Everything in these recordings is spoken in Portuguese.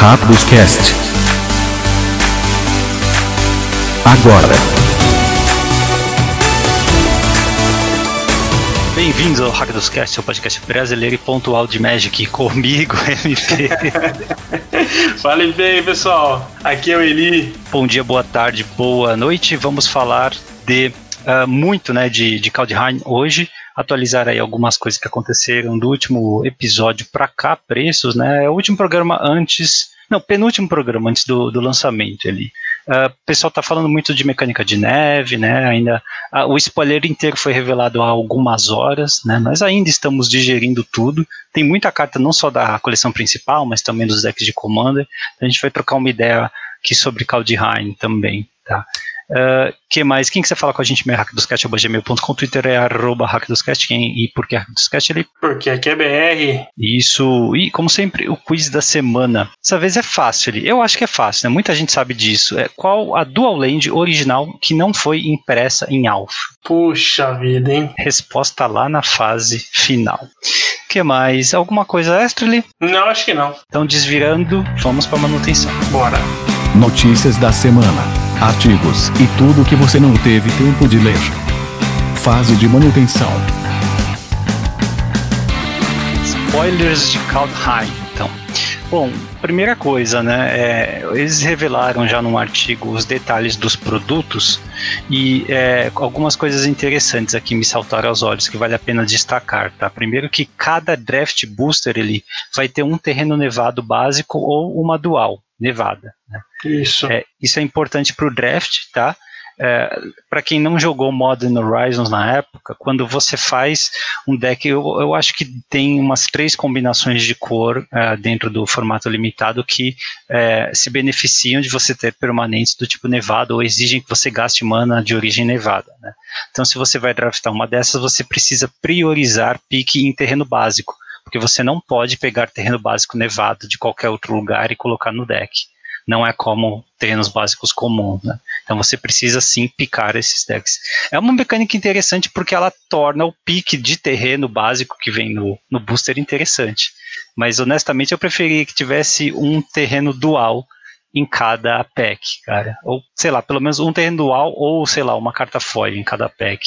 Rápidos Cast. Agora. Bem-vindos ao Hack dos Cast, o podcast brasileiro e pontual de Magic. Comigo, MP. Fala bem, pessoal. Aqui é o Eli. Bom dia, boa tarde, boa noite. Vamos falar de uh, muito, né, de, de Kaldheim hoje. Atualizar aí algumas coisas que aconteceram do último episódio para cá, preços, né? É o último programa antes. Não, penúltimo programa antes do, do lançamento ali. Uh, o pessoal está falando muito de mecânica de neve, né? Ainda uh, o spoiler inteiro foi revelado há algumas horas, né? Nós ainda estamos digerindo tudo. Tem muita carta não só da coleção principal, mas também dos decks de Commander. A gente vai trocar uma ideia aqui sobre Kaldheim também, tá? Uh, que mais? Quem quiser falar com a gente, meu hackdoscast.gmail.com, Twitter é arroba hackdoscast, quem, e por que hackdoscast ele? Porque aqui é BR. Isso, e como sempre, o quiz da semana. Dessa vez é fácil ali, eu acho que é fácil, né? Muita gente sabe disso. É qual a Dual Land original que não foi impressa em Alpha? Puxa vida, hein? Resposta lá na fase final. que mais? Alguma coisa extra ali? Não, acho que não. Então, desvirando, vamos para manutenção. Bora. Notícias da semana, artigos e tudo que você não teve tempo de ler. Fase de manutenção. Spoilers de Kaldheim, então. Bom, primeira coisa, né? É, eles revelaram já num artigo os detalhes dos produtos e é, algumas coisas interessantes aqui me saltaram aos olhos que vale a pena destacar, tá? Primeiro que cada draft booster ele vai ter um terreno nevado básico ou uma dual nevada. Né? Isso. É, isso é importante para o draft, tá? É, para quem não jogou Modern Horizons na época, quando você faz um deck, eu, eu acho que tem umas três combinações de cor é, dentro do formato limitado que é, se beneficiam de você ter permanentes do tipo nevado ou exigem que você gaste mana de origem nevada. Né? Então, se você vai draftar uma dessas, você precisa priorizar pique em terreno básico, porque você não pode pegar terreno básico nevado de qualquer outro lugar e colocar no deck não é como terrenos básicos comuns, né? Então você precisa sim picar esses decks. É uma mecânica interessante porque ela torna o pique de terreno básico que vem no, no booster interessante. Mas honestamente eu preferia que tivesse um terreno dual em cada pack, cara. Ou, sei lá, pelo menos um terreno dual ou, sei lá, uma carta foil em cada pack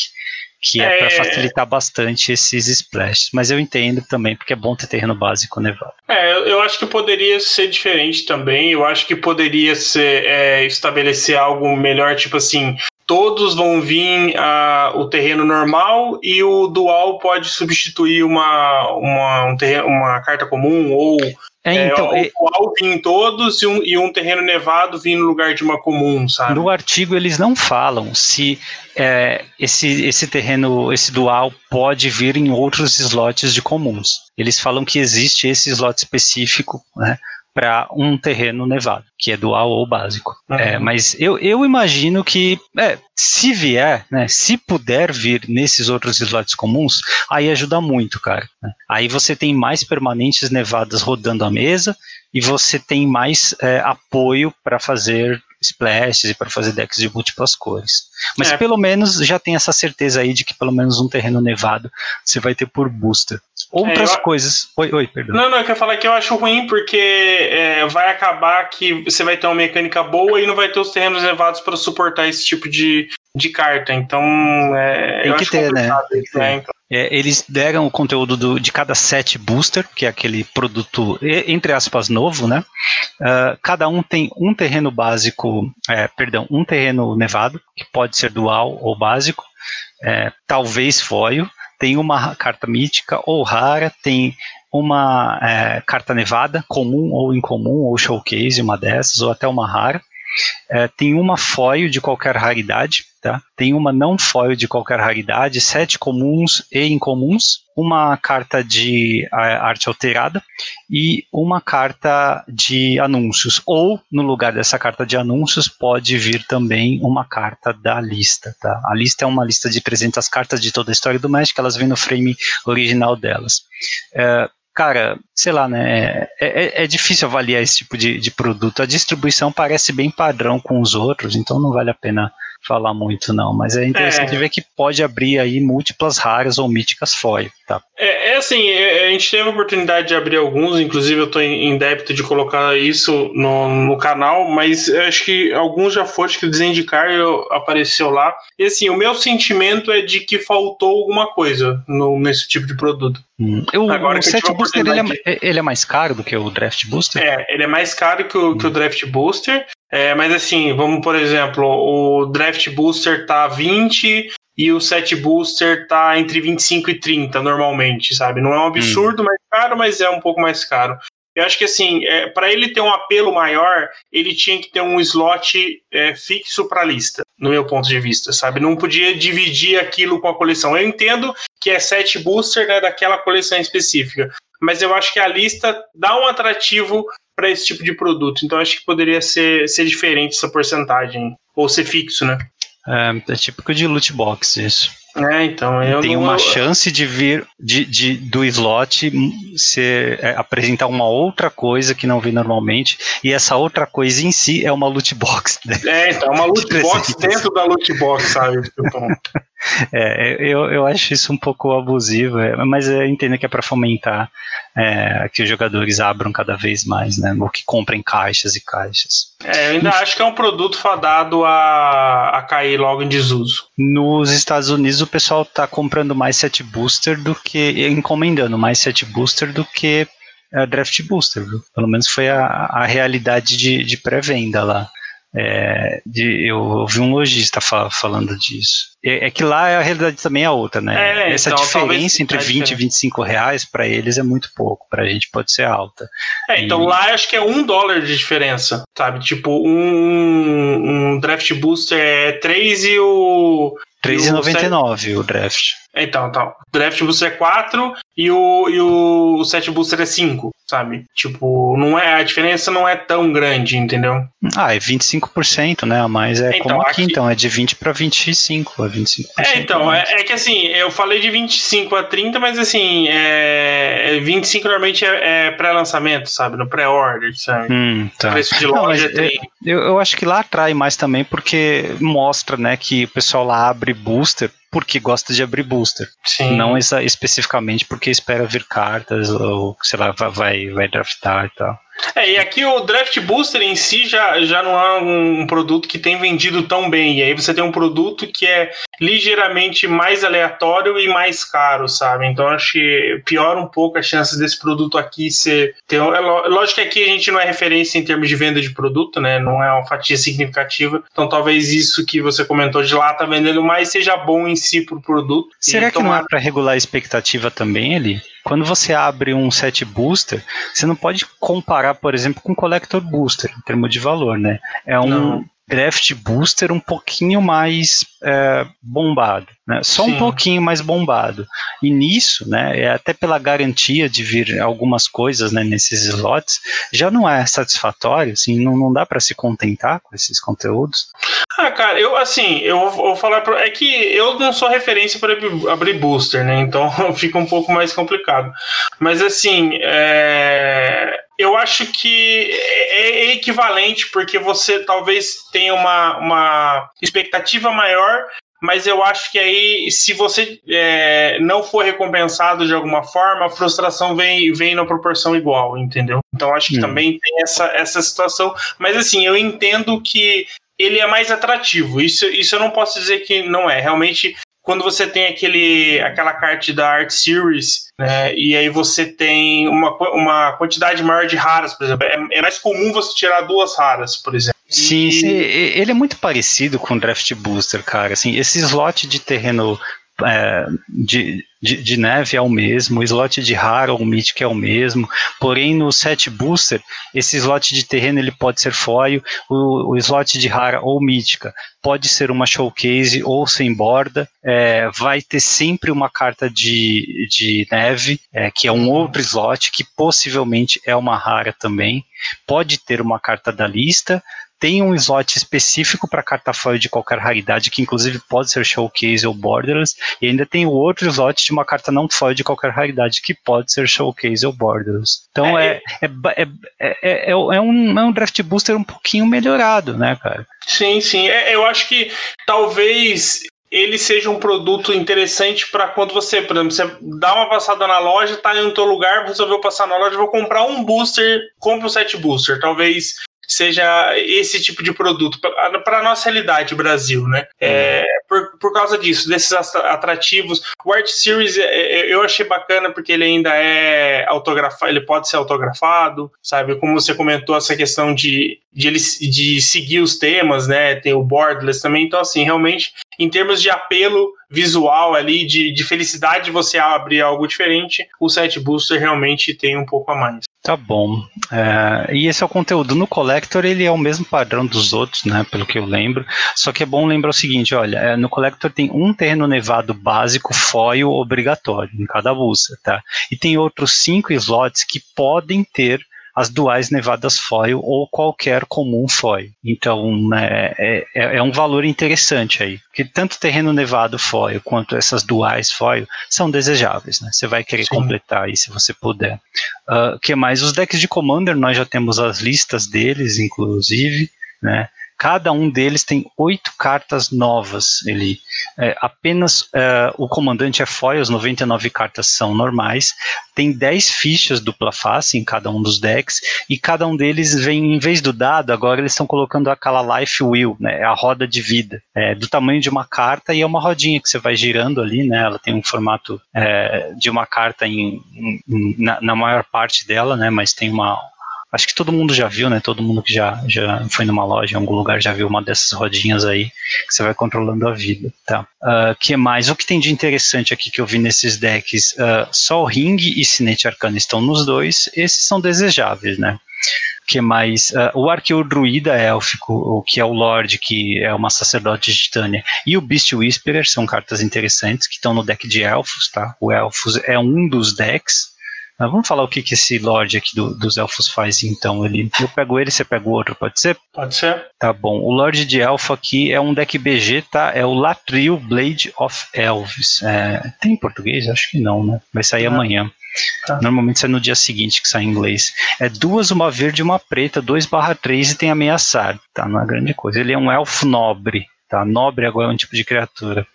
que é, é para facilitar bastante esses splashes. Mas eu entendo também, porque é bom ter terreno básico nevado. É, eu acho que poderia ser diferente também. Eu acho que poderia ser é, estabelecer algo melhor, tipo assim. Todos vão vir uh, o terreno normal e o dual pode substituir uma, uma, um terreno, uma carta comum ou é, então, é, o dual vir todos e um, e um terreno nevado vir no lugar de uma comum, sabe? No artigo eles não falam se é, esse, esse terreno, esse dual pode vir em outros slots de comuns. Eles falam que existe esse slot específico, né? Para um terreno nevado, que é dual ou básico. Uhum. É, mas eu, eu imagino que, é, se vier, né, se puder vir nesses outros slots comuns, aí ajuda muito, cara. Né? Aí você tem mais permanentes nevadas rodando a mesa e você tem mais é, apoio para fazer splashes e para fazer decks de múltiplas cores. Mas é. pelo menos já tem essa certeza aí de que pelo menos um terreno nevado você vai ter por booster. Outras é, eu... coisas. Oi, oi, perdão. Não, não, eu quero falar que eu acho ruim porque é, vai acabar que você vai ter uma mecânica boa e não vai ter os terrenos nevados para suportar esse tipo de, de carta. Então, é, tem que ter, né? Tem que ter. Né? Então. É, eles deram o conteúdo do, de cada set booster, que é aquele produto, entre aspas, novo, né? Uh, cada um tem um terreno básico, é, perdão, um terreno nevado, que pode ser dual ou básico, é, talvez foil, tem uma carta mítica ou rara, tem uma é, carta nevada, comum ou incomum, ou showcase, uma dessas, ou até uma rara. É, tem uma foil de qualquer raridade, tá? Tem uma não foil de qualquer raridade, sete comuns e incomuns, uma carta de arte alterada e uma carta de anúncios. Ou, no lugar dessa carta de anúncios, pode vir também uma carta da lista, tá? A lista é uma lista de 300 cartas de toda a história do Magic, elas vêm no frame original delas. É, cara, sei lá, né? É, é, é, difícil avaliar esse tipo de, de produto. A distribuição parece bem padrão com os outros, então não vale a pena falar muito, não. Mas é interessante é. ver que pode abrir aí múltiplas raras ou míticas foil, tá? É, é assim, é, a gente teve a oportunidade de abrir alguns, inclusive eu estou em, débito de colocar isso no, no canal, mas acho que alguns já foram, acho que o Desendicar apareceu lá. E assim, o meu sentimento é de que faltou alguma coisa no, nesse tipo de produto. Hum. Eu, Agora o Set Booster ele é, ele é, mais caro do que o Draft Booster? É, ele é mais caro que o, hum. que o hum. Draft Booster. É, mas assim, vamos por exemplo, o Draft Booster tá 20 e o Set Booster tá entre 25 e 30 normalmente, sabe? Não é um absurdo hum. mais caro, mas é um pouco mais caro. Eu acho que assim, é, para ele ter um apelo maior, ele tinha que ter um slot é, fixo para a lista, no meu ponto de vista, sabe? Não podia dividir aquilo com a coleção. Eu entendo que é set booster né, daquela coleção específica, mas eu acho que a lista dá um atrativo para esse tipo de produto. Então acho que poderia ser, ser diferente essa porcentagem, ou ser fixo, né? É, é típico de loot box isso. É, então eu tem não... uma chance de vir de, de do slot ser é, apresentar uma outra coisa que não vem normalmente e essa outra coisa em si é uma loot box. Né? É, então é uma loot box dentro da loot box, sabe? é, eu, eu acho isso um pouco abusivo, é, mas eu entendo que é para fomentar é, que os jogadores abram cada vez mais, né? Ou que comprem caixas e caixas. É, eu ainda acho que é um produto fadado a, a cair logo em desuso. Nos Estados Unidos o pessoal está comprando mais set booster do que encomendando mais set booster do que a draft booster, viu? Pelo menos foi a, a realidade de, de pré-venda lá. É, de, eu ouvi um lojista fal falando disso. É, é, que lá a realidade também é outra, né? É, Essa então, diferença entre 20 e 25 reais para eles é muito pouco, para a gente pode ser alta. É, e... então lá acho que é um dólar de diferença, sabe? Tipo, um, um draft booster é 3 e o. 3,99 o draft. Então, então. O draft booster é 4 e o, e o set booster é 5, sabe? Tipo, não é, a diferença não é tão grande, entendeu? Ah, é 25%, né? Mas é então, como aqui, aqui, então, é de 20 para 25, é 25%. É, então, é, é, que assim, eu falei de 25 a 30, mas assim, é, 25 normalmente é, é pré-lançamento, sabe? No pré-order, sabe? Hum, tá. Preço de loja não, tem. Eu, eu acho que lá atrai mais também porque mostra, né, que o pessoal lá abre booster porque gosta de abrir booster. Sim. Não especificamente porque espera vir cartas ou, sei lá, vai, vai draftar e tal. É, e aqui o Draft Booster em si já, já não é um, produto que tem vendido tão bem. E aí você tem um produto que é ligeiramente mais aleatório e mais caro, sabe? Então acho que piora um pouco as chances desse produto aqui ser. Ter, é lógico que aqui a gente não é referência em termos de venda de produto, né? Não é uma fatia significativa. Então talvez isso que você comentou de lá tá vendendo mais seja bom em si pro produto. Será que tomar... não é para regular a expectativa também ali? Quando você abre um set booster, você não pode comparar, por exemplo, com collector booster, em termos de valor, né? É um, não draft booster um pouquinho mais é, bombado, né? só Sim. um pouquinho mais bombado. E nisso, né, é até pela garantia de vir algumas coisas né, nesses slots, já não é satisfatório, assim, não, não dá para se contentar com esses conteúdos. Ah, cara, eu assim, eu vou falar pra, é que eu não sou referência para abrir booster, né? Então fica um pouco mais complicado. Mas assim, é, eu acho que é, é equivalente, porque você talvez tenha uma, uma expectativa maior, mas eu acho que aí, se você é, não for recompensado de alguma forma, a frustração vem, vem na proporção igual, entendeu? Então acho que hum. também tem essa, essa situação. Mas assim, eu entendo que ele é mais atrativo. Isso, isso eu não posso dizer que não é. Realmente, quando você tem aquele, aquela carta da Art Series, né, e aí você tem uma, uma quantidade maior de raras, por exemplo, é, é mais comum você tirar duas raras, por exemplo. Sim, e... sim, ele é muito parecido com o Draft Booster, cara. Assim, esse slot de terreno é, de, de, de, neve é o mesmo, o slot de raro ou mythic é o mesmo, porém no set booster, esse slot de terreno ele pode ser foil, o, o slot de rara ou mítica pode ser uma showcase ou sem borda, é, vai ter sempre uma carta de, de neve, é, que é um outro slot, que possivelmente é uma rara também, pode ter uma carta da lista, tem um slot específico para carta foil de qualquer raridade, que inclusive pode ser Showcase ou Borderlands, e ainda tem o outro slot de uma carta não foil de qualquer raridade, que pode ser Showcase ou Borderlands. Então é, é, é, é, é, um, é um draft booster um pouquinho melhorado, né, cara? Sim, sim. eu acho que talvez ele seja um produto interessante para quando você, por exemplo, você dá uma passada na loja, tá em outro lugar, resolveu passar na loja, vou comprar um booster, compra um set booster. Talvez seja esse tipo de produto para a nossa realidade Brasil, né? É, por, por causa disso, desses atrativos. O Art Series é, é, eu achei bacana porque ele ainda é autografado, ele pode ser autografado, sabe? Como você comentou, essa questão de, de, ele, de seguir os temas, né? Tem o Borderless também, então assim, realmente, em termos de apelo visual ali, de, de felicidade de você abrir algo diferente, o Set Booster realmente tem um pouco a mais. Tá bom. É, e esse é o conteúdo. No Collector ele é o mesmo padrão dos outros, né? Pelo que eu lembro. Só que é bom lembrar o seguinte: olha, é, no Collector tem um terreno nevado básico foil obrigatório em cada booster, tá? E tem outros cinco slots que podem ter as duais nevadas foil ou qualquer comum foil. Então né, é, é, é, um valor interessante aí, que tanto terreno nevado foil quanto essas duais foil são desejáveis, né? Você vai querer Sim. completar aí se você puder. Uh, que mais? Os decks de Commander nós já temos as listas deles, inclusive, né? Cada um deles tem oito cartas novas. Ele é, apenas é, o comandante é foil, as 99 cartas são normais. Tem 10 fichas dupla face em cada um dos decks e cada um deles vem em vez do dado. Agora eles estão colocando aquela life wheel, né, a roda de vida, é, do tamanho de uma carta e é uma rodinha que você vai girando ali, né? Ela tem um formato é, de uma carta em, em, na, na maior parte dela, né? Mas tem uma Acho que todo mundo já viu, né? Todo mundo que já, já foi numa loja, em algum lugar, já viu uma dessas rodinhas aí, que você vai controlando a vida, tá? Uh, que mais? O que tem de interessante aqui que eu vi nesses decks? Uh, Ring e Sinete Arcana estão nos dois, esses são desejáveis, né? que mais? Uh, o Arqueu Druida Élfico, o que é o Lorde, que é uma sacerdote de Titânia, e o Beast Whisperer são cartas interessantes que estão no deck de Elfos, tá? O Elfos é um dos decks, mas vamos falar o que, que esse Lorde aqui do, dos Elfos faz, então. Ele, eu pego ele, você pega o outro, pode ser? Pode ser. Tá bom. O Lorde de Elfo aqui é um deck BG, tá? É o Latril Blade of Elves. É, tem em português? Acho que não, né? Vai sair ah. amanhã. Tá. Normalmente sai no dia seguinte que sai em inglês. É duas, uma verde e uma preta, 2 barra 3 e tem ameaçar. Tá, não é grande coisa. Ele é um elfo nobre. Tá? Nobre agora é um tipo de criatura.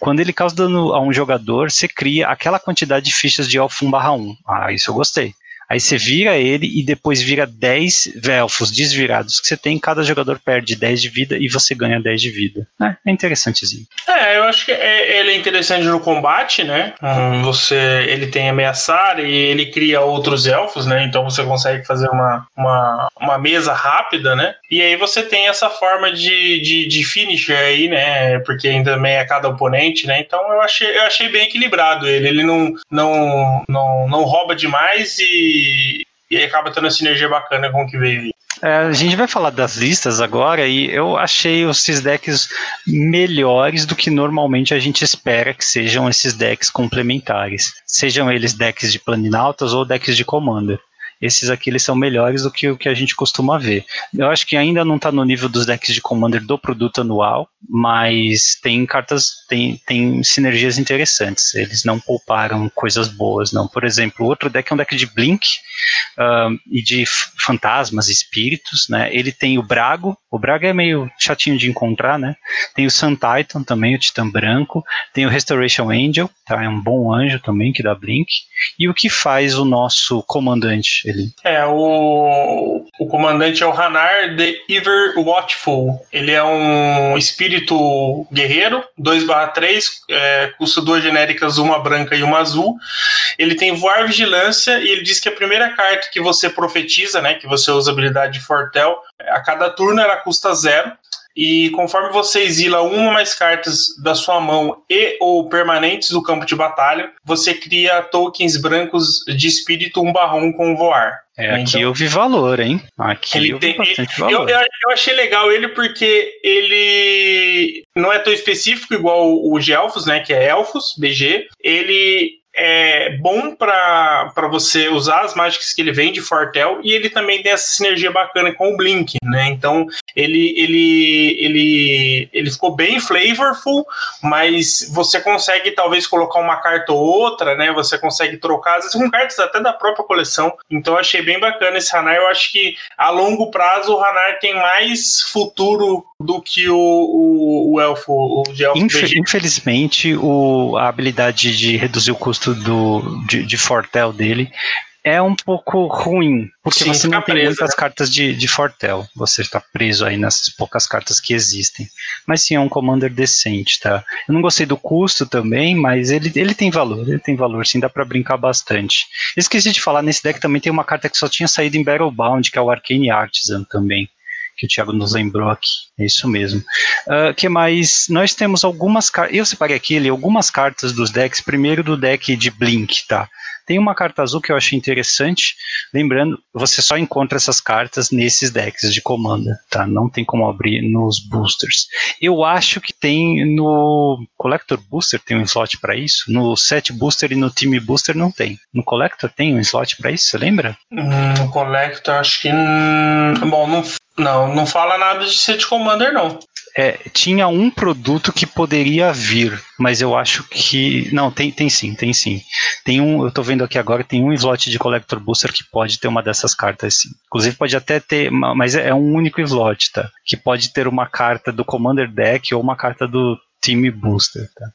Quando ele causa dano a um jogador, você cria aquela quantidade de fichas de 1 barra 1. Ah, isso eu gostei. Aí você vira ele e depois vira 10 elfos desvirados que você tem. Cada jogador perde 10 de vida e você ganha 10 de vida. É, é interessantezinho. É, eu acho que é, ele é interessante no combate, né? Você, ele tem ameaçar e ele cria outros elfos, né? Então você consegue fazer uma, uma, uma mesa rápida, né? E aí você tem essa forma de, de, de finisher aí, né? Porque ainda também é cada oponente, né? Então eu achei, eu achei bem equilibrado ele. Ele não, não, não, não rouba demais e e, aí acaba tendo uma sinergia bacana com o que veio. É, a gente vai falar das listas agora e eu achei esses decks melhores do que normalmente a gente espera que sejam esses decks complementares. Sejam eles decks de Planinautas ou decks de Commander esses aqui eles são melhores do que o que a gente costuma ver. Eu acho que ainda não está no nível dos decks de Commander do produto anual, mas tem cartas, tem, tem sinergias interessantes. Eles não pouparam coisas boas, não. Por exemplo, outro deck é um deck de Blink uh, e de fantasmas, espíritos, né? Ele tem o Brago, o Brago é meio chatinho de encontrar, né? Tem o Sun Titan também, o Titã Branco, tem o Restoration Angel, tá? É um bom anjo também que dá Blink. E o que faz o nosso comandante? Ele... É, o, o comandante é o Hanar de Ever Watchful. Ele é um espírito guerreiro, 2/3, é, custa duas genéricas, uma branca e uma azul. Ele tem voar vigilância e ele diz que a primeira carta que você profetiza, né, que você usa a habilidade de Fortel, a cada turno ela custa zero. E conforme você exila uma ou mais cartas da sua mão e ou permanentes do campo de batalha, você cria tokens brancos de espírito 1 barrão com voar. É, aqui então, eu vi valor, hein? Aqui ele eu vi tem, bastante valor. Eu, eu, achei legal ele porque ele não é tão específico igual o de Elfos, né? Que é Elfos, BG. Ele é bom para você usar as mágicas que ele vem de Fortel e ele também tem essa sinergia bacana com o Blink, né? Então ele, ele, ele, ele ficou bem flavorful, mas você consegue talvez colocar uma carta ou outra, né? Você consegue trocar, às vezes com cartas até da própria coleção. Então achei bem bacana esse Hanar. Eu acho que a longo prazo o Hanar tem mais futuro do que o, o, o elfo, o de elfo Infelizmente, o, a habilidade de reduzir o custo do, de, de Fortel dele é um pouco ruim, porque Sim, você não tem preso, muitas né? cartas de, de Fortel. Você está preso aí nessas poucas cartas que existem. Mas sim, é um Commander decente, tá? Eu não gostei do custo também, mas ele, ele tem valor, ele tem valor, sim, dá para brincar bastante. Esqueci de falar, nesse deck também tem uma carta que só tinha saído em Battlebound, que é o Arcane Artisan também que o Thiago nos lembrou aqui. É isso mesmo. Uh, que mais? Nós temos algumas cartas. Eu separei aqui ali, algumas cartas dos decks. Primeiro do deck de Blink, tá? Tem uma carta azul que eu achei interessante. Lembrando, você só encontra essas cartas nesses decks de comanda, tá? Não tem como abrir nos boosters. Eu acho que tem no Collector Booster tem um slot para isso. No Set Booster e no Team Booster não tem. No Collector tem um slot para isso, você lembra? Hum, no Collector acho que bom, não não, não fala nada de Set Commander não é, tinha um produto que poderia vir, mas eu acho que. Não, tem, tem sim, tem sim. Tem um, eu tô vendo aqui agora, tem um slot de Collector Booster que pode ter uma dessas cartas sim. Inclusive pode até ter, mas é um único slot, tá? Que pode ter uma carta do Commander Deck ou uma carta do time booster. Tá?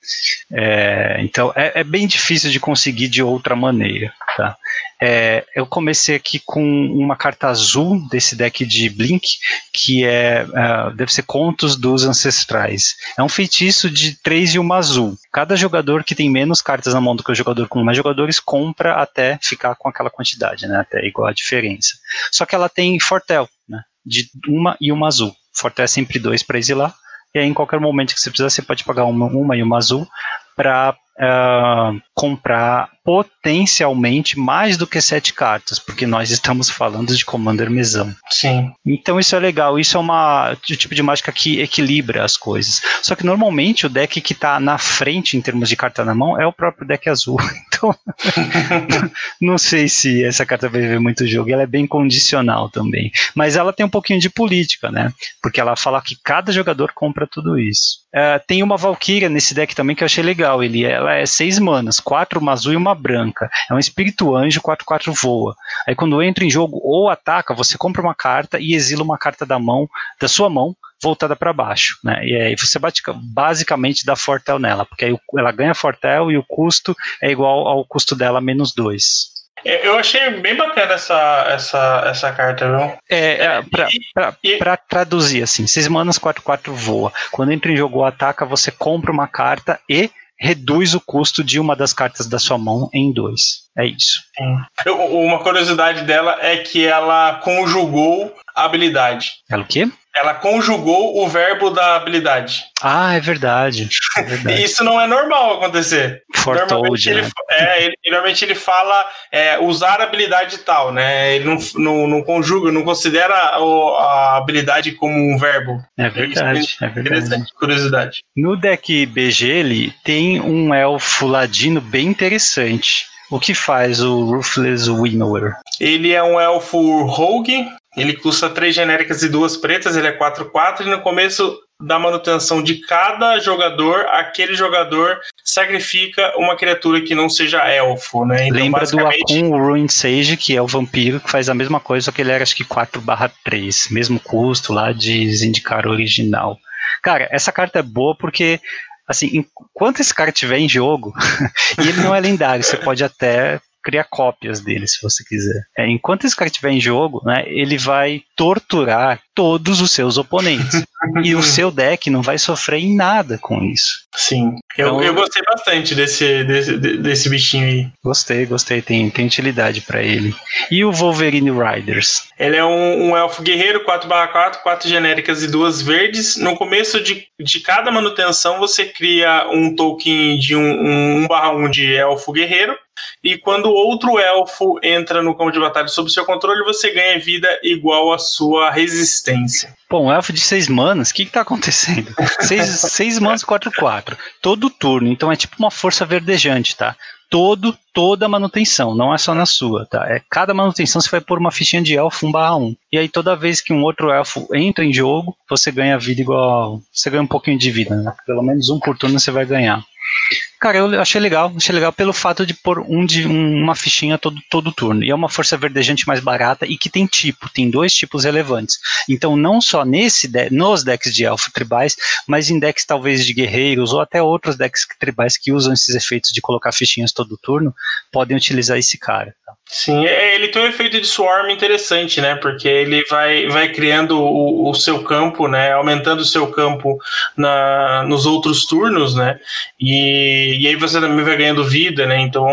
É, então é, é, bem difícil de conseguir de outra maneira. Tá? É, eu comecei aqui com uma carta azul desse deck de Blink, que é uh, deve ser Contos dos Ancestrais. É um feitiço de 3 e uma azul. Cada jogador que tem menos cartas na mão do que o jogador com mais jogadores compra até ficar com aquela quantidade, né? até igual a diferença. Só que ela tem Fortel, né? de uma e uma azul. Fortel é sempre dois para exilar e aí, em qualquer momento que você precisar, você pode pagar uma, uma e uma azul para uh, ah, comprar potencialmente mais do que sete cartas, porque nós estamos falando de Commander mesão. Sim. Então isso é legal, isso é uma o tipo de mágica que equilibra as coisas. Só que normalmente o deck que está na frente em termos de carta na mão é o próprio deck azul. Então não sei se essa carta vai ver muito jogo. Ela é bem condicional também, mas ela tem um pouquinho de política, né? Porque ela fala que cada jogador compra tudo isso. Uh, tem uma Valkyria nesse deck também que eu achei legal. Ele, ela é seis manas, quatro uma azul e uma branca. É um espírito anjo 4-4 voa. Aí quando entra em jogo ou ataca, você compra uma carta e exila uma carta da mão, da sua mão, voltada para baixo, né? E aí você basicamente dá Fortel nela, porque aí ela ganha Fortel e o custo é igual ao custo dela menos 2. É, eu achei bem bacana essa, essa, essa carta, viu? É, é pra, pra, e... pra traduzir assim, 6 manas 4-4 voa. Quando entra em jogo ou ataca, você compra uma carta e reduz o custo de uma das cartas da sua mão em dois. É isso. Sim. Uma curiosidade dela é que ela conjugou a habilidade. Ela o quê? Ela conjugou o verbo da habilidade. Ah, é verdade. É verdade. Isso não é normal acontecer. Foretold, ele, né? é, ele, normalmente ele fala é, usar habilidade tal, né? Ele não, não, não conjuga, não considera a, a habilidade como um verbo. É verdade, é, é verdade. Curiosidade. No deck BG, ele tem um elfo ladino bem interessante. O que faz o Ruthless Winnower? Ele é um elfo rogue, ele custa três genéricas e duas pretas, ele é 4-4, e no começo da manutenção de cada jogador, aquele jogador sacrifica uma criatura que não seja elfo, né? Então, Lembra basicamente... do Akun Ruin Sage, que é o vampiro, que faz a mesma coisa, só que ele era acho que 4 3, mesmo custo lá de Zendikar original. Cara, essa carta é boa porque assim, enquanto esse cara estiver em jogo, e ele não é lendário, você pode até criar cópias dele, se você quiser. É, enquanto esse cara estiver em jogo, né, ele vai torturar todos os seus oponentes. e o seu deck não vai sofrer em nada com isso. Sim. Então, eu, eu gostei bastante desse, desse, desse bichinho aí. Gostei, gostei. Tem, tem utilidade para ele. E o Wolverine Riders? Ele é um, um elfo guerreiro 4/4, 4 genéricas e duas verdes. No começo de, de cada manutenção, você cria um token de um 1/1 um, de elfo guerreiro. E quando outro elfo entra no campo de batalha sob seu controle, você ganha vida igual à sua resistência. Pô, um elfo de 6 manas, o que, que tá acontecendo? 6 manas 4-4, todo turno, então é tipo uma força verdejante, tá? todo, toda manutenção, não é só na sua, tá? É cada manutenção você vai pôr uma fichinha de elfo 1 barra 1. E aí toda vez que um outro elfo entra em jogo, você ganha vida igual. Você ganha um pouquinho de vida, né? Pelo menos um por turno você vai ganhar. Cara, eu achei legal, achei legal pelo fato de pôr um de um, uma fichinha todo, todo turno. E é uma força verdejante mais barata e que tem tipo, tem dois tipos relevantes. Então, não só nesse de, nos decks de elfo tribais, mas em decks talvez de guerreiros ou até outros decks tribais que usam esses efeitos de colocar fichinhas todo turno, podem utilizar esse cara. Tá? Sim, é, ele tem um efeito de swarm interessante, né? Porque ele vai, vai criando o, o seu campo, né? Aumentando o seu campo na, nos outros turnos, né? E, e aí você também vai ganhando vida, né? Então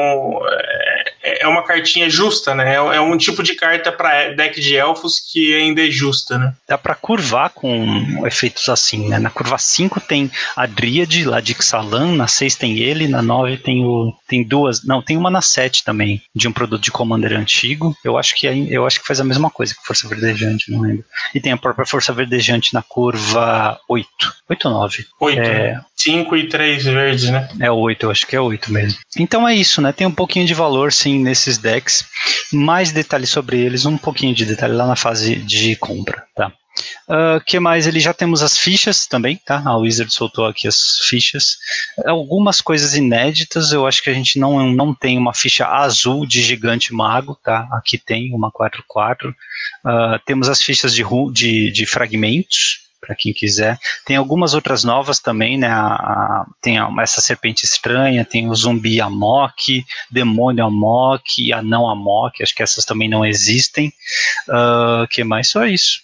é, é uma cartinha justa, né? É, é um tipo de carta para deck de elfos que ainda é justa, né? Dá para curvar com efeitos assim, né? Na curva 5 tem a Dríade lá de Xalan, na 6 tem ele, na 9 tem o tem duas, não, tem uma na 7 também, de um produto de Commander antigo. Eu acho que eu acho que faz a mesma coisa que Força Verdejante, não lembro. E tem a própria Força Verdejante na curva 8. 8 ou 9? 8. É, 5 e 3 verdes, né? É 8, eu acho que é 8 mesmo. Então é isso, né? Tem um pouquinho de valor sim nesses decks. Mais detalhes sobre eles, um pouquinho de detalhe lá na fase de compra, tá? O uh, que mais? Ele já temos as fichas também, tá? A Wizard soltou aqui as fichas. Algumas coisas inéditas, eu acho que a gente não, não tem uma ficha azul de gigante mago, tá? Aqui tem uma 4-4. Uh, temos as fichas de, de, de fragmentos, para quem quiser. Tem algumas outras novas também, né? A, a, tem a, essa serpente estranha, tem o zumbi Amok, demônio Amok, anão Amok, acho que essas também não existem. Uh, que mais? Só isso.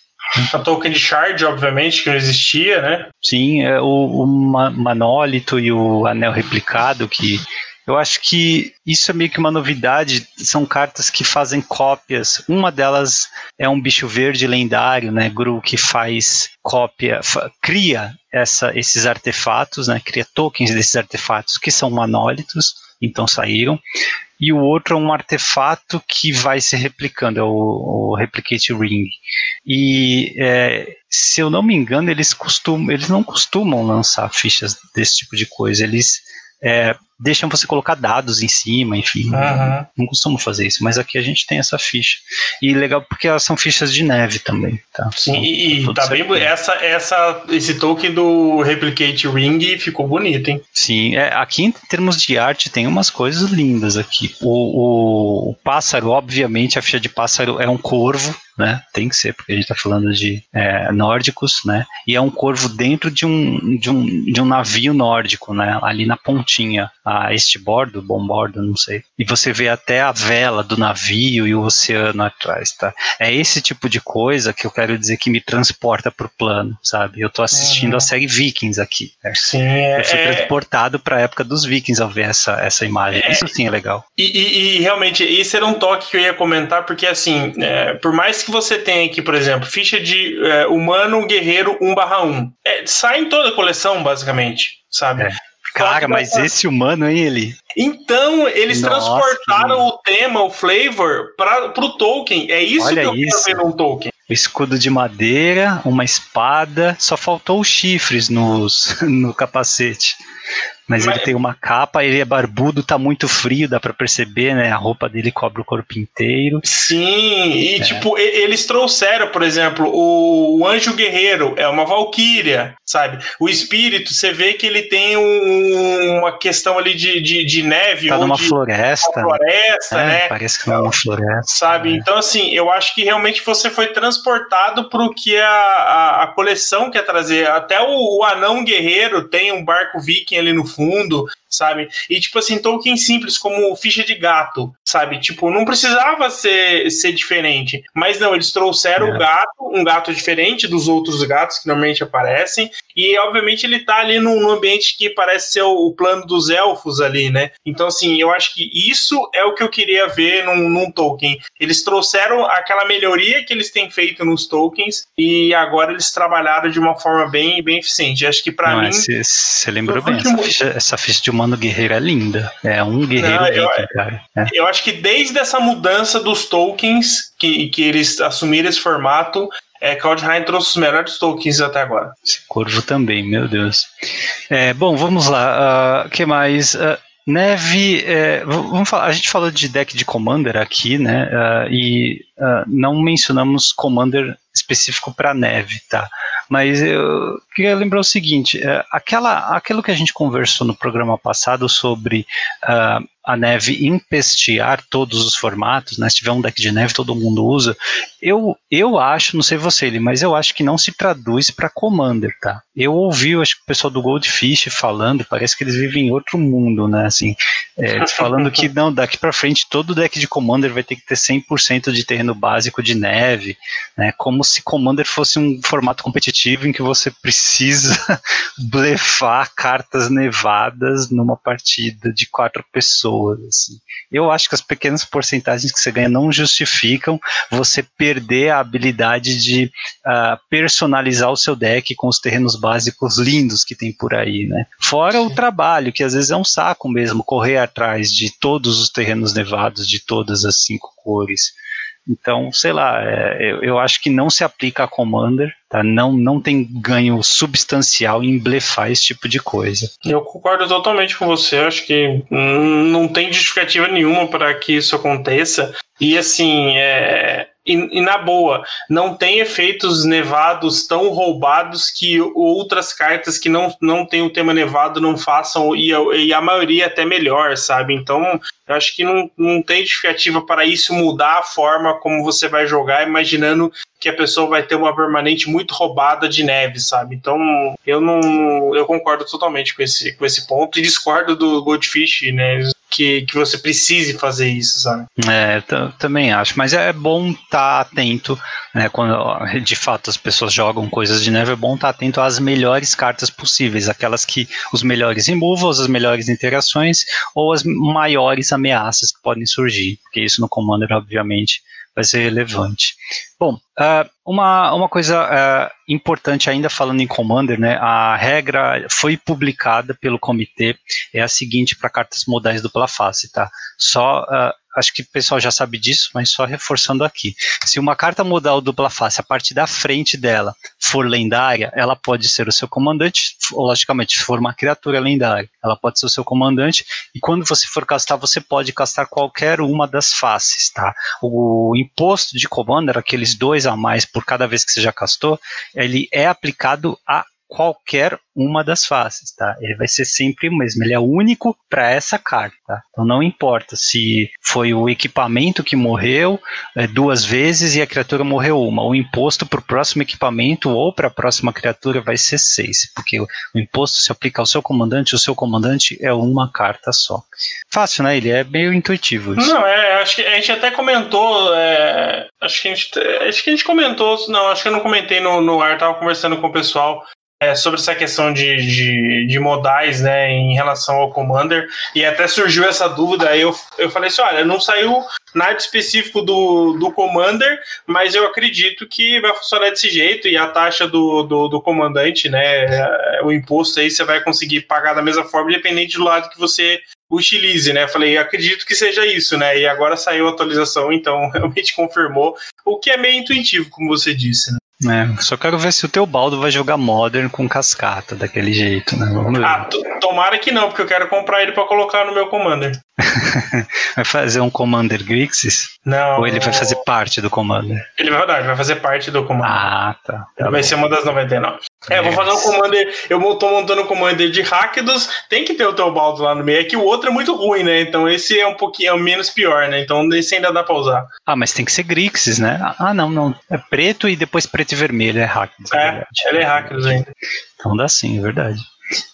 A token de shard, obviamente, que não existia, né? Sim, é o, o manólito e o anel replicado que eu acho que isso é meio que uma novidade. São cartas que fazem cópias. Uma delas é um bicho verde lendário, né, Gru, que faz cópia, cria essa, esses artefatos, né, cria tokens desses artefatos que são manólitos, então saíram. E o outro é um artefato que vai se replicando, é o, o Replicate Ring. E é, se eu não me engano, eles costumam, eles não costumam lançar fichas desse tipo de coisa. Eles é, deixam você colocar dados em cima, enfim. Uhum. Não costumo fazer isso, mas aqui a gente tem essa ficha. E legal porque elas são fichas de neve também, tá? Sim, então, e, e tá bem, essa, essa, esse token do Replicate Ring ficou bonito, hein? Sim, é, aqui em termos de arte tem umas coisas lindas aqui. O, o, o pássaro, obviamente, a ficha de pássaro é um corvo, né? Tem que ser, porque a gente está falando de é, nórdicos, né? E é um corvo dentro de um, de um, de um navio nórdico, né? Ali na pontinha a este bordo, bom bordo, não sei. E você vê até a vela do navio e o oceano atrás, tá? É esse tipo de coisa que eu quero dizer que me transporta pro plano, sabe? Eu tô assistindo uhum. a série Vikings aqui. Né? Sim, é, eu fui é... transportado para a época dos Vikings ao ver essa, essa imagem. É... Isso sim é legal. E, e, e, realmente, esse era um toque que eu ia comentar, porque assim, é, por mais que você tenha aqui, por exemplo, ficha de é, humano guerreiro 1/1, é, sai em toda a coleção, basicamente sabe? É. Cara, mas esse humano, hein, ele? Então, eles Nossa, transportaram o tema, o flavor, para pro Tolkien. É isso Olha que eu isso. quero ver num Tolkien. O escudo de madeira, uma espada, só faltou os chifres nos, no capacete. Mas, Mas, ele tem uma capa, ele é barbudo, tá muito frio, dá para perceber, né? A roupa dele cobre o corpo inteiro. Sim, e é. tipo, eles trouxeram, por exemplo, o, anjo guerreiro é uma valquíria, sabe? O espírito, você vê que ele tem um, uma questão ali de, de, de neve. Tá numa de, floresta. Uma floresta, é, né? Parece que é uma floresta. Sabe? É. Então, assim, eu acho que realmente você foi transportado pro que a, a, a coleção quer trazer. Até o, o anão guerreiro tem um barco viking ali no fundo, fundo sabe? E tipo assim, token simples como ficha de gato, sabe? Tipo, não precisava ser, ser diferente. Mas não, eles trouxeram o é. gato, um gato diferente dos outros gatos que normalmente aparecem. E obviamente ele tá ali num, num ambiente que parece ser o, o, plano dos elfos ali, né? Então, assim, eu acho que isso é o que eu queria ver num, num token. Eles trouxeram aquela melhoria que eles têm feito nos tokens e agora eles trabalharam de uma forma bem, bem eficiente. Acho que para mim. Você lembrou bem, essa ficha, essa ficha de humano guerreiro é linda. É um guerreiro Não, eu, cara. É. Eu acho que desde essa mudança dos tokens, que, que eles assumiram esse formato, é, Kaldheim trouxe os melhores tokens até agora. Esse corvo também, meu Deus. É, bom, vamos lá. O uh, que mais? Uh, Neve, é, vamos falar, a gente falou de deck de Commander aqui, né? Uh, e não mencionamos Commander específico para neve, tá? Mas eu queria lembrar o seguinte: uh, aquela, aquilo que a gente conversou no programa passado sobre a neve empestear todos os formatos, né? Se tiver um deck de neve, todo mundo usa. Eu, eu acho, não sei você, mas eu acho que não se traduz para Commander, tá? Eu ouvi, acho que o pessoal do Goldfish falando, parece que eles vivem em outro mundo, né? Assim, é, falando que não, daqui para frente todo deck de Commander vai ter que ter 100% de terreno básico de neve, né? Como se Commander fosse um formato competitivo em que você precisa blefar cartas nevadas numa partida de quatro pessoas. Assim. Eu acho que as pequenas porcentagens que você ganha não justificam você perder a habilidade de uh, personalizar o seu deck com os terrenos básicos lindos que tem por aí, né? Fora o trabalho, que às vezes é um saco mesmo, correr atrás de todos os terrenos nevados de todas as cinco cores. Então, sei lá, é, eu, eu, acho que não se aplica a Commander, tá? Não, não tem ganho substancial em blefar esse tipo de coisa. Eu concordo totalmente com você, acho que não tem justificativa nenhuma para que isso aconteça. E assim, é, e, e, na boa, não tem efeitos nevados tão roubados que outras cartas que não, não tem o tema nevado não façam, e, e a maioria até melhor, sabe? Então, eu acho que não, não tem justificativa para isso mudar a forma como você vai jogar, imaginando que a pessoa vai ter uma permanente muito roubada de neve, sabe? Então, eu não. Eu concordo totalmente com esse, com esse ponto e discordo do Goldfish, né? Que, que você precise fazer isso, sabe? É, também acho, mas é bom estar tá atento, né? Quando de fato as pessoas jogam coisas de neve, é bom estar tá atento às melhores cartas possíveis, aquelas que os melhores removals, as melhores interações ou as maiores ameaças que podem surgir, porque isso no Commander, obviamente, vai ser relevante. Bom, uh, uma, uma coisa uh, importante ainda falando em Commander, né, a regra foi publicada pelo comitê, é a seguinte para cartas modais dupla face, tá? Só uh, acho que o pessoal já sabe disso, mas só reforçando aqui. Se uma carta modal dupla face, a parte da frente dela for lendária, ela pode ser o seu comandante, logicamente, se for uma criatura lendária, ela pode ser o seu comandante, e quando você for castar, você pode castar qualquer uma das faces, tá? O imposto de commander, aqueles dois a mais por cada vez que você já castou, ele é aplicado a qualquer uma das faces, tá? Ele vai ser sempre o mesmo, ele é único para essa carta, tá? Então não importa se foi o equipamento que morreu é, duas vezes e a criatura morreu uma, o imposto para o próximo equipamento ou para a próxima criatura vai ser seis, porque o, o, imposto se aplica ao seu comandante, o seu comandante é uma carta só. Fácil, né? Ele é meio intuitivo. Isso. Não, é, acho que a gente até comentou, é, acho que a gente, acho que a gente comentou, não, acho que eu não comentei no, no ar, tava conversando com o pessoal é, sobre essa questão de, de, de, modais né, em relação ao Commander, e até surgiu essa dúvida. Aí eu, eu falei assim: olha, não saiu nada específico do, do Commander, mas eu acredito que vai funcionar desse jeito, e a taxa do, do, do comandante, né, o imposto aí você vai conseguir pagar da mesma forma, independente do lado que você utilize, né? Falei, acredito que seja isso, né? E agora saiu a atualização, então realmente confirmou, o que é meio intuitivo, como você disse, né? É, só quero ver se o teu baldo vai jogar Modern com cascata, daquele jeito, né? Vamos ver. Ah, tomara que não, porque eu quero comprar ele para colocar no meu Commander. vai fazer um Commander Grixis? Não. Ou ele vai fazer parte do Commander? Ele vai rodar, ele vai fazer parte do Commander. Ah, tá. tá vai ser uma das 99. É, vou fazer um Commander. Eu tô montando um Commander de Rakdos. Tem que ter o teu baldo lá no meio. É que o outro é muito ruim, né? Então esse é um pouquinho é o menos pior, né? Então esse ainda dá pra usar. Ah, mas tem que ser Grixis, né? Ah, não, não. É preto e depois preto e vermelho. É Rakdos. É, é ele é Rakdos ainda. Então dá sim, é verdade.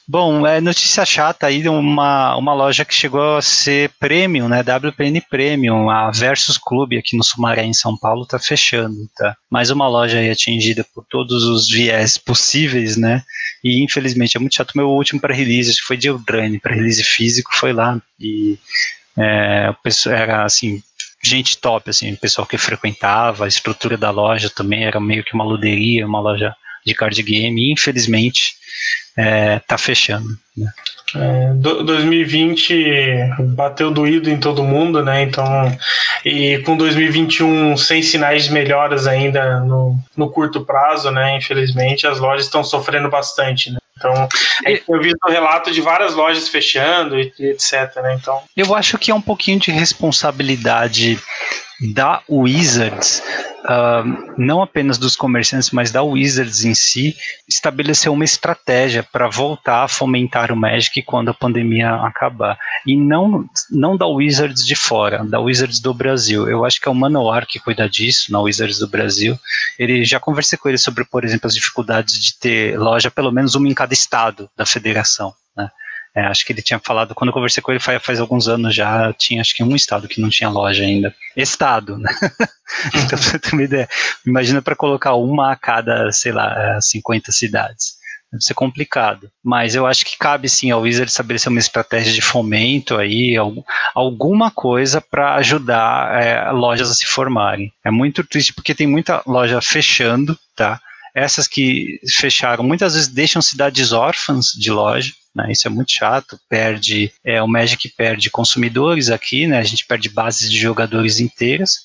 Bom, é notícia chata aí, uma, uma loja que chegou a ser premium, né, WPN Premium, a Versus Club aqui no Sumaré, em São Paulo, tá fechando, tá? Mais uma loja aí atingida por todos os viés possíveis, né, e infelizmente é muito chato, meu último para release acho que foi de Eldraine, para release físico foi lá, e é, era assim, gente top, assim, o pessoal que frequentava, a estrutura da loja também era meio que uma luderia, uma loja de card game, e infelizmente é, tá fechando. Né? É, 2020 bateu doído em todo mundo, né? Então, e com 2021 sem sinais de melhoras ainda no, no curto prazo, né? Infelizmente, as lojas estão sofrendo bastante, né? Então, eu vi o relato de várias lojas fechando e, e etc, né? Então, eu acho que é um pouquinho de responsabilidade da Wizards, uh, não apenas dos comerciantes, mas da Wizards em si, estabelecer uma estratégia para voltar a fomentar o Magic quando a pandemia acabar. E não, não da Wizards de fora, da Wizards do Brasil. Eu acho que é o Manowar que cuida disso, na Wizards do Brasil. Ele já conversei com ele sobre, por exemplo, as dificuldades de ter loja, pelo menos uma em cada estado da federação. Né? É, acho que ele tinha falado, quando eu conversei com ele faz, faz, alguns anos já, tinha acho que um estado que não tinha loja ainda. Estado, né? então, você ter uma ideia. Imagina para colocar uma a cada, sei lá, 50 cidades. Deve ser complicado. Mas eu acho que cabe sim ao Wizard estabelecer uma estratégia de fomento aí, alguma coisa para ajudar é, lojas a se formarem. É muito triste porque tem muita loja fechando, tá? Essas que fecharam muitas vezes deixam cidades órfãs de loja né? Isso é muito chato, perde, é, o Magic perde consumidores aqui, né? a gente perde bases de jogadores inteiras.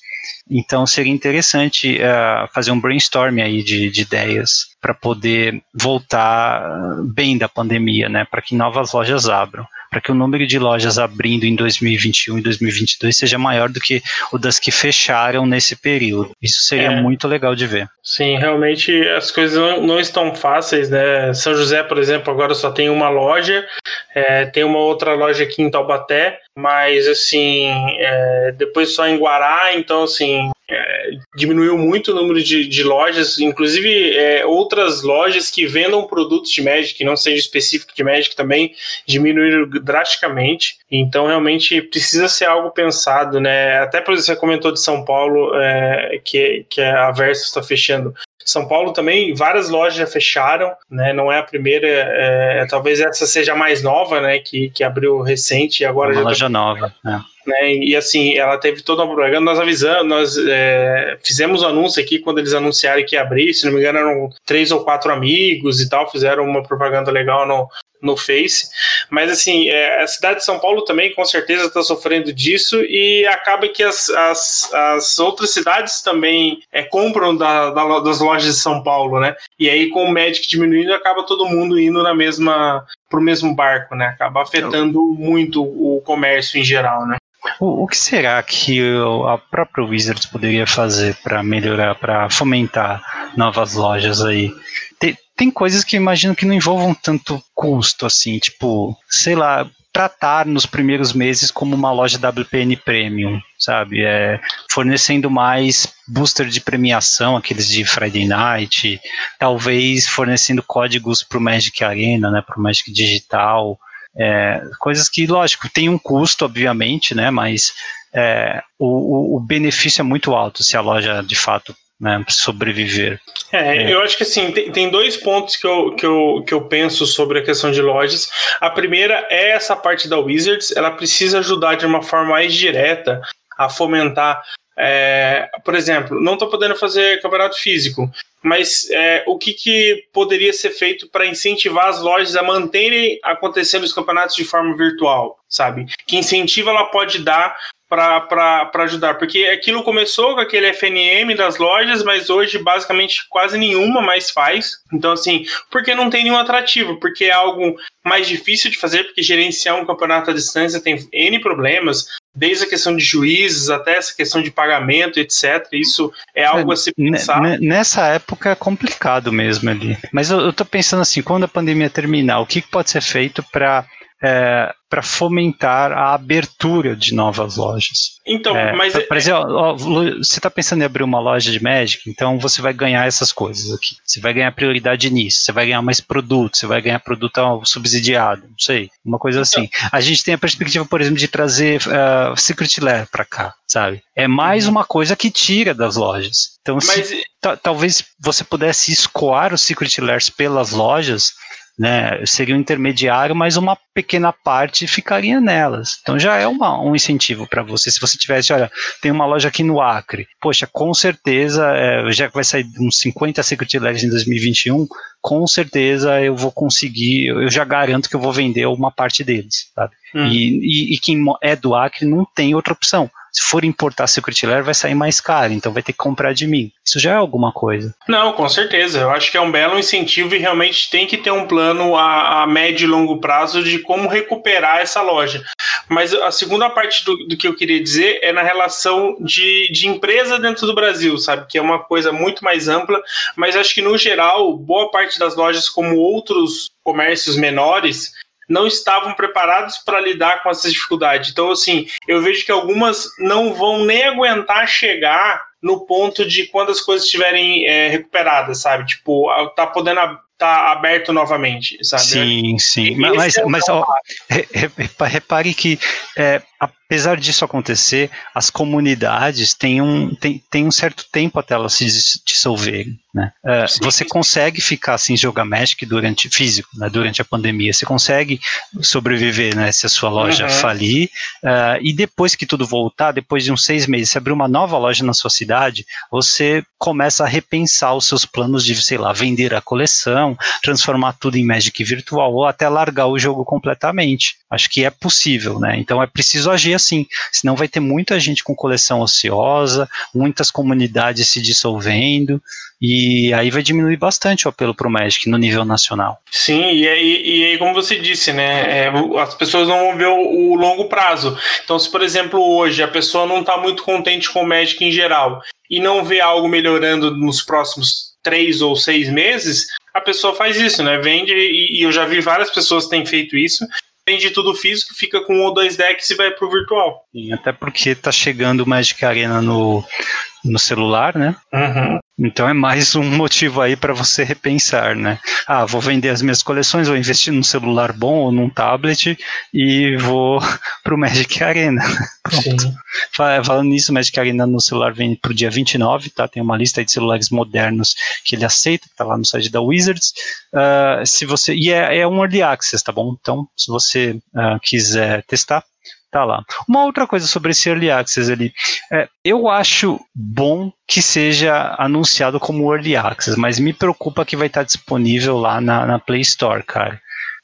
Então seria interessante uh, fazer um brainstorm aí de, de ideias para poder voltar bem da pandemia, né? Para que novas lojas abram para que o número de lojas abrindo em 2021 e 2022 seja maior do que o das que fecharam nesse período. Isso seria é. muito legal de ver. Sim, realmente as coisas não, não, estão fáceis, né? São José, por exemplo, agora só tem uma loja, é, tem uma outra loja aqui em Taubaté, mas assim, é, depois só em Guará, então assim, é, diminuiu muito o número de, de lojas, inclusive é, outras lojas que vendam produtos de Magic, que não seja específico de Magic, também diminuíram drasticamente. Então, realmente precisa ser algo pensado, né? Até por você comentou de São Paulo, é, que, que a Versus está fechando. São Paulo também, várias lojas já fecharam, né? Não é a primeira, é, talvez essa seja a mais nova, né? Que, que abriu recente e agora Uma já. Loja tá... nova, é. Né? E assim, ela teve toda uma propaganda, nós avisamos, nós é, fizemos o anúncio aqui quando eles anunciaram que ia abrir, se não me engano, eram três ou quatro amigos e tal, fizeram uma propaganda legal no, no Face. Mas, assim, é, a cidade de São Paulo também, com certeza, está sofrendo disso e acaba que as, as, as outras cidades também é, compram da, da, das lojas de São Paulo, né? E aí, com o Magic diminuindo, acaba todo mundo indo na mesma pro mesmo barco, né? Acaba afetando muito o comércio em geral, né? O, o que será que a própria Wizards poderia fazer para melhorar, para fomentar novas lojas aí? Tem coisas que imagino que não envolvam tanto custo assim, tipo, sei lá, tratar nos primeiros meses como uma loja WPN Premium, sabe? É, fornecendo mais booster de premiação, aqueles de Friday Night, talvez fornecendo códigos para o Magic Arena, né, para o Magic Digital, é, coisas que, lógico, tem um custo, obviamente, né, mas é, o, o benefício é muito alto se a loja de fato né, sobreviver. É, é, eu acho que assim, tem, tem, dois pontos que eu, que, eu, que eu penso sobre a questão de lojas. A primeira é essa parte da Wizards, ela precisa ajudar de uma forma mais direta a fomentar. É, por exemplo, não estou podendo fazer campeonato físico, mas é, o que, que poderia ser feito para incentivar as lojas a manterem acontecendo os campeonatos de forma virtual, sabe? Que incentivo ela pode dar para ajudar, porque aquilo começou com aquele FNM das lojas, mas hoje basicamente quase nenhuma mais faz. Então, assim, porque não tem nenhum atrativo, porque é algo mais difícil de fazer, porque gerenciar um campeonato à distância tem N problemas, desde a questão de juízes até essa questão de pagamento, etc. Isso é algo a se pensar. Nessa época é complicado mesmo ali. Mas eu, eu tô pensando assim, quando a pandemia terminar, o que pode ser feito para é, para fomentar a abertura de novas lojas. Então, é, mas. Por exemplo, ó, você está pensando em abrir uma loja de Magic, então você vai ganhar essas coisas aqui. Você vai ganhar prioridade nisso, você vai ganhar mais produtos, você vai ganhar produto subsidiado, não sei, uma coisa então. assim. A gente tem a perspectiva, por exemplo, de trazer uh, Secret Lair para cá, sabe? É mais uhum. uma coisa que tira das lojas. Então, mas... se, talvez você pudesse escoar os Secret Lairs pelas lojas né, seria um intermediário, mas uma pequena parte ficaria nelas. Então já é uma, um incentivo para você. Se você tivesse, olha, tem uma loja aqui no Acre, poxa, com certeza, é, já que vai sair uns 50 Secret Lares em 2021, com certeza eu vou conseguir, eu já garanto que eu vou vender uma parte deles, sabe? Hum. E, e, e, quem é do Acre não tem outra opção. Se for importar Secret Lair vai sair mais caro, então vai ter que comprar de mim. Isso já é alguma coisa. Não, com certeza. Eu acho que é um belo incentivo e realmente tem que ter um plano a, a médio e longo prazo de como recuperar essa loja. Mas a segunda parte do, do que eu queria dizer é na relação de, de empresa dentro do Brasil, sabe? Que é uma coisa muito mais ampla, mas acho que no geral, boa parte das lojas, como outros comércios menores, não estavam preparados para lidar com essas dificuldades. Então, assim, eu vejo que algumas não vão nem aguentar chegar no ponto de quando as coisas estiverem é, recuperadas, sabe? Tipo, tá podendo tá aberto novamente, sabe? Sim, sim. Mas, é mas ó, repare que é, apesar disso acontecer, as comunidades têm um, têm, têm um certo tempo até elas se dissolverem. Né? Uh, você consegue ficar sem jogar Magic durante físico, né, durante a pandemia. Você consegue sobreviver né, se a sua loja uhum. falir. Uh, e depois que tudo voltar, depois de uns seis meses, se abrir uma nova loja na sua cidade, você começa a repensar os seus planos de, sei lá, vender a coleção, transformar tudo em Magic virtual ou até largar o jogo completamente. Acho que é possível, né? Então é preciso agir assim, senão vai ter muita gente com coleção ociosa, muitas comunidades se dissolvendo, e aí vai diminuir bastante o apelo para o Magic no nível nacional. Sim, e aí, e aí como você disse, né, é, as pessoas não vão ver o, o, longo prazo. Então, se por exemplo hoje a pessoa não está muito contente com o Magic em geral e não vê algo melhorando nos próximos três ou seis meses, a pessoa faz isso, né? Vende, e, e eu já vi várias pessoas que têm feito isso, vende tudo físico, fica com um ou dois decks e vai pro virtual. Sim, até porque tá chegando o Magic Arena no, no celular, né? Uhum. Então é mais um motivo aí para você repensar, né? Ah, vou vender as minhas coleções, vou investir num celular bom ou num tablet e vou pro Magic Arena. Pronto. Falando nisso, Magic Arena no celular vem pro dia 29, tá? Tem uma lista de celulares modernos que ele aceita, tá lá no site da Wizards. Uh, se você e é, é, um early access, tá bom? Então, se você uh, quiser testar, tá lá. Uma outra coisa sobre esse Early Access ali, é, eu acho bom que seja anunciado como Early Access, mas me preocupa que vai estar disponível lá na, na Play Store, cara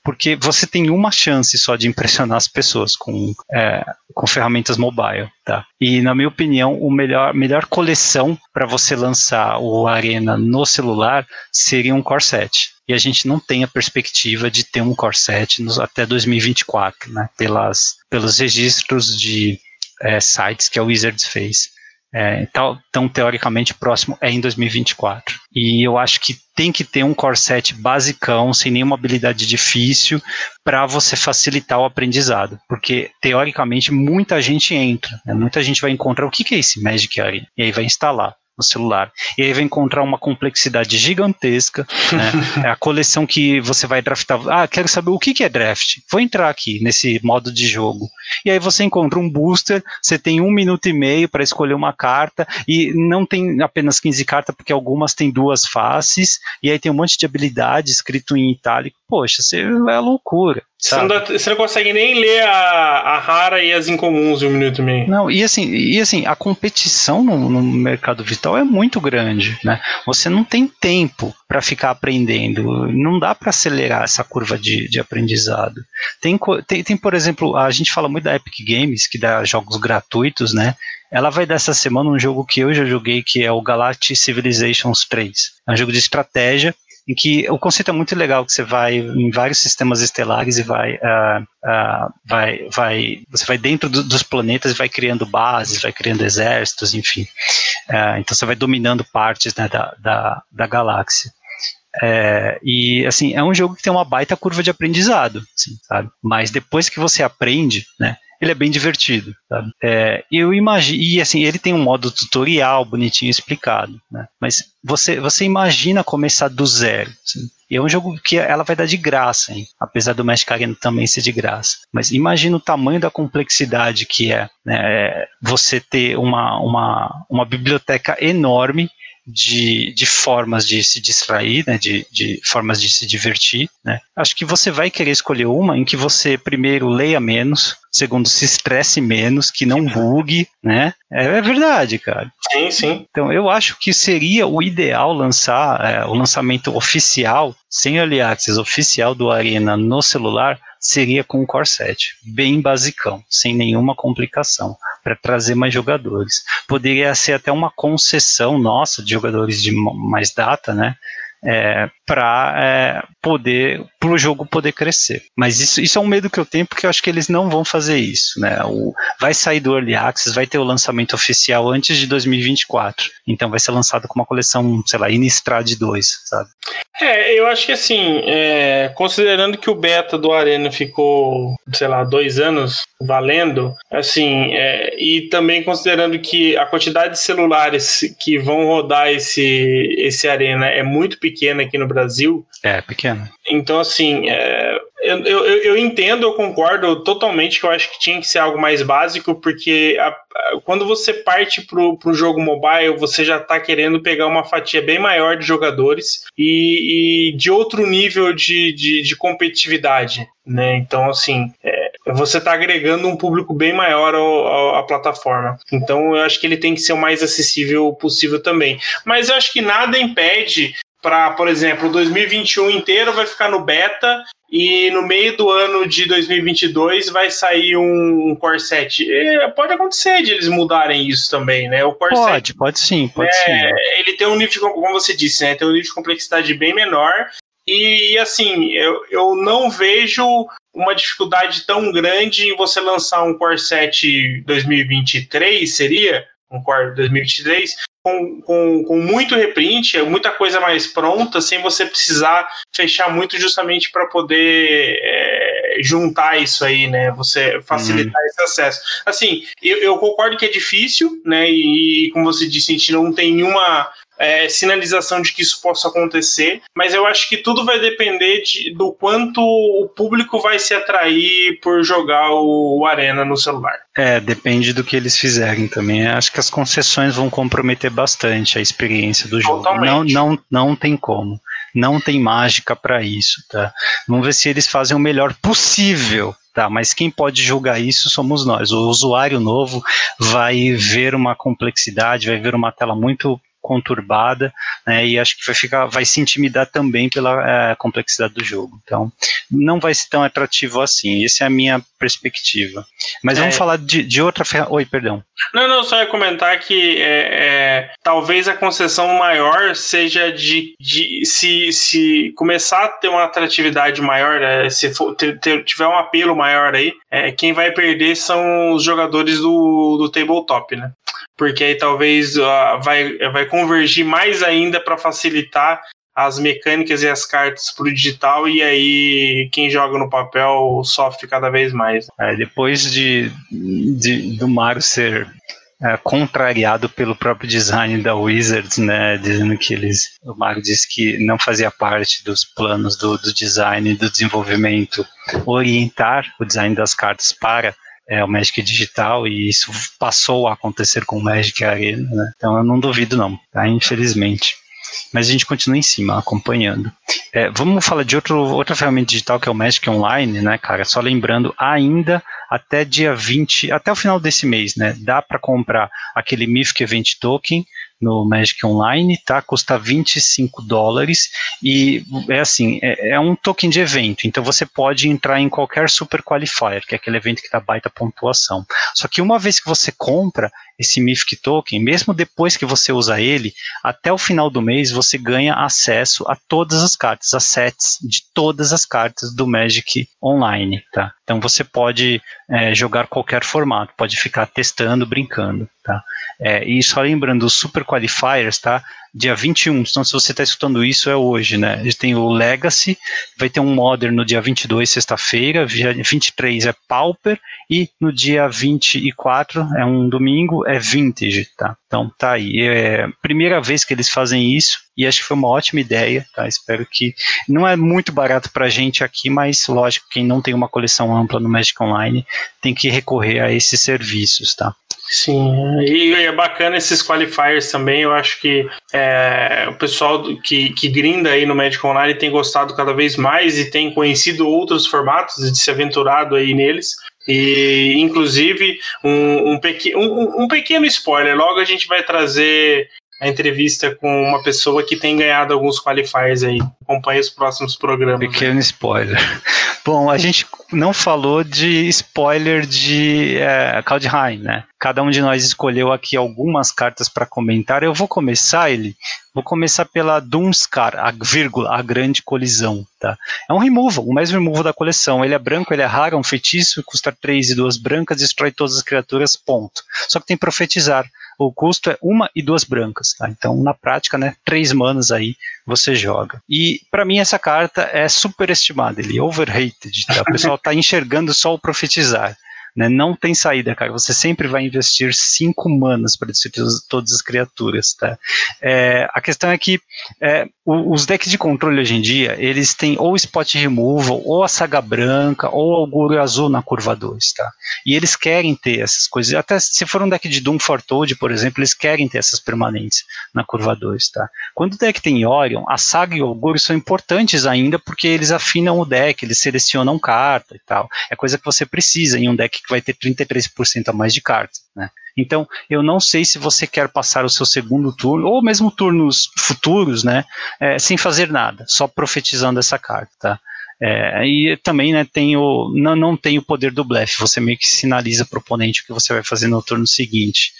porque você tem uma chance só de impressionar as pessoas com, é, com ferramentas mobile, tá? E na minha opinião, o melhor melhor coleção para você lançar o Arena no celular seria um Core 7. E a gente não tem a perspectiva de ter um Core 7 nos, até 2024, né? Pelas, pelos registros de é, sites que a Wizards fez. É, então, então, teoricamente, o próximo é em 2024. E eu acho que tem que ter um core set basicão, sem nenhuma habilidade difícil, para você facilitar o aprendizado. Porque, teoricamente, muita gente entra, né? muita gente vai encontrar o que, que é esse Magic Arena, e aí vai instalar no celular. E aí vai encontrar uma complexidade gigantesca, né? É a coleção que você vai draftar. Ah, quero saber o que é draft. Vou entrar aqui nesse modo de jogo. E aí você encontra um booster, você tem um minuto e meio para escolher uma carta, e não tem apenas 15 cartas, porque algumas têm duas faces, e aí tem um monte de habilidade escrito em itálico. Poxa, você é loucura. Você não, dá, você não, consegue nem ler a, a rara e as incomuns em um minuto e meio. Não, e assim, e assim a competição no, no mercado virtual é muito grande, né? Você não tem tempo para ficar aprendendo, não dá para acelerar essa curva de, de aprendizado. Tem, tem, tem, por exemplo, a gente fala muito da Epic Games, que dá jogos gratuitos, né? Ela vai dar essa semana um jogo que eu já joguei, que é o Galactic Civilizations 3. É um jogo de estratégia em que o conceito é muito legal, que você vai em vários sistemas estelares e vai, uh, uh, vai, vai você vai dentro do, dos planetas e vai criando bases, vai criando exércitos, enfim. Uh, então você vai dominando partes né, da, da, da galáxia. É, e assim, é um jogo que tem uma baita curva de aprendizado, assim, sabe? Mas depois que você aprende, né? Ele é bem divertido. Sabe? É, eu imagino, e assim, ele tem um modo tutorial bonitinho explicado, né? Mas você, você imagina começar do zero. Assim. E é um jogo que ela vai dar de graça, hein? apesar do Magic Arena também ser de graça. Mas imagina o tamanho da complexidade que é, né? é você ter uma, uma, uma biblioteca enorme de, de formas de se distrair, né, de, de formas de se divertir, né. Acho que você vai querer escolher uma em que você primeiro leia menos, segundo se estresse menos, que não bugue, né? É, é verdade, cara. Sim, sim. Então eu acho que seria o ideal lançar é, o lançamento oficial, sem early access oficial do Arena no celular seria com o Core 7, bem basicão, sem nenhuma complicação, para trazer mais jogadores. Poderia ser até uma concessão nossa de jogadores de mais data, né? É, para é, poder para o jogo poder crescer. Mas isso, isso é um medo que eu tenho porque eu acho que eles não vão fazer isso, né? O, vai sair do Early Access, vai ter o lançamento oficial antes de 2024. Então vai ser lançado com uma coleção, sei lá, Innistrad 2, sabe? É, eu acho que assim, é, considerando que o beta do Arena ficou, sei lá, dois anos valendo, assim, é, e também considerando que a quantidade de celulares que vão rodar esse, esse Arena é muito aqui no Brasil. É, pequena. Então, assim, é, eu, eu, eu, entendo, eu concordo totalmente que eu acho que tinha que ser algo mais básico, porque a, a, quando você parte para o jogo mobile, você já está querendo pegar uma fatia bem maior de jogadores e, e de outro nível de, de, de competitividade. Né? Então, assim, é, você está agregando um público bem maior à plataforma. Então, eu acho que ele tem que ser o mais acessível possível também. Mas eu acho que nada impede para, por exemplo, 2021 inteiro vai ficar no beta e no meio do ano de 2022 vai sair um, um Core 7. E pode acontecer de eles mudarem isso também, né? O Core pode, 7, pode sim, pode é, sim. Ele tem um nível, de, como você disse, né? Tem um nível de complexidade bem menor. E, assim, eu, eu não vejo uma dificuldade tão grande em você lançar um Core 7 2023, seria? Um Core 2023, com, com, com muito reprint, muita coisa mais pronta, sem você precisar fechar muito justamente para poder é, juntar isso aí, né? Você facilitar uhum. esse acesso. Assim, eu, eu, concordo que é difícil, né? E, como você disse, a gente não tem nenhuma é, sinalização de que isso possa acontecer, mas eu acho que tudo vai depender de, do quanto o público vai se atrair por jogar o, o, Arena no celular. É, depende do que eles fizerem também. Acho que as concessões vão comprometer bastante a experiência do jogo. Não, não, não tem como. Não tem mágica para isso, tá? Vamos ver se eles fazem o melhor possível Tá, mas quem pode julgar isso somos nós. O usuário novo vai ver uma complexidade, vai ver uma tela muito conturbada, né, e acho que vai ficar, vai se intimidar também pela é, complexidade do jogo. Então, não vai ser tão atrativo assim. Essa é a minha perspectiva. Mas é. vamos falar de, de outra ferramenta. Oi, perdão. Não, não, só ia comentar que é, é, talvez a concessão maior seja de, de se, se começar a ter uma atratividade maior, é, se for, ter, ter, tiver um apelo maior aí, é, quem vai perder são os jogadores do, do tabletop, né? porque aí talvez uh, vai, vai convergir mais ainda para facilitar as mecânicas e as cartas para o digital e aí quem joga no papel sofre cada vez mais. É, depois de, de, do Mario ser é, contrariado pelo próprio design da Wizards, né, dizendo que eles, o Mario disse que não fazia parte dos planos do, do design do desenvolvimento orientar o design das cartas para é, o Magic digital e isso passou a acontecer com o Magic Arena, né? Então eu não duvido não, tá? Infelizmente. Mas a gente continua em cima, acompanhando. É, vamos falar de outro, outra ferramenta digital que é o Magic Online, né, cara? Só lembrando, ainda até dia 20, até o final desse mês, né? Dá para comprar aquele Mythic Event Token no Magic Online, tá? Custa 25 dólares e é assim, é, é, um token de evento, então você pode entrar em qualquer Super Qualifier, que é aquele evento que dá baita pontuação. Só que uma vez que você compra esse Mythic Token, mesmo depois que você usa ele, até o final do mês você ganha acesso a todas as cartas, a sets de todas as cartas do Magic Online, tá? Então você pode é, jogar qualquer formato, pode ficar testando, brincando, tá? É, e só lembrando, os Super Qualifiers, tá? Dia 21, então se você está escutando isso, é hoje, né? A tem o Legacy, vai ter um Modern no dia 22, sexta-feira, dia 23 é Pauper, e no dia 24, é um domingo, é Vintage, tá? Então tá aí. É primeira vez que eles fazem isso, e acho que foi uma ótima ideia, tá? Espero que. Não é muito barato pra gente aqui, mas lógico, quem não tem uma coleção ampla no Magic Online tem que recorrer a esses serviços, tá? Sim, e é bacana esses qualifiers também. Eu acho que é, o pessoal que, que grinda aí no Magic Online tem gostado cada vez mais e tem conhecido outros formatos e se aventurado aí neles. E, inclusive, um, um, pequ um, um, pequeno spoiler: logo a gente vai trazer a entrevista com uma pessoa que tem ganhado alguns qualifiers aí. Acompanhe os próximos programas. Pequeno spoiler. Bom, a gente não falou de spoiler de é, Kaldheim, né? Cada um de nós escolheu aqui algumas cartas para comentar. Eu vou começar ele. Vou começar pela Doomscar, a vírgula, a grande colisão, tá? É um removal, o mesmo removal da coleção. Ele é branco, ele é raro, é um feitiço, custa 3 e 2 brancas, destrói todas as criaturas, ponto. Só que tem profetizar o custo é uma e duas brancas, tá? Então, na prática, né, três manas aí você joga. E para mim essa carta é superestimada, ele é overrated, tá? O pessoal tá enxergando só o profetizar. Né? Não tem saída, cara. Você sempre vai investir cinco manas para destruir todas as criaturas, tá? É, a questão é que é, os decks de controle hoje em dia, eles têm ou Spot Removal, ou a Saga Branca, ou Augúrio Azul na curva 2, tá? E eles querem ter essas coisas. Até se for um deck de Doom Fortold, por exemplo, eles querem ter essas permanentes na curva 2, tá? Quando o deck tem Orion, a Saga e o Augúrio são importantes ainda porque eles afinam o deck, eles selecionam carta e tal. É coisa que você precisa em um deck que vai ter 33% a mais de cartas, né? Então, eu não sei se você quer passar o seu segundo turno, ou mesmo turnos futuros, né, é, sem fazer nada, só profetizando essa carta, tá? É, e também né, tem o, não, não tem o poder do blefe, você meio que sinaliza para o oponente o que você vai fazer no turno seguinte.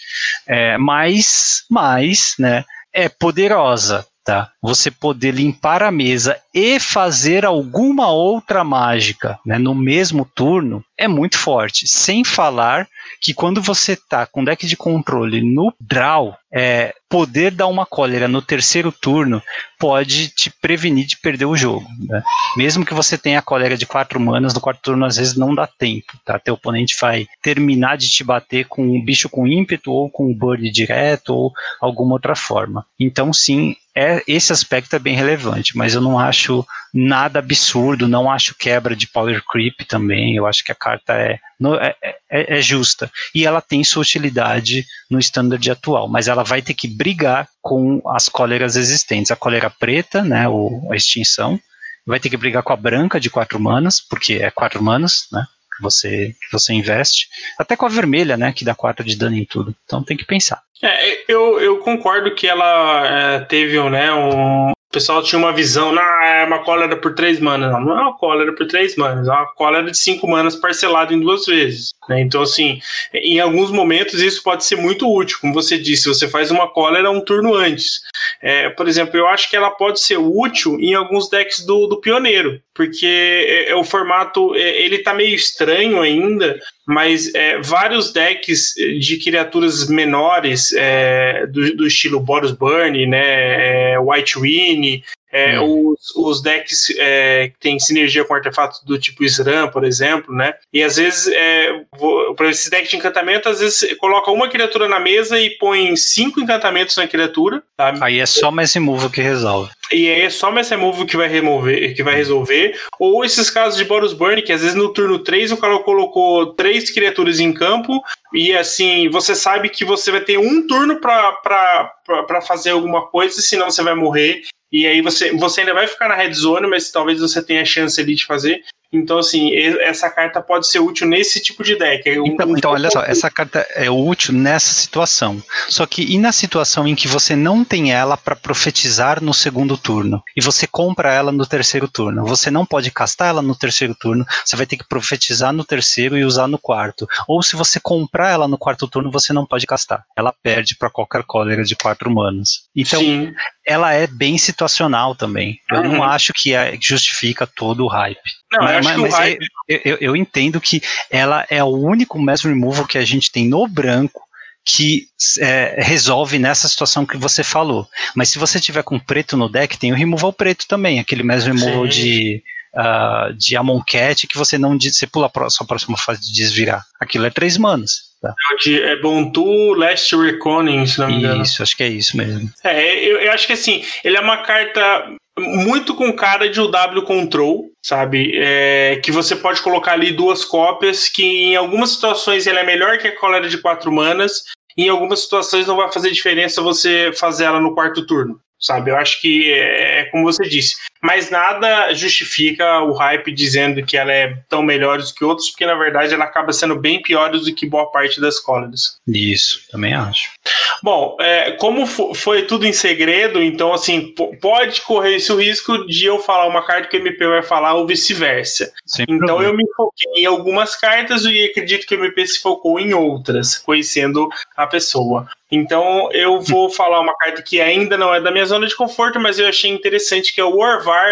É, mas, mas, né, é poderosa, tá? Você poder limpar a mesa e fazer alguma outra mágica né, no mesmo turno é muito forte. Sem falar que quando você tá com deck de controle no draw, é, poder dar uma cólera no terceiro turno pode te prevenir de perder o jogo. Né? Mesmo que você tenha a cólera de quatro manas, no quarto turno às vezes não dá tempo. Tá? Teu oponente vai terminar de te bater com um bicho com ímpeto, ou com um bird direto, ou alguma outra forma. Então, sim, é, esse aspecto é bem relevante, mas eu não acho nada absurdo, não acho quebra de power creep também, eu acho que a carta é, é, é, é justa. E ela tem sua utilidade no standard atual, mas ela vai ter que brigar com as cóleras existentes. A cólera preta, né, ou a extinção, vai ter que brigar com a branca de quatro manas, porque é quatro manas, né? Você, você investe, até com a vermelha, né, que dá 4 de dano em tudo. Então tem que pensar. É, eu, eu concordo que ela é, teve né, um, o pessoal tinha uma visão, não, é uma cólera por três manas. Não, não é uma cólera por três manas, é uma cólera de cinco manas parcelado em duas vezes. Né? Então, assim, em alguns momentos isso pode ser muito útil. Como você disse, você faz uma cólera um turno antes. É, por exemplo, eu acho que ela pode ser útil em alguns decks do, do Pioneiro, porque é, é o formato, é, ele tá meio estranho ainda, mas é, vários decks de criaturas menores é, do, do, estilo Boros Burn, né, é, White Win, é, hum. os, os, decks é, que tem sinergia com artefatos do tipo SRAM, por exemplo, né? E às vezes, é, para esses decks de encantamento, às vezes coloca uma criatura na mesa e põe cinco encantamentos na criatura. Tá? Aí é só mais removal que resolve. E aí é só mais removal que vai remover, que vai resolver. Ou esses casos de Boros Burn, que às vezes no turno 3 o cara colocou três criaturas em campo e assim, você sabe que você vai ter um turno para fazer alguma coisa, senão você vai morrer. E aí você, você ainda vai ficar na red zone, mas talvez você tenha a chance ali de fazer. Então, assim, essa carta pode ser útil nesse tipo de deck. Então, um então olha só, essa carta é útil nessa situação. Só que e na situação em que você não tem ela para profetizar no segundo turno e você compra ela no terceiro turno, você não pode castar ela no terceiro turno, você vai ter que profetizar no terceiro e usar no quarto. Ou se você comprar ela no quarto turno, você não pode castar. Ela perde para qualquer cólera de quatro manas. Então, Sim. ela é bem situacional também. Eu uhum. não acho que é, justifica todo o hype. Não, mas, mas, mas hype... eu, eu, eu, entendo que ela é o único mass removal que a gente tem no branco que é, resolve nessa situação que você falou. Mas se você tiver com preto no deck, tem o removal preto também, aquele mass removal Sim. de uh, de Amonkhet que você não você pula a sua próxima fase de desvirar. Aquilo é três manas. Tá. É, é Bontu Last Reconing, se não me engano. Isso, acho que é isso mesmo. É, eu, eu acho que assim, ele é uma carta muito com cara de UW Control, sabe? É, que você pode colocar ali duas cópias, que em algumas situações ele é melhor que a cólera de quatro manas, em algumas situações não vai fazer diferença você fazer ela no quarto turno, sabe? Eu acho que é, é como você disse, mas nada justifica o hype dizendo que ela é tão melhores que outros, porque na verdade ela acaba sendo bem piores do que boa parte das cólidas. Isso, também acho. Bom, é, como foi tudo em segredo, então assim, pode correr esse risco de eu falar uma carta que o MP vai falar ou vice-versa. Então problema. eu me foquei em algumas cartas e acredito que o MP se focou em outras, conhecendo a pessoa. Então eu vou falar uma carta que ainda não é da minha zona de conforto, mas eu achei interessante, que é o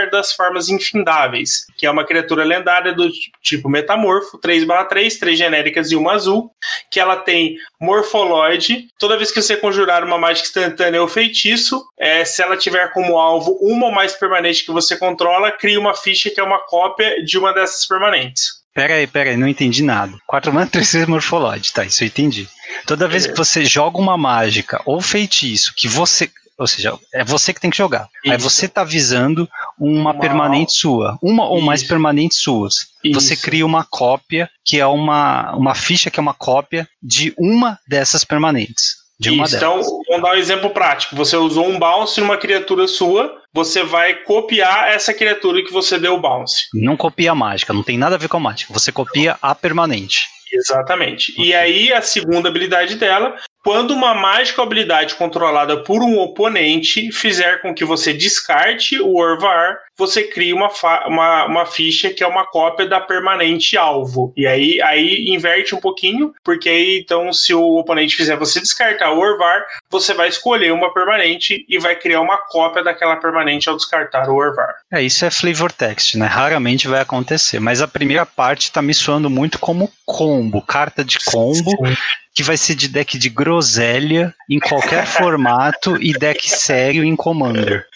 Das Formas Infindáveis, que é uma criatura lendária do tipo Metamorfo, 3/3, 3 genéricas e uma azul, que ela tem Morfoloide. Toda vez que você conjurar uma mágica instantânea ou feitiço, é, se ela tiver como alvo uma ou mais permanente que você controla, cria uma ficha que é uma cópia de uma dessas permanentes. Pera aí, pera aí, não entendi nada. 4 mana, 3 Morfoloide, tá, isso eu entendi. Toda vez é. que você joga uma mágica ou feitiço que você. Ou seja, é você que tem que jogar. Isso. Aí você tá visando uma, uma, permanente sua. Uma ou Isso. mais permanentes suas. Isso. Você cria uma cópia, que é uma, uma ficha que é uma cópia de uma dessas permanentes. De uma Isso, então, vamos dar um exemplo prático. Você usou um bounce numa criatura sua, você vai copiar essa criatura que você deu o bounce. Não copia a mágica, não tem nada a ver com a mágica. Você copia a permanente. Exatamente. E aí a segunda habilidade dela quando uma mágica habilidade controlada por um oponente fizer com que você descarte o Orvar, você cria uma, uma, uma ficha que é uma cópia da permanente alvo. E aí, aí inverte um pouquinho, porque aí então, se o oponente fizer você descartar o Orvar, você vai escolher uma permanente e vai criar uma cópia daquela permanente ao descartar o Orvar. É, isso é flavor text, né? Raramente vai acontecer. Mas a primeira parte tá me soando muito como combo, carta de combo. Sim que vai ser de deck de groselha em qualquer formato e deck sério em Commander.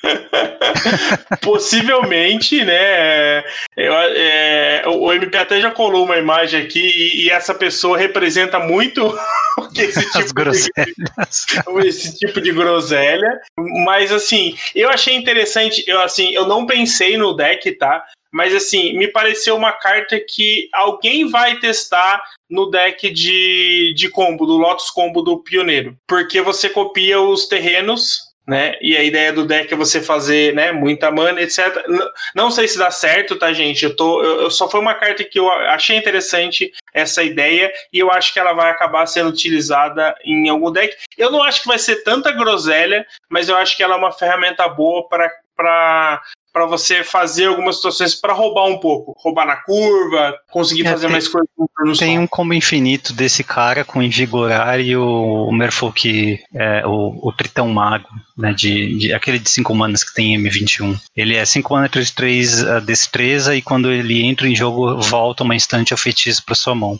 Possivelmente, né? Eu, é, o MP até já colou uma imagem aqui e, e essa pessoa representa muito esse tipo, de, esse tipo de groselha. Mas assim, eu achei interessante. Eu assim, eu não pensei no deck, tá? Mas assim, me pareceu uma carta que alguém vai testar no deck de, de combo, do Lotus Combo do Pioneiro. Porque você copia os terrenos né? E a ideia do deck é você fazer, né, muita mana, etc. Não sei se dá certo, tá, gente? Eu tô, eu, só foi uma carta que eu achei interessante essa ideia e eu acho que ela vai acabar sendo utilizada em algum deck. Eu não acho que vai ser tanta groselha, mas eu acho que ela é uma ferramenta boa para para para você fazer algumas situações para roubar um pouco, roubar na curva, conseguir é, fazer tem, mais coisas no Tem um combo infinito desse cara com Invigorar e o, o Merfolk, é, o, o Tritão Mago, né, de, de, aquele de 5 manas que tem M21. Ele é 5 mana 3 3 a destreza e quando ele entra em jogo volta uma instante ao feitiço para sua mão.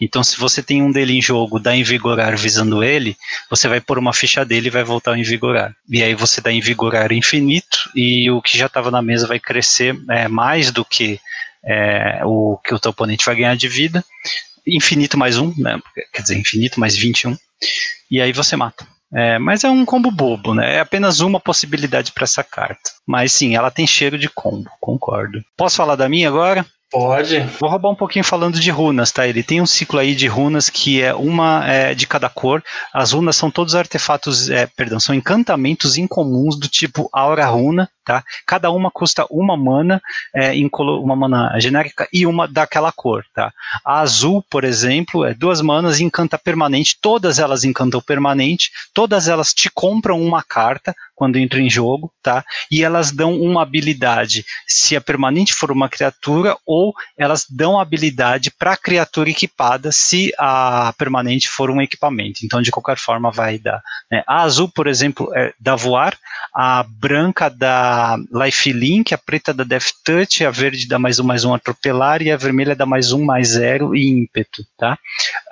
Então, se você tem um dele em jogo, dá Invigorar visando ele, você vai pôr uma ficha dele e vai voltar a Invigorar. E aí você dá Invigorar infinito e o que já estava na mesa vai crescer é, mais do que é, o que o teu oponente vai ganhar de vida. Infinito mais um, né? quer dizer, infinito mais 21. E aí você mata. É, mas é um combo bobo, né? É apenas uma possibilidade para essa carta. Mas sim, ela tem cheiro de combo, concordo. Posso falar da minha agora? Pode. Vou roubar um pouquinho falando de runas, tá? Ele tem um ciclo aí de runas que é uma é, de cada cor. As runas são todos artefatos, é, perdão, são encantamentos incomuns do tipo Aura Runa, tá? Cada uma custa uma mana, é, uma mana genérica e uma daquela cor, tá? A azul, por exemplo, é duas manas e encanta permanente, todas elas encantam permanente, todas elas te compram uma carta quando entra em jogo, tá? E elas dão uma habilidade se a permanente for uma criatura ou elas dão habilidade para a criatura equipada se a permanente for um equipamento. Então, de qualquer forma, vai dar. Né? A azul, por exemplo, é, dá voar, a branca dá Life Link, a preta da Death Touch, a verde dá mais um mais um atropelar e a vermelha dá mais um mais zero e ímpeto, tá?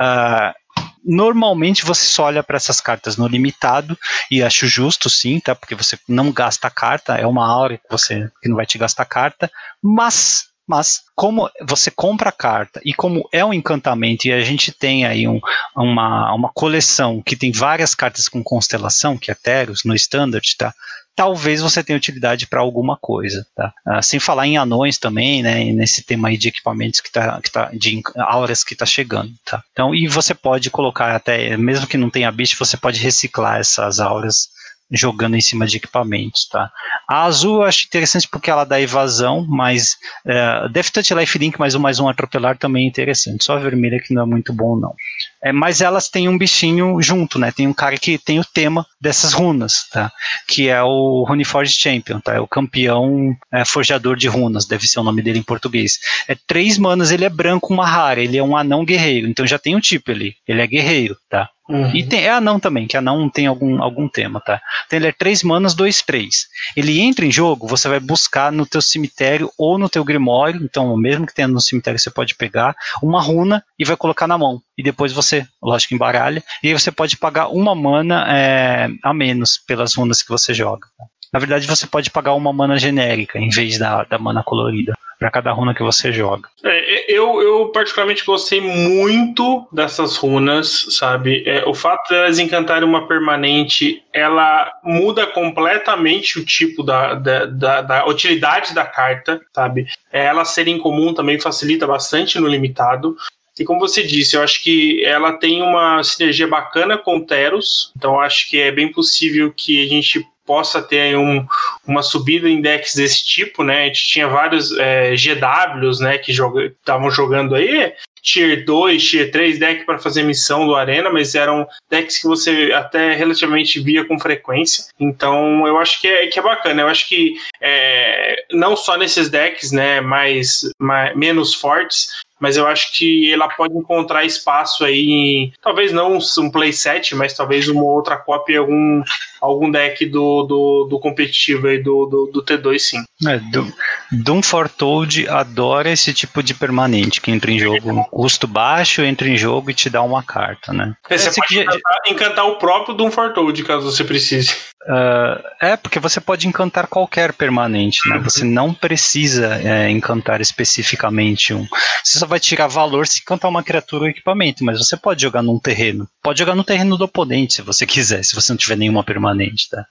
Uh, normalmente você só olha para essas cartas no limitado e acho justo sim, tá? Porque você não gasta carta, é uma aura que você que não vai te gastar carta, mas mas como você compra a carta e como é um encantamento e a gente tem aí um, uma, uma coleção que tem várias cartas com constelação, que é Teros, no Standard, tá? Talvez você tenha utilidade para alguma coisa, tá? Ah, sem falar em anões também, né? Nesse tema aí de equipamentos que tá, que tá de auras que está chegando, tá? Então, e você pode colocar até, mesmo que não tenha bicho, você pode reciclar essas auras jogando em cima de equipamentos, tá? A azul eu acho interessante porque ela dá evasão, mas é, Death Touch Lifelink mais um mais um atropelar também é interessante. Só a vermelha que não é muito bom não. É, mas elas têm um bichinho junto, né? Tem um cara que tem o tema dessas runas, tá? Que é o Runeforge Champion, tá? É o campeão é, forjador de runas, deve ser o nome dele em português. É três manas, ele é branco, uma rara, ele é um anão guerreiro, então já tem um tipo ali. Ele é guerreiro, tá? Uhum. E tem, é anão também, que anão tem algum, algum tema, tá? Então ele é 3 manas, 2, 3. Ele entra em jogo, você vai buscar no teu cemitério ou no teu grimório, então mesmo que tenha no cemitério você pode pegar uma runa e vai colocar na mão. E depois você, lógico, embaralha, e aí você pode pagar uma mana é, a menos pelas runas que você joga. Na verdade, você pode pagar uma mana genérica em vez da, da mana colorida para cada runa que você joga. É, eu, eu particularmente gostei muito dessas runas, sabe? É, o fato delas encantarem uma permanente, ela muda completamente o tipo da, da, da, da utilidade da carta, sabe? É, ela ser incomum também facilita bastante no limitado. E como você disse, eu acho que ela tem uma sinergia bacana com Teros, então acho que é bem possível que a gente possa ter um, uma subida em decks desse tipo, né? A gente tinha vários é, GWs, né, que estavam joga jogando aí, Tier 2, Tier 3 deck para fazer missão do Arena, mas eram decks que você até relativamente via com frequência. Então eu acho que é, que é bacana. Eu acho que é, não só nesses decks né, mais, mais menos fortes, mas eu acho que ela pode encontrar espaço aí em, talvez não um playset, mas talvez uma outra cópia, algum, algum deck do, do, do competitivo aí do, do, do T2, sim. É, do, Doom Fortold adora esse tipo de permanente que entra em jogo, custo baixo, entra em jogo e te dá uma carta, né? É, você pode encantar, encantar, o próprio Doom Fortold, caso você precise. Uh, é, porque você pode encantar qualquer permanente, né? Uhum. Você não precisa é, encantar especificamente um. Você só vai tirar valor se encantar uma criatura ou equipamento, mas você pode jogar num terreno. Pode jogar no terreno do oponente, se você quiser, se você não tiver nenhuma permanente, tá?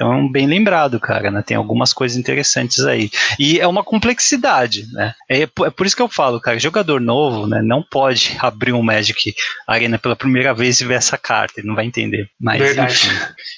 Então, bem lembrado, cara, né? Tem algumas coisas interessantes aí. E é uma complexidade, né? É, é por isso que eu falo, cara, jogador novo, né, não pode abrir um Magic Arena pela primeira vez e ver essa carta, ele não vai entender. Mas, Verdade. Enfim,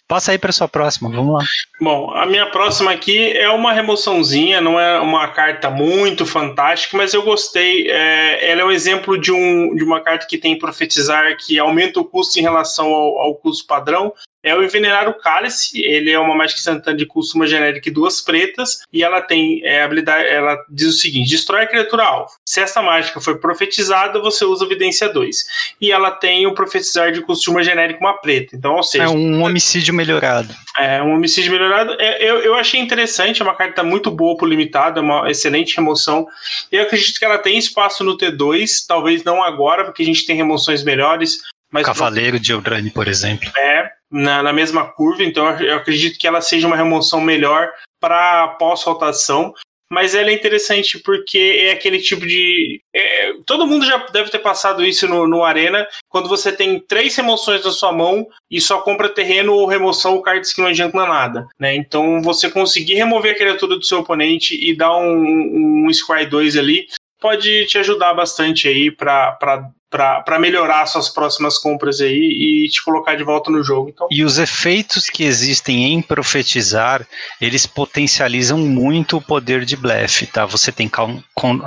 passa aí para sua próxima, vamos lá. Bom, a minha próxima aqui é uma remoçãozinha, não é uma carta muito fantástica, mas eu gostei. É, ela é um exemplo de, um, de uma carta que tem profetizar que aumenta o custo em relação ao, ao custo padrão, é o Envenenar o Cálice. Ele é uma mágica instantânea de custo uma genérica e duas pretas. E ela tem é, habilidade. Ela diz o seguinte: destrói a criatura alvo. Se essa mágica foi profetizada, você usa Evidência 2. E ela tem o profetizar de custo uma genérica uma preta. Então, ou seja. É um homicídio melhorado. É um homicídio melhorado. É, eu, eu achei interessante, é uma carta muito boa pro limitado, é uma excelente remoção. Eu acredito que ela tem espaço no T2, talvez não agora, porque a gente tem remoções melhores. Mas Cavaleiro de Eldraine, por exemplo. É, na, na mesma curva, então eu acredito que ela seja uma remoção melhor para pós-rotação. Mas ela é interessante porque é aquele tipo de. É, todo mundo já deve ter passado isso no, no Arena, quando você tem três remoções na sua mão e só compra terreno ou remoção, o cards que não adianta nada. Né? Então você conseguir remover a criatura do seu oponente e dar um, um Squire 2 ali pode te ajudar bastante aí para para melhorar suas próximas compras aí e te colocar de volta no jogo. Então... E os efeitos que existem em profetizar, eles potencializam muito o poder de blefe, tá? Você tem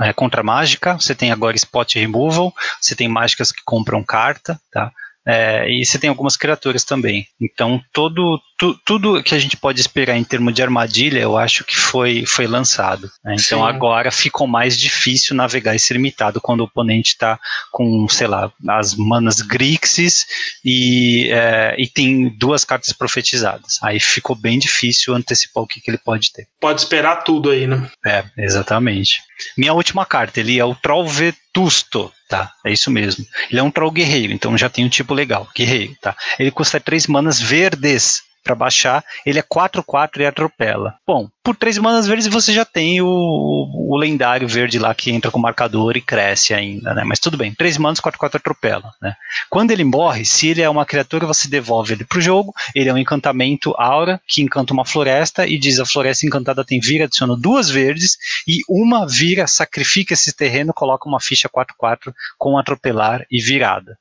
é, contra mágica, você tem agora spot removal, você tem mágicas que compram carta, tá? É, e você tem algumas criaturas também. Então, todo, tu, tudo que a gente pode esperar em termos de armadilha, eu acho que foi, foi lançado. Né? Então, Sim. agora ficou mais difícil navegar esse limitado quando o oponente está com, sei lá, as manas Grixis e, é, e tem duas cartas profetizadas. Aí ficou bem difícil antecipar o que, que ele pode ter. Pode esperar tudo aí, né? É, exatamente. Minha última carta, ele é o Troll Vetusto. Tá, é isso mesmo. Ele é um troll guerreiro, então já tem um tipo legal, guerreiro, tá? Ele custa 3 manas verdes para baixar, ele é 4-4 e atropela. Bom, por 3 manas verdes você já tem o, o, lendário verde lá que entra com marcador e cresce ainda, né? Mas tudo bem, 3 manas, 4-4 atropela, né? Quando ele morre, se ele é uma criatura, você devolve ele pro jogo, ele é um encantamento aura, que encanta uma floresta e diz a floresta encantada tem vira, adiciona duas verdes e uma vira, sacrifica esse terreno, coloca uma ficha 4-4 com atropelar e virada?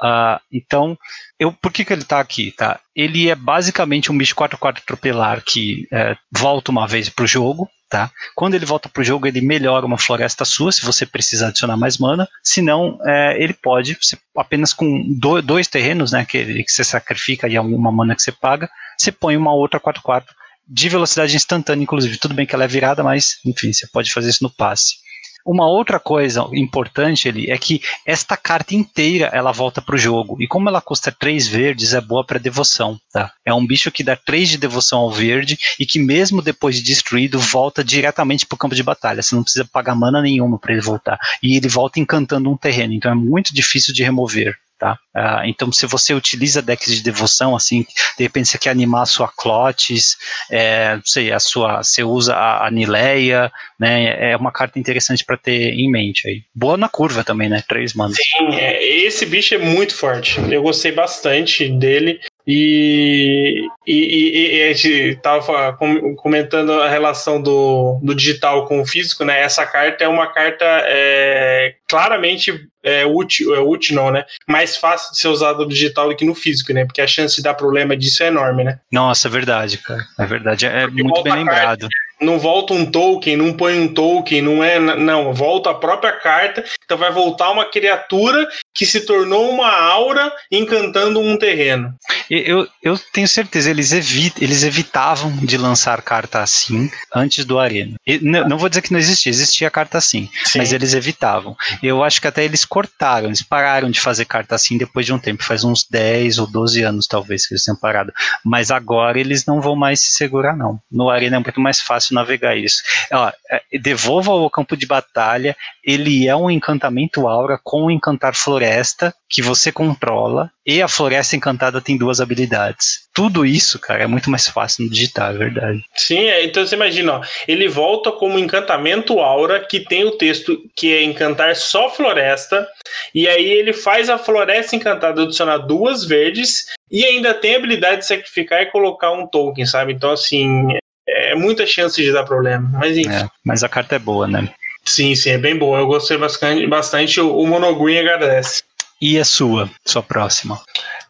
Uh, então, eu, por que, que ele está aqui? Tá? Ele é basicamente um bicho 4-4 atropelar que é, volta uma vez para o jogo. Tá? Quando ele volta para o jogo, ele melhora uma floresta sua, se você precisar adicionar mais mana. Se não, é, ele pode, você, apenas com do, dois terrenos né, que, que você sacrifica e alguma mana que você paga, você põe uma outra 4-4 de velocidade instantânea, inclusive. Tudo bem que ela é virada, mas enfim, você pode fazer isso no passe. Uma outra coisa importante ali é que esta carta inteira ela volta para o jogo. E como ela custa 3 verdes, é boa para devoção. Tá? É um bicho que dá 3 de devoção ao verde e que, mesmo depois de destruído, volta diretamente para o campo de batalha. Você não precisa pagar mana nenhuma para ele voltar. E ele volta encantando um terreno. Então é muito difícil de remover. Tá? Uh, então, se você utiliza decks de devoção, assim, de repente você quer animar a sua Clotes, é, sei, a sua, você usa a, a Nileia, né? É uma carta interessante para ter em mente aí. Boa na curva também, né? Três manos. Sim, é, esse bicho é muito forte. Eu gostei bastante dele. E, e, e, a gente estava comentando a relação do, do digital com o físico, né? Essa carta é uma carta é, claramente é, útil, é útil não, né? Mais fácil de ser usada no digital do que no físico, né? Porque a chance de dar problema disso é enorme, né? Nossa, é verdade, cara. É verdade. É Porque muito bem lembrado. Carta, não volta um token, não põe um token, não é. Não, volta a própria carta. Então vai voltar uma criatura que se tornou uma aura encantando um terreno. Eu, eu tenho certeza, eles, evit, eles evitavam de lançar carta assim antes do Arena. não, não, vou dizer que não existia, existia carta assim, Sim. mas eles evitavam. Eu acho que até eles cortaram, eles pararam de fazer carta assim depois de um tempo, faz uns 10 ou 12 anos talvez que eles tenham parado. Mas agora eles não vão mais se segurar, não. No Arena é muito mais fácil navegar isso. Ó, é, devolva ao campo de batalha, ele é um encantamento aura com encantar floresta que você controla e a floresta encantada tem duas habilidades. Tudo isso, cara, é muito mais fácil no digital, é verdade. Sim, é, então você imagina, ó, ele volta como encantamento aura que tem o texto que é encantar só floresta e aí ele faz a floresta encantada adicionar duas verdes e ainda tem a habilidade de sacrificar e colocar um token, sabe? Então assim, é muita chance de dar problema. Mas enfim. É, mas a carta é boa, né? Sim, sim, é bem boa. Eu gostei bastante, bastante o, o Monogreen agradece. E a sua, sua próxima?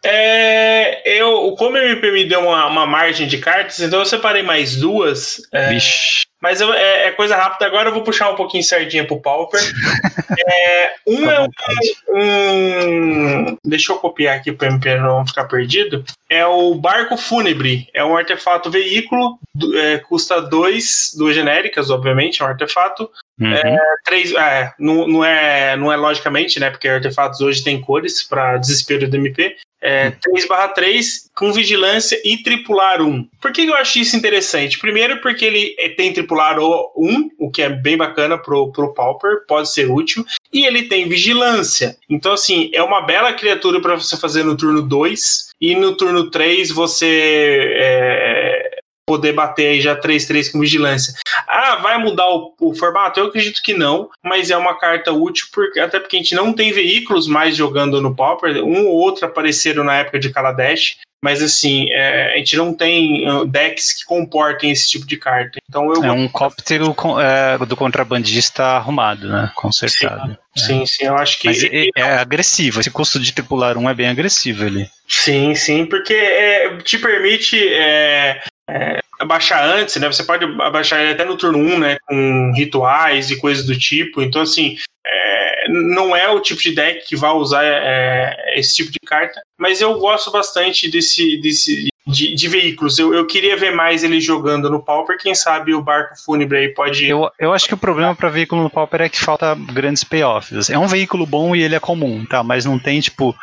É, eu, como o MP me deu uma, uma margem de cartas, então eu separei mais duas. É, Vixe. Mas eu, é, é, coisa rápida. Agora eu vou puxar um pouquinho sardinha pro Pauper. é, um é um, um, Deixa eu copiar aqui para o MP não ficar perdido. É o Barco Fúnebre. É um artefato veículo. É, custa dois, duas genéricas, obviamente, é um artefato. Uhum. É, três, é, não, não, é, não é logicamente, né? Porque artefatos hoje tem cores para desespero do MP. É, 3/3 com vigilância e tripular 1. Por que eu acho isso interessante? Primeiro, porque ele é, tem tripular 1, o que é bem bacana pro, pro Pauper, pode ser útil, e ele tem vigilância. Então, assim, é uma bela criatura para você fazer no turno 2, e no turno 3 você é, poder bater aí já 3-3 com vigilância. Ah, vai mudar o, o, formato? Eu acredito que não, mas é uma carta útil, porque, até porque a gente não tem veículos mais jogando no Pauper, um ou outro apareceram na época de Kaladesh, mas assim, é, a gente não tem uh, decks que comportem esse tipo de carta. Então eu é um cóptero é, do contrabandista arrumado, né? Consertado. Sim, é. sim, sim, eu acho que. Mas é, é, agressivo, esse custo de tripular um é bem agressivo ali. Sim, sim, porque é, te permite é, abaixar antes, né? Você pode abaixar ele até no turno 1, né? Com rituais e coisas do tipo. Então, assim, é, não é o tipo de deck que vai usar é, esse tipo de carta, mas eu gosto bastante desse, desse de, de, veículos. Eu, eu queria ver mais ele jogando no Pauper. Quem sabe o barco fúnebre aí pode. Eu, eu acho que o problema para veículo no Pauper é que falta grandes payoffs. É um veículo bom e ele é comum, tá? Mas não tem, tipo,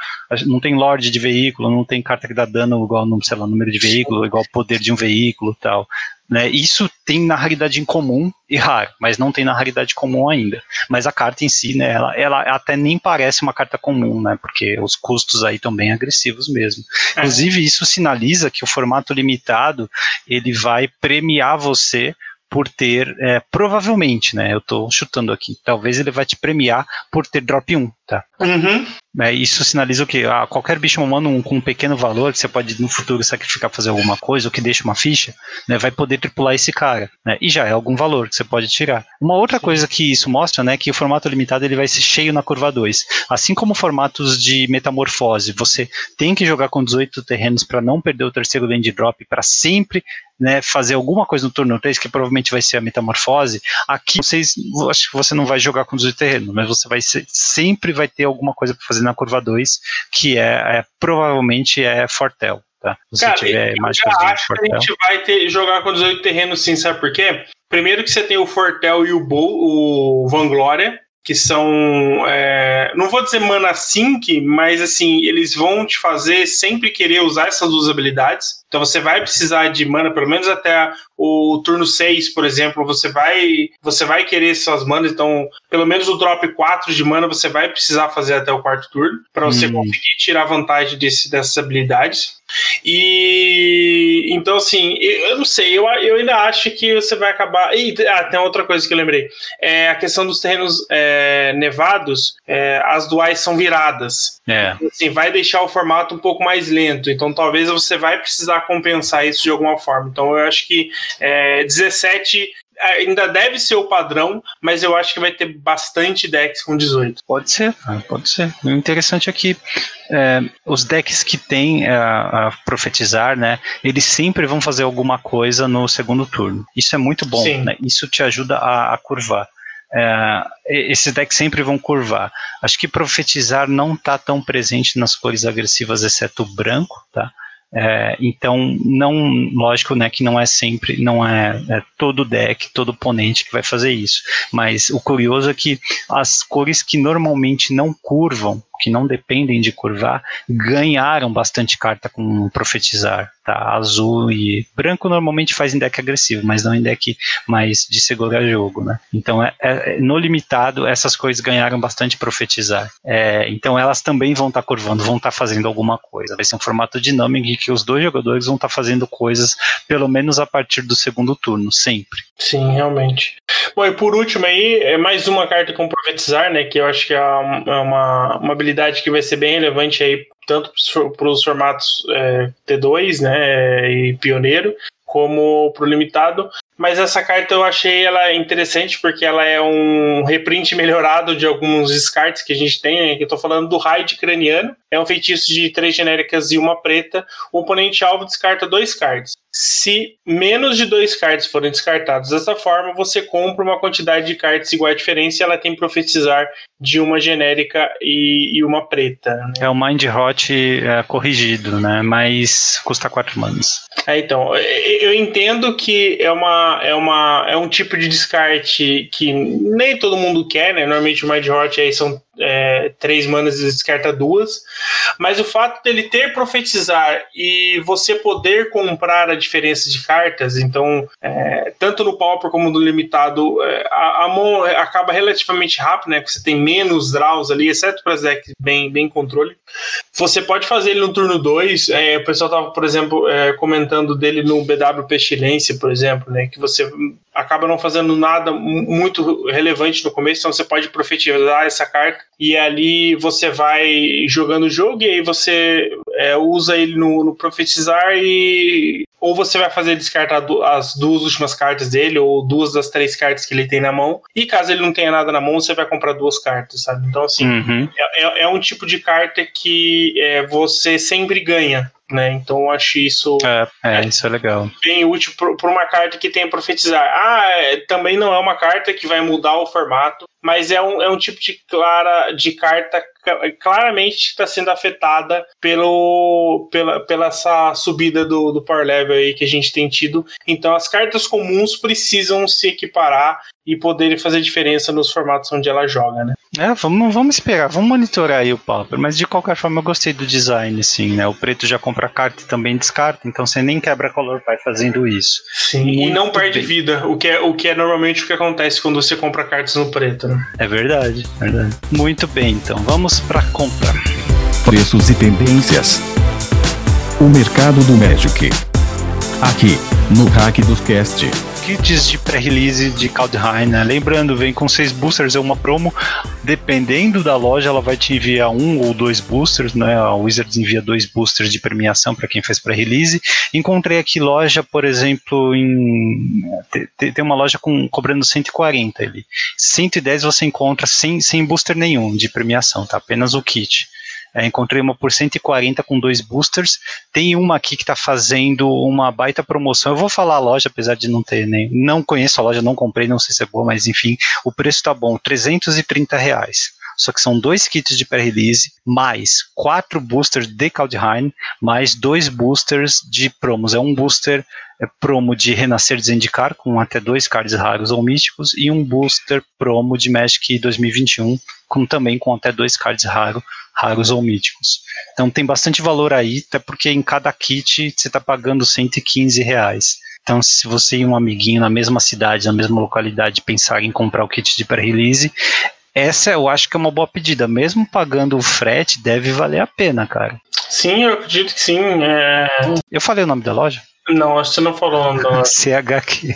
não tem Lorde de veículo, não tem carta que dá dano igual, sei lá, número de veículo, igual poder de um veículo tal. Né? Isso tem na raridade em comum e raro, mas não tem na raridade comum ainda. Mas a carta em si, né, ela, ela até nem parece uma carta comum, né, porque os custos aí estão bem agressivos mesmo. É. Inclusive, isso sinaliza que o formato limitado ele vai premiar você por ter, é, provavelmente, né? Eu estou chutando aqui, talvez ele vai te premiar por ter drop 1, tá? Uhum. É, isso sinaliza o quê? Ah, qualquer bicho humano um, com um pequeno valor que você pode no futuro sacrificar fazer alguma coisa, ou que deixa uma ficha, né, vai poder tripular esse cara. Né, e já é algum valor que você pode tirar. Uma outra coisa que isso mostra né, que o formato limitado ele vai ser cheio na curva 2. Assim como formatos de metamorfose, você tem que jogar com 18 terrenos para não perder o terceiro land drop, para sempre né, fazer alguma coisa no turno 3, que provavelmente vai ser a metamorfose, aqui vocês, acho que você não vai jogar com os terrenos, mas você vai ser, sempre vai ter alguma coisa para fazer na curva 2, que é, é, provavelmente é Fortel. Tá? Se Cara, tiver eu já acho que a gente vai ter, jogar com 18 terrenos sim, sabe por quê? Primeiro que você tem o Fortel e o, Bo, o Vanglória, que são, é, não vou dizer mana sync, mas assim, eles vão te fazer sempre querer usar essas duas habilidades. Então você vai precisar de mana, pelo menos até o turno 6, por exemplo, você vai você vai querer suas manas, então pelo menos o drop 4 de mana você vai precisar fazer até o quarto turno para você hum. conseguir tirar vantagem desse, dessas habilidades. E então assim, eu não sei, eu, eu ainda acho que você vai acabar. E ah, tem outra coisa que eu lembrei. É a questão dos terrenos é, nevados, é, as duais são viradas. É. Assim, vai deixar o formato um pouco mais lento. Então talvez você vai precisar compensar isso de alguma forma. Então eu acho que é, 17 ainda deve ser o padrão, mas eu acho que vai ter bastante decks com 18. Pode ser, pode ser. O interessante é que é, os decks que tem a, é, a, profetizar, né, eles sempre vão fazer alguma coisa no segundo turno. Isso é muito bom, né? Isso te ajuda a, a curvar. É, esses decks sempre vão curvar. Acho que profetizar não está tão presente nas cores agressivas, exceto o branco, tá? É, então, não, lógico, né, que não é sempre, não é, é, todo deck, todo oponente que vai fazer isso. Mas o curioso é que as cores que normalmente não curvam que não dependem de curvar, ganharam bastante carta com profetizar. Tá? Azul e branco normalmente faz em deck agressivo, mas não em deck mais de segurar jogo. Né? Então, é, é, no limitado, essas coisas ganharam bastante profetizar. É, então, elas também vão estar tá curvando, vão estar tá fazendo alguma coisa. Vai ser um formato dinâmico em que os dois jogadores vão estar tá fazendo coisas, pelo menos a partir do segundo turno, sempre. Sim, realmente. Bom, e por último aí, é mais uma carta com profetizar, né? Que eu acho que é uma, uma habilidade habilidade que vai ser bem relevante aí tanto para os formatos é, T2 né, e Pioneiro, como para o limitado. Mas essa carta eu achei ela interessante porque ela é um reprint melhorado de alguns descartes que a gente tem. Né? Eu estou falando do Raid Craniano. É um feitiço de três genéricas e uma preta. O oponente alvo descarta dois cards. Se menos de dois cards forem descartados dessa forma, você compra uma quantidade de cards igual a diferença e ela tem profetizar de uma genérica e, e uma preta. Né? É o Mind Hot é, corrigido, né? Mas custa quatro manas. É, então, eu entendo que é, uma, é, uma, é um tipo de descarte que nem todo mundo quer, né? Normalmente o Mind Hot aí são é, três manas e descarta duas. Mas o fato dele ter profetizar e você poder comprar a diferença de cartas, então, é, tanto no Pauper como no limitado, é, a, a, mão acaba relativamente rápido, né? Porque você tem menos draws ali, exceto para as decks bem, bem controle. Você pode fazer ele no turno 2. É, o pessoal estava, por exemplo, é, comentando dele no BW Pestilência, por exemplo, né? Que você acaba não fazendo nada muito relevante no começo, então você pode profetizar essa carta e ali você vai jogando o jogo e aí você é, usa ele no, no, profetizar e ou você vai fazer descartar as duas últimas cartas dele ou duas das três cartas que ele tem na mão e caso ele não tenha nada na mão você vai comprar duas cartas, sabe? Então assim uhum. é, é, é, um tipo de carta que é, você sempre ganha né? Então eu acho isso. É, é, isso é legal. Bem útil para uma carta que tem profetizar. Ah, é, também não é uma carta que vai mudar o formato, mas é um, é um tipo de, clara, de carta claramente está sendo afetada pelo, pela, pela essa subida do, do power level aí que a gente tem tido. Então as cartas comuns precisam se equiparar e poderem fazer diferença nos formatos onde ela joga, né? É, vamos, vamos esperar, vamos monitorar aí o Pauper, mas de qualquer forma eu gostei do design, sim, né? O preto já compra carta e também descarta, então você nem quebra color pai fazendo isso. Sim, Muito e não perde bem. vida, o que, é, o que é normalmente o que acontece quando você compra cartas no preto, né? É verdade, verdade. Muito bem, então vamos para compra. Preços e tendências. O mercado do Magic. Aqui, no Hack dos Cast. Kits de pré-release de Kaldheim, né? Lembrando, vem com seis boosters, é uma promo. Dependendo da loja, ela vai te enviar um ou dois boosters, né? A Wizards envia dois boosters de premiação para quem faz pré-release. Encontrei aqui loja, por exemplo, em tem uma loja com cobrando 140 ali. 110 você encontra sem, sem booster nenhum de premiação, tá? Apenas o kit. É, encontrei uma por 140 com dois boosters. Tem uma aqui que está fazendo uma baita promoção. Eu vou falar a loja, apesar de não ter nem. Não conheço a loja, não comprei, não sei se é boa, mas enfim, o preço está bom, 330 reais. Só que são dois kits de pré-release, mais quatro boosters de Kaldheim, mais dois boosters de promos. É um booster é, promo de Renascer de Zendikar, com até dois cards raros ou místicos, e um booster promo de Magic 2021, com, também com até dois cards raros raros ou míticos. Então tem bastante valor aí, até porque em cada kit você está pagando 115 reais. Então, se você e um amiguinho na mesma cidade, na mesma localidade, pensar em comprar o kit de pré-release, essa eu acho que é uma boa pedida. Mesmo pagando o frete, deve valer a pena, cara. Sim, eu acredito que sim. É... Eu falei o nome da loja? Não, acho que você não falou o nome da. CHQ.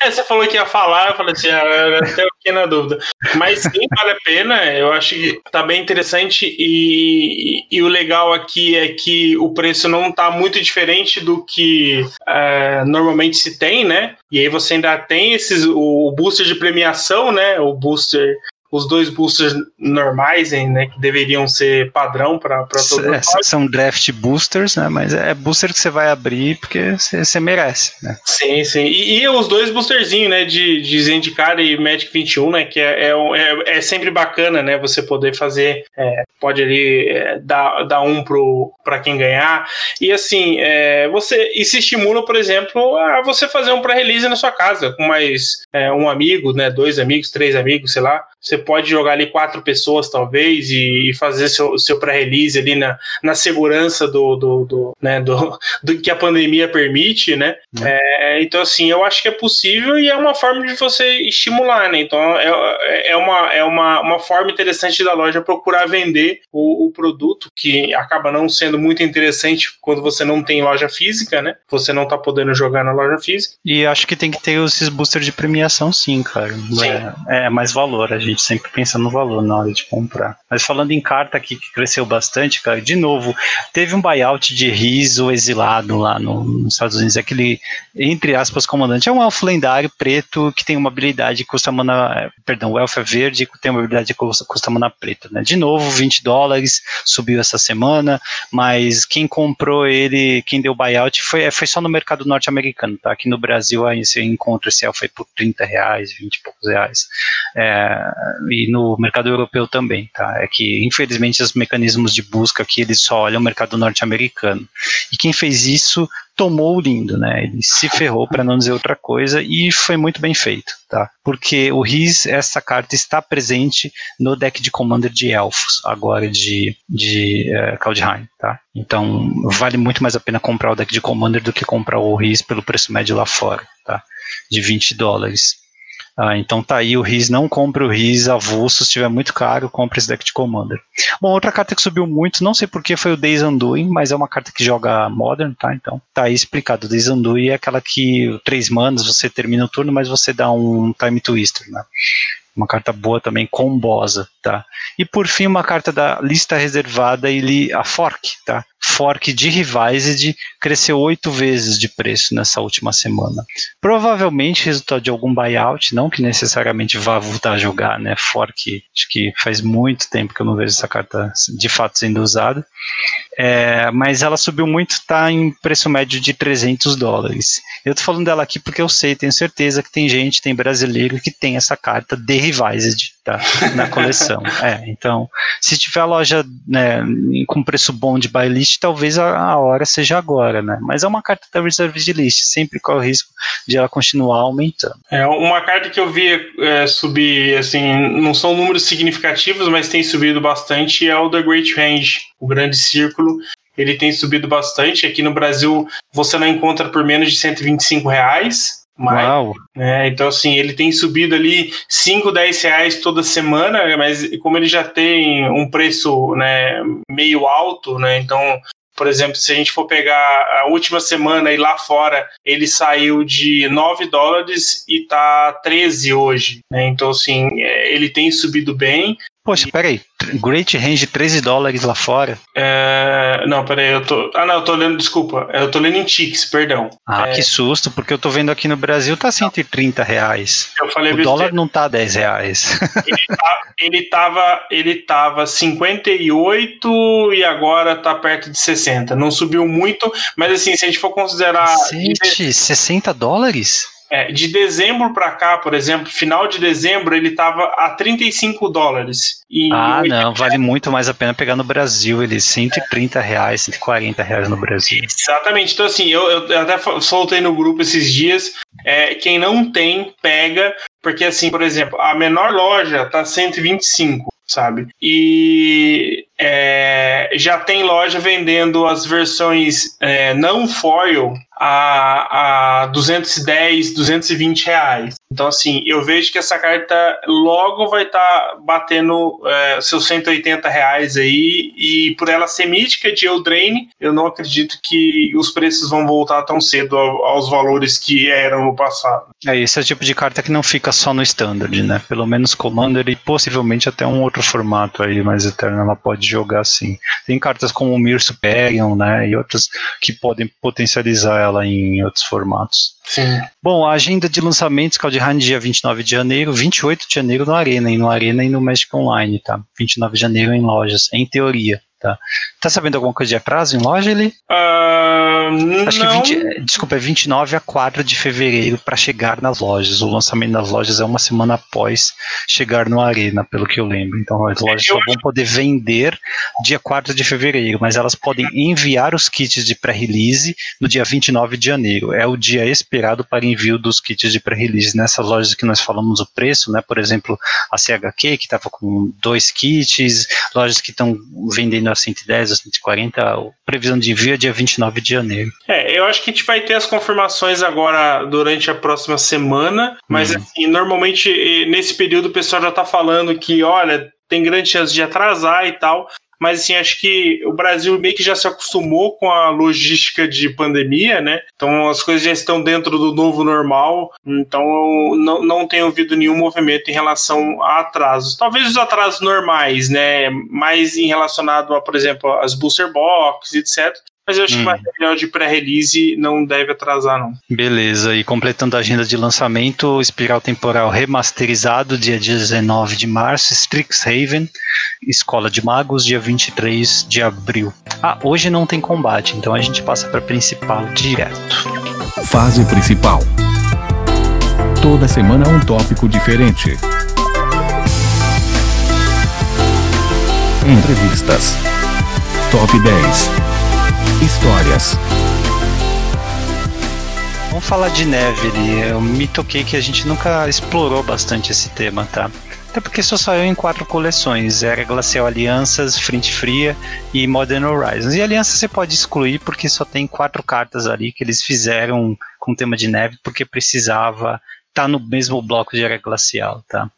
É, você falou que ia falar, eu falei assim, ah, até fiquei na dúvida. Mas sim, vale a pena, eu acho que tá bem interessante e, e, e o legal aqui é que o preço não tá muito diferente do que é, normalmente se tem, né? E aí você ainda tem esses, o booster de premiação, né? O booster os dois boosters normais, né, que deveriam ser padrão para todo mundo. É, são draft boosters, né, mas é booster que você vai abrir porque você merece, né. Sim, sim. E, e, os dois boosterzinhos, né, de, de Zendikar e Magic 21, né, que é, é, é, é sempre bacana, né, você poder fazer, é, pode ali é, dar, dar um para quem ganhar. E assim, é, você e se estimula, por exemplo, a você fazer um pré-release na sua casa com mais é, um amigo, né, dois amigos, três amigos, sei lá. Você pode jogar ali quatro pessoas, talvez, e, e fazer seu, seu pré-release ali na, na segurança do, do, do, né, do, do que a pandemia permite, né? Uhum. É, então, assim, eu acho que é possível e é uma forma de você estimular, né? Então, é, é, uma, é uma, uma forma interessante da loja procurar vender o, o produto, que acaba não sendo muito interessante quando você não tem loja física, né? Você não tá podendo jogar na loja física. E acho que tem que ter esses boosters de premiação, sim, cara. Sim. É, é mais valor, a gente gente sempre pensa no valor na hora de comprar. Mas falando em carta aqui que cresceu bastante, cara, de novo, teve um buyout de riso exilado lá no, nos Estados Unidos, aquele, entre aspas, comandante. É um elfo lendário preto que tem uma habilidade que custa mana. Perdão, o elfo é verde que tem uma habilidade que custa, custa mana preta, né? De novo, 20 dólares, subiu essa semana, mas quem comprou ele, quem deu buyout, foi, foi só no mercado norte-americano, tá? Aqui no Brasil aí você encontra esse elfo aí por 30 reais, 20 e poucos reais. É, e no mercado europeu também, tá? É que, infelizmente, os mecanismos de busca aqui, eles só olham o mercado norte-americano. E quem fez isso tomou o lindo, né? Ele se ferrou para não dizer outra coisa e foi muito bem feito, tá? Porque o Riz, essa carta está presente no deck de Commander de Elfos, agora de, de uh, Kaldheim, tá? Então vale muito mais a pena comprar o deck de Commander do que comprar o Riz pelo preço médio lá fora, tá? De 20 dólares. Ah, então tá aí o RIS, não compre o RIS avulso, se estiver muito caro, compre esse deck de Commander. Bom, outra carta que subiu muito, não sei porque foi o Days Undoing, mas é uma carta que joga Modern, tá? Então tá aí explicado. O Days Undoing é aquela que três manas, você termina o turno, mas você dá um Time Twister, né? Uma carta boa também, combosa, tá? E por fim, uma carta da lista reservada, ele, a Fork, tá? Fork de Revised cresceu oito vezes de preço nessa última semana. Provavelmente resultado de algum buyout, não que necessariamente vá voltar a jogar, né? Fork, acho que faz muito tempo que eu não vejo essa carta de fato sendo usada. É, mas ela subiu muito, está em preço médio de 300 dólares. Eu tô falando dela aqui porque eu sei, tenho certeza que tem gente, tem brasileiro que tem essa carta de Revised tá, na coleção. é, então, se tiver a loja né, com preço bom de buy list, talvez a, a, hora seja agora, né? Mas é uma carta da reserved list, sempre corre o risco de ela continuar aumentando. É, uma carta que eu vi é, subir, assim, não são números significativos, mas tem subido bastante, é o The Great Range, o Grande Círculo. Ele tem subido bastante. Aqui no Brasil você não encontra por menos de 125 reais. Mas, Uau. Né, então, assim, ele tem subido ali 5, 10 reais toda semana, mas como ele já tem um preço né, meio alto, né, então Por exemplo, se a gente for pegar a última semana e lá fora, ele saiu de 9 dólares e tá 13 hoje. Né? Então, assim, é, ele tem subido bem. Poxa, peraí. Great Range 13 dólares lá fora. É, não, peraí, eu tô. Ah, não, eu tô lendo, desculpa. Eu tô lendo em Tix, perdão. Ah, é, que susto, porque eu tô vendo aqui no Brasil tá 130 reais. Eu falei o dólar não tá 10 reais. Ele, tá, ele, tava, ele tava 58 e agora tá perto de 60. Não subiu muito, mas assim, se a gente for considerar. Gente, 60 dólares? É, de dezembro para cá, por exemplo, final de dezembro, ele estava a 35 dólares. E ah, não, vale muito mais a pena pegar no Brasil, ele 130 reais, 140 reais no Brasil. Exatamente, então assim, eu, eu até soltei no grupo esses dias, é, quem não tem, pega, porque assim, por exemplo, a menor loja tá 125 sabe? E é, já tem loja vendendo as versões é, não foil a, a 210, 220 reais. Então, assim, eu vejo que essa carta logo vai estar tá batendo é, seus 180 reais aí, e por ela ser mítica de Eldraine, eu não acredito que os preços vão voltar tão cedo aos valores que eram no passado. É, esse é o tipo de carta que não fica só no Standard, né? Pelo menos Commander e possivelmente até um outro formato aí mais eterno ela pode jogar assim. Tem cartas como o Mir Superior, né? E outras que podem potencializar ela em outros formatos. Sim. Bom, a agenda de lançamentos, Caldeirane, dia 29 de janeiro, 28 de janeiro no Arena, e no Arena e no Magic Online, tá? 29 de janeiro em lojas, em teoria. Tá, tá sabendo alguma coisa de atraso em loja, ele? Uh, Acho não. que 20, desculpa, é 29 a 4 de fevereiro para chegar nas lojas. O lançamento das lojas é uma semana após chegar no Arena, pelo que eu lembro. Então as lojas eu... só vão poder vender dia 4 de fevereiro, mas elas podem enviar os kits de pré-release no dia 29 de janeiro. É o dia esperado para envio dos kits de pré-release. Nessas lojas que nós falamos o preço, né? Por exemplo, a CHQ, que estava com dois kits, lojas que estão vendendo 110 ou 140, a previsão de envio é dia 29 de janeiro. É, eu acho que a gente vai ter as confirmações agora durante a próxima semana, mas uhum. assim, normalmente nesse período o pessoal já está falando que, olha, tem grande chance de atrasar e tal. Mas assim, acho que o Brasil meio que já se acostumou com a logística de pandemia, né? Então as coisas já estão dentro do novo normal. Então eu não, não tenho ouvido nenhum movimento em relação a atrasos. Talvez os atrasos normais, né? Mais em relacionado a, por exemplo, as booster box, etc. Mas eu acho hum. que material de pré-release não deve atrasar, não. Beleza, e completando a agenda de lançamento, Espiral Temporal remasterizado, dia 19 de março, Strixhaven, Escola de Magos, dia 23 de abril. Ah, hoje não tem combate, então a gente passa para principal direto. Fase principal. Toda semana um tópico diferente. Entrevistas. Top 10 Histórias. Vamos falar de neve ali. Eu me toquei que a gente nunca explorou bastante esse tema, tá? Até porque só saiu em quatro coleções: Era Glacial Alianças, Frente Fria e Modern Horizons. E Aliança você pode excluir porque só tem quatro cartas ali que eles fizeram com tema de neve porque precisava estar tá no mesmo bloco de Era Glacial, tá?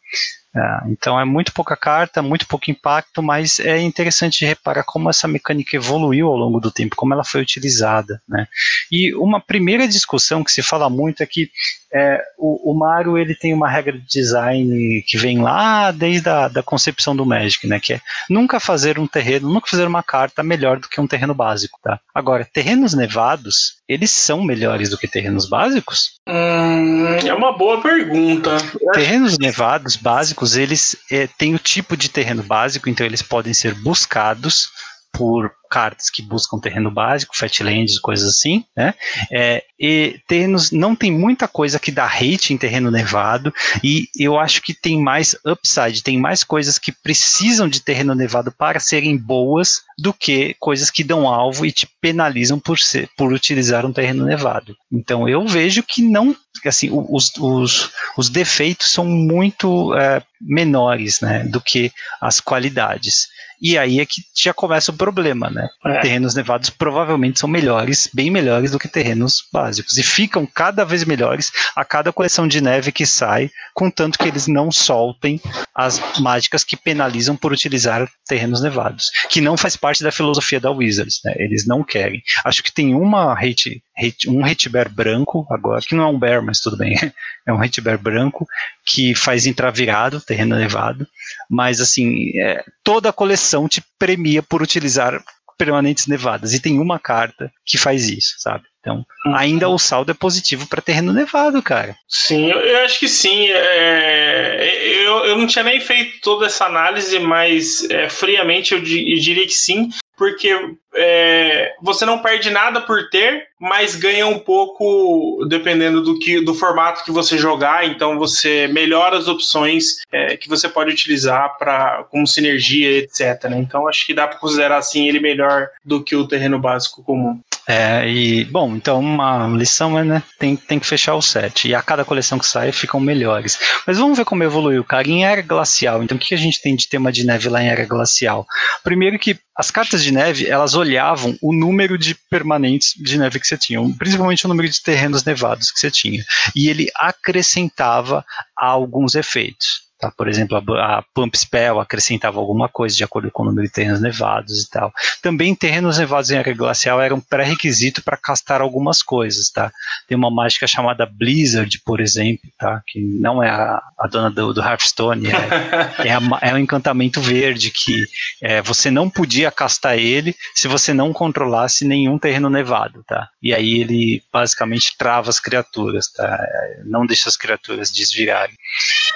É, então é muito pouca carta, muito pouco impacto, mas é interessante reparar como essa mecânica evoluiu ao longo do tempo, como ela foi utilizada. Né? E uma primeira discussão que se fala muito é que é, o, o, Mario ele tem uma regra de design que vem lá desde a da concepção do Magic, né? Que é nunca fazer um terreno, nunca fazer uma carta melhor do que um terreno básico, tá? Agora, terrenos nevados, eles são melhores do que terrenos básicos? Hum, é uma boa pergunta. Terrenos nevados básicos, eles é, têm o tipo de terreno básico, então eles podem ser buscados por cartas que buscam terreno básico, fatlands, coisas assim, né? É, e terrenos não tem muita coisa que dá hate em terreno nevado e eu acho que tem mais upside, tem mais coisas que precisam de terreno nevado para serem boas do que coisas que dão alvo e te penalizam por ser, por utilizar um terreno nevado. Então eu vejo que não, assim, os, os, os defeitos são muito é, menores, né, do que as qualidades. E aí é que já começa o problema, né? É. Terrenos nevados provavelmente são melhores, bem melhores do que terrenos básicos. E ficam cada vez melhores a cada coleção de neve que sai, contanto que eles não soltem as mágicas que penalizam por utilizar terrenos nevados. Que não faz parte da filosofia da Wizards, né? Eles não querem. Acho que tem uma hate, hate um hate bear branco agora, que não é um bear, mas tudo bem. é um hate bear branco que faz entrar virado, terreno nevado. Mas assim, é, toda a coleção te premia por utilizar permanentes nevadas. E tem uma carta que faz isso, sabe? Então, uhum. ainda o saldo é positivo para terreno nevado, cara. Sim, eu, eu acho que sim. É, eu, eu não tinha nem feito toda essa análise, mas é, friamente eu, eu, diria que sim porque é, você não perde nada por ter, mas ganha um pouco dependendo do que do formato que você jogar. Então você melhora as opções é, que você pode utilizar para como sinergia, etc. Né? Então acho que dá para considerar assim ele melhor do que o terreno básico comum. É, e, bom, então uma lição é, né, tem, tem que fechar o set, e a cada coleção que sai ficam melhores. Mas vamos ver como evoluiu, cara, em Era Glacial, então o que a gente tem de tema de neve lá em Era Glacial? Primeiro que as cartas de neve, elas olhavam o número de permanentes de neve que você tinha, principalmente o número de terrenos nevados que você tinha, e ele acrescentava alguns efeitos. Tá? Por exemplo, a, a, Pump Spell acrescentava alguma coisa de acordo com o número de terrenos nevados e tal. Também terrenos nevados em área glacial eram pré-requisito para castar algumas coisas. Tá? Tem uma mágica chamada Blizzard, por exemplo, tá? que não é a, a dona do, do Hearthstone, é, é, a, é, um encantamento verde que é, você não podia castar ele se você não controlasse nenhum terreno nevado. Tá? E aí ele basicamente trava as criaturas, tá? não deixa as criaturas desvirarem.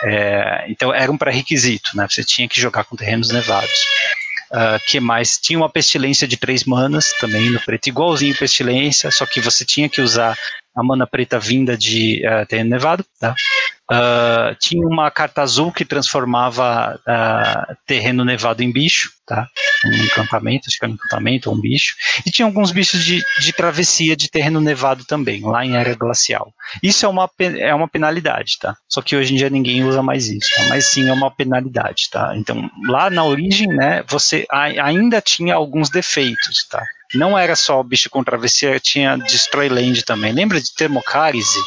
É, então era um pré-requisito, né? Você tinha que jogar com terrenos nevados. Uh, que mais? Tinha uma pestilência de três manas também no preto, igualzinho pestilência, só que você tinha que usar a mana preta vinda de uh, terreno nevado, tá? Uh, tinha uma carta azul que transformava uh, terreno nevado em bicho, tá? Um encantamento, acho que era um encantamento ou um bicho. E tinha alguns bichos de, de travessia de terreno nevado também, lá em área glacial. Isso é uma, é uma penalidade, tá? Só que hoje em dia ninguém usa mais isso, tá? mas sim é uma penalidade, tá? Então, lá na origem, né, você ainda tinha alguns defeitos, tá? Não era só bicho com travessia, tinha Destroy Land também. Lembra de Termocárise?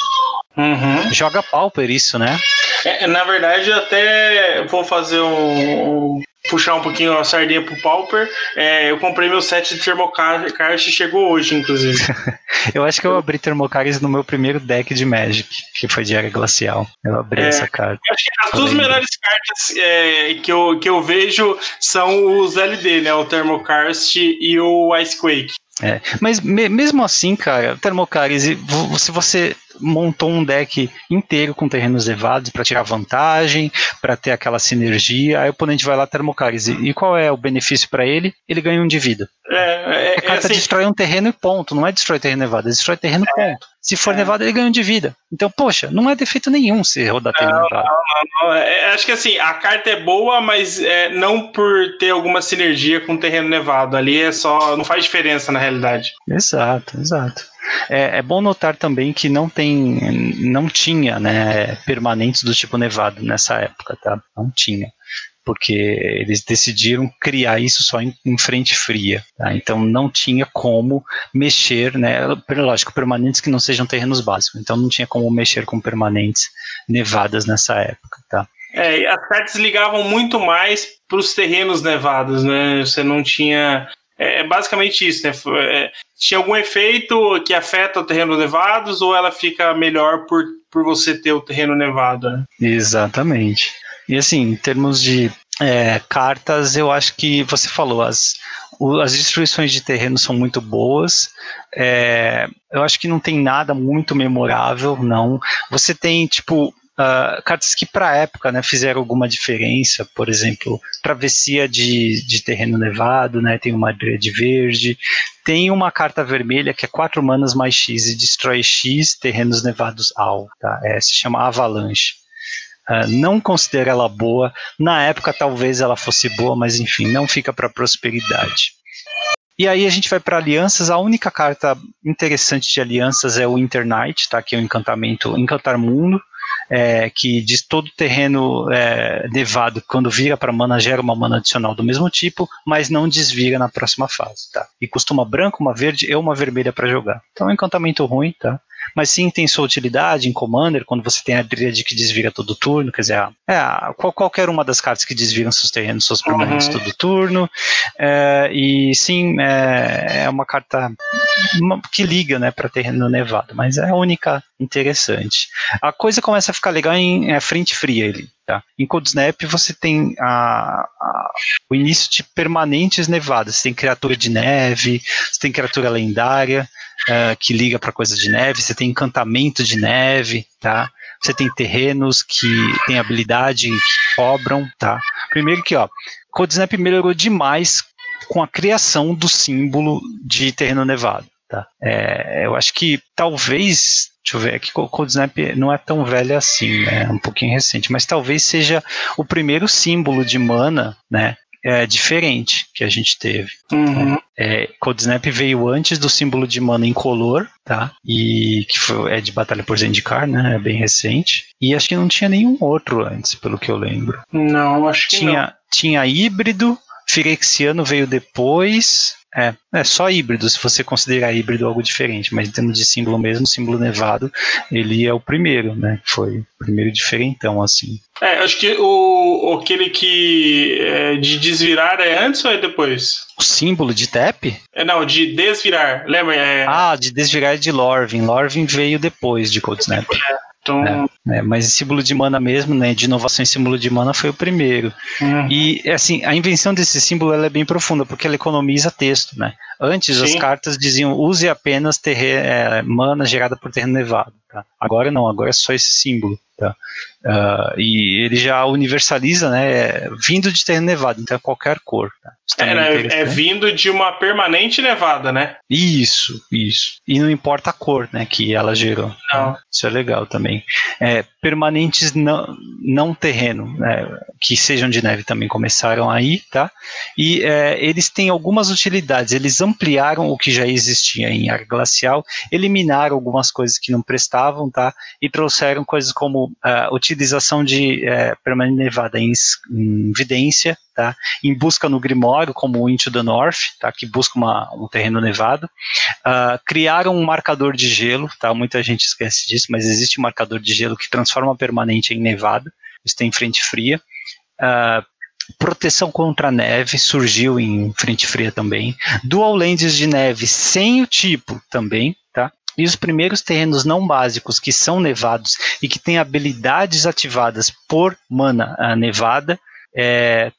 Uhum. Joga Pauper isso, né? É, na verdade, eu até vou fazer um, um puxar um pouquinho a sardinha pro Pauper. É, eu comprei meu set de Thermocast e chegou hoje, inclusive. eu acho que eu abri Thermocaris no meu primeiro deck de Magic, que foi de Era Glacial. Eu abri é, essa carta. acho que as duas melhores cartas é, que, eu, que eu vejo são os LD, né? O Thermocast e o Icequake. É, mas me, mesmo assim, cara, Thermocaris, se você montou um deck inteiro com terrenos elevados para tirar vantagem, para ter aquela sinergia. Aí o oponente vai lá termocares. E qual é o benefício para ele? Ele ganha um de vida. É, é, a carta é assim, destrói um terreno e ponto. Não é destrói terreno nevado, é destrói terreno é, ponto. Se for é. nevado, ele ganha um de vida. Então, poxa, não é defeito nenhum se rodar terreno não, nevado. Não, não, é, acho que assim, a carta é boa, mas não por ter alguma sinergia com terreno nevado. Ali é só. não faz diferença na realidade. Exato, exato. É, é, bom notar também que não tem, não tinha, né, permanentes do tipo nevado nessa época, tá? Não tinha, porque eles decidiram criar isso só em, em frente fria, tá? Então não tinha como mexer, né? Lógico, permanentes que não sejam terrenos básicos, então não tinha como mexer com permanentes nevadas nessa época, tá? É, as cartas ligavam muito mais para os terrenos nevados, né? Você não tinha é, é basicamente isso, né? É, tinha algum efeito que afeta o terreno nevados ou ela fica melhor por, por você ter o terreno nevado? Né? Exatamente. E assim, em termos de é, cartas, eu acho que você falou, as, as distribuições de terreno são muito boas. É, eu acho que não tem nada muito memorável, não. Você tem, tipo, Uh, cartas que para a época né, fizeram alguma diferença, por exemplo, travessia de, de terreno nevado, né, tem uma de verde, tem uma carta vermelha que é 4 manas mais X e destrói X terrenos nevados ao, tá? É, se chama Avalanche. Uh, não considero ela boa, na época talvez ela fosse boa, mas enfim, não fica para prosperidade. E aí a gente vai para alianças. A única carta interessante de alianças é o Internight, tá? Que é o encantamento, encantar mundo. É, que diz todo terreno é, nevado, quando vira para mana, gera uma mana adicional do mesmo tipo, mas não desvira na próxima fase, tá? E custa uma branca, uma verde e uma vermelha para jogar. Então é um encantamento ruim, tá? Mas sim tem sua utilidade em Commander, quando você tem a Dríade que desvira todo turno, quer dizer, é, qual, qualquer uma das cartas que desviram seus terrenos, seus permanentes uhum. todo turno, é, e sim, é, é uma carta que liga, né, para terreno nevado, mas é a única interessante. A coisa começa a ficar legal em é, frente fria ele. Tá? Em Cold Snap você tem a, a, o início de permanentes nevadas. Você tem criatura de neve, você tem criatura lendária, uh, que liga para coisa de neve, você tem encantamento de neve, tá? Você tem terrenos que têm habilidade que cobram, tá? Primeiro que, ó, Snap melhorou demais com a criação do símbolo de terreno nevado, tá? É, eu acho que talvez Deixa eu ver, aqui o Snap não é tão velho assim, né? É um pouquinho recente, mas talvez seja o primeiro símbolo de mana, né? é, diferente que a gente teve. Uhum. É, Snap veio antes do símbolo de mana incolor, tá? E que foi, é de Batalha por Zendikar, né? É bem recente. E acho que não tinha nenhum outro antes, pelo que eu lembro. Não, acho que tinha, não. Tinha híbrido, Firexiano veio depois, é, é só híbrido, se você considerar híbrido algo diferente, mas em termos de símbolo mesmo, símbolo nevado, ele é o primeiro, né? Foi o primeiro diferentão, assim. É, acho que o aquele que é, de desvirar é antes ou é depois? O símbolo de tap? É, não, de desvirar, lembra? É... Ah, de desvirar é de Lorvin. Lorvin veio depois de Cold Snap. É. Então... É, é, mas símbolo de mana mesmo, né, de inovação em símbolo de mana foi o primeiro. Uhum. E assim, a invenção desse símbolo é bem profunda, porque ela economiza texto, né? Antes Sim. as cartas diziam use apenas terre, é, mana gerada por terreno nevado. Tá? Agora não, agora é só esse símbolo. Tá? Uh, e ele já universaliza, né, vindo de terreno nevado, então é qualquer cor. Tá? É, né, é, vindo de uma permanente nevada, né? Isso, isso. E não importa a cor, né, que ela gerou. Não. Isso é legal também. É, permanentes não, não terreno, né, que sejam de neve também começaram aí, tá? E é, eles têm algumas utilidades. Eles ampliaram o que já existia em ar glacial, eliminaram algumas coisas que não prestavam, tá? E trouxeram coisas como a uh, utilização de uh, permanente nevada em, em evidência, tá? Em busca no Grimório, como o Into the North, tá? Que busca uma, um terreno nevado. Uh, criaram um marcador de gelo, tá? Muita gente esquece disso, mas existe um marcador de gelo que transforma permanente em nevado. Isso tem frente fria. Uh, proteção contra neve surgiu em frente fria também. Dual lenses de neve sem o tipo também? E os primeiros terrenos não básicos que são nevados e que têm habilidades ativadas por mana nevada é,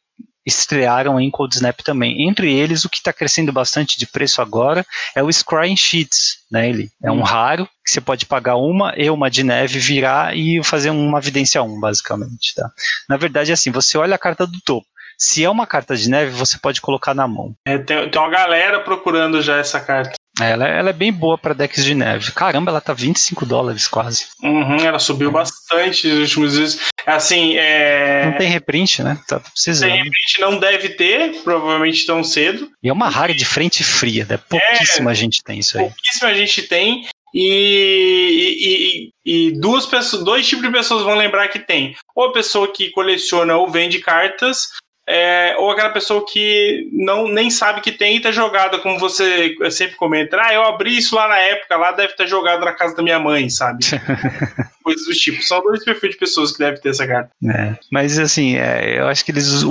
estrearam em Cold Snap também. Entre eles, o que está crescendo bastante de preço agora é o Scrying Sheets. Né? Ele é um hum. raro que você pode pagar uma e uma de neve, virar e fazer uma evidência 1, basicamente. Tá? Na verdade, assim, você olha a carta do topo. Se é uma carta de neve, você pode colocar na mão. É, tem, tem uma galera procurando já essa carta. Ela, ela é bem boa para decks de neve. Caramba, ela tá 25 dólares quase. Uhum, ela subiu bastante nos últimos dias. Assim, é... Não tem reprint, né? Tá precisando. Tem reprint, não deve ter, provavelmente tão cedo. E é uma rara de frente fria, né? Pouquíssima é, gente tem isso aí. Pouquíssima gente tem. E, e, e, duas pessoas, dois tipos de pessoas vão lembrar que tem. Ou a pessoa que coleciona ou vende cartas, é, ou aquela pessoa que não nem sabe que tem e tá jogada, como você sempre comenta, ah, eu abri isso lá na época, lá deve estar tá jogado na casa da minha mãe, sabe? Coisas do tipo. São dois perfis de pessoas que devem ter essa carta. É, mas assim, é, eu acho que eles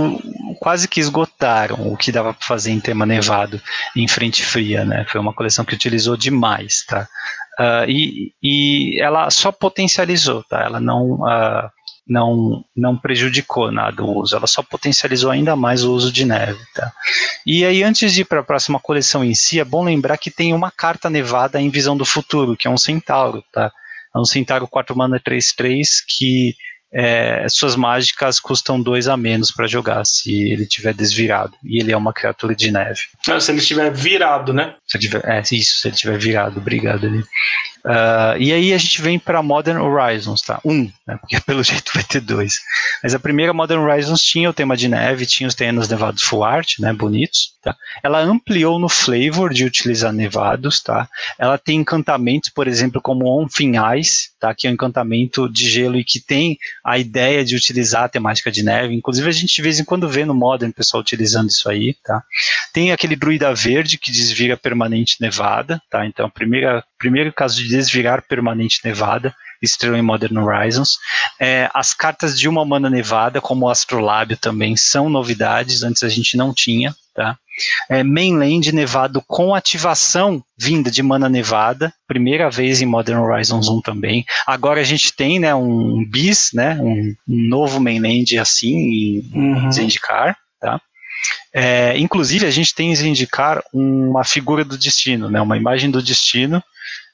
quase que esgotaram o que dava para fazer em tema nevado em frente fria, né? Foi uma coleção que utilizou demais, tá? Uh, e, e ela só potencializou, tá? Ela não. Uh, não, não prejudicou nada o uso, ela só potencializou ainda mais o uso de neve. Tá? E aí, antes de ir para a próxima coleção em si, é bom lembrar que tem uma carta nevada em Visão do Futuro, que é um Centauro. Tá? É um Centauro 4 mana 3-3 que é, suas mágicas custam 2 a menos para jogar se ele tiver desvirado. E ele é uma criatura de neve. se ele estiver virado, né? Se tiver, é, isso, se ele tiver virado, obrigado ali. Uh, e aí a gente vem para Modern Horizons, tá? Um, né? Porque pelo jeito vai ter dois. Mas a primeira Modern Horizons tinha o tema de neve, tinha os terrenos nevados full art, né? Bonitos, tá? Ela ampliou no flavor de utilizar nevados, tá? Ela tem encantamentos, por exemplo, como On Ice, tá? Que é um encantamento de gelo e que tem a ideia de utilizar a temática de neve. Inclusive a gente de vez em quando vê no Modern o pessoal utilizando isso aí, tá? Tem aquele druida verde que desvira permanente nevada, tá? Então, primeira, primeiro caso de desvirar permanente nevada, estreou em Modern Horizons. É, as cartas de uma mana nevada, como o Astrolábio também, são novidades, antes a gente não tinha, tá? É, mainland nevado com ativação vinda de mana nevada, primeira vez em Modern Horizons 1 também. Agora a gente tem né, um bis, né, um, um novo mainland assim em uhum. Zendikar, tá? É, inclusive, a gente tem em Zendikar uma figura do destino, né, uma imagem do destino,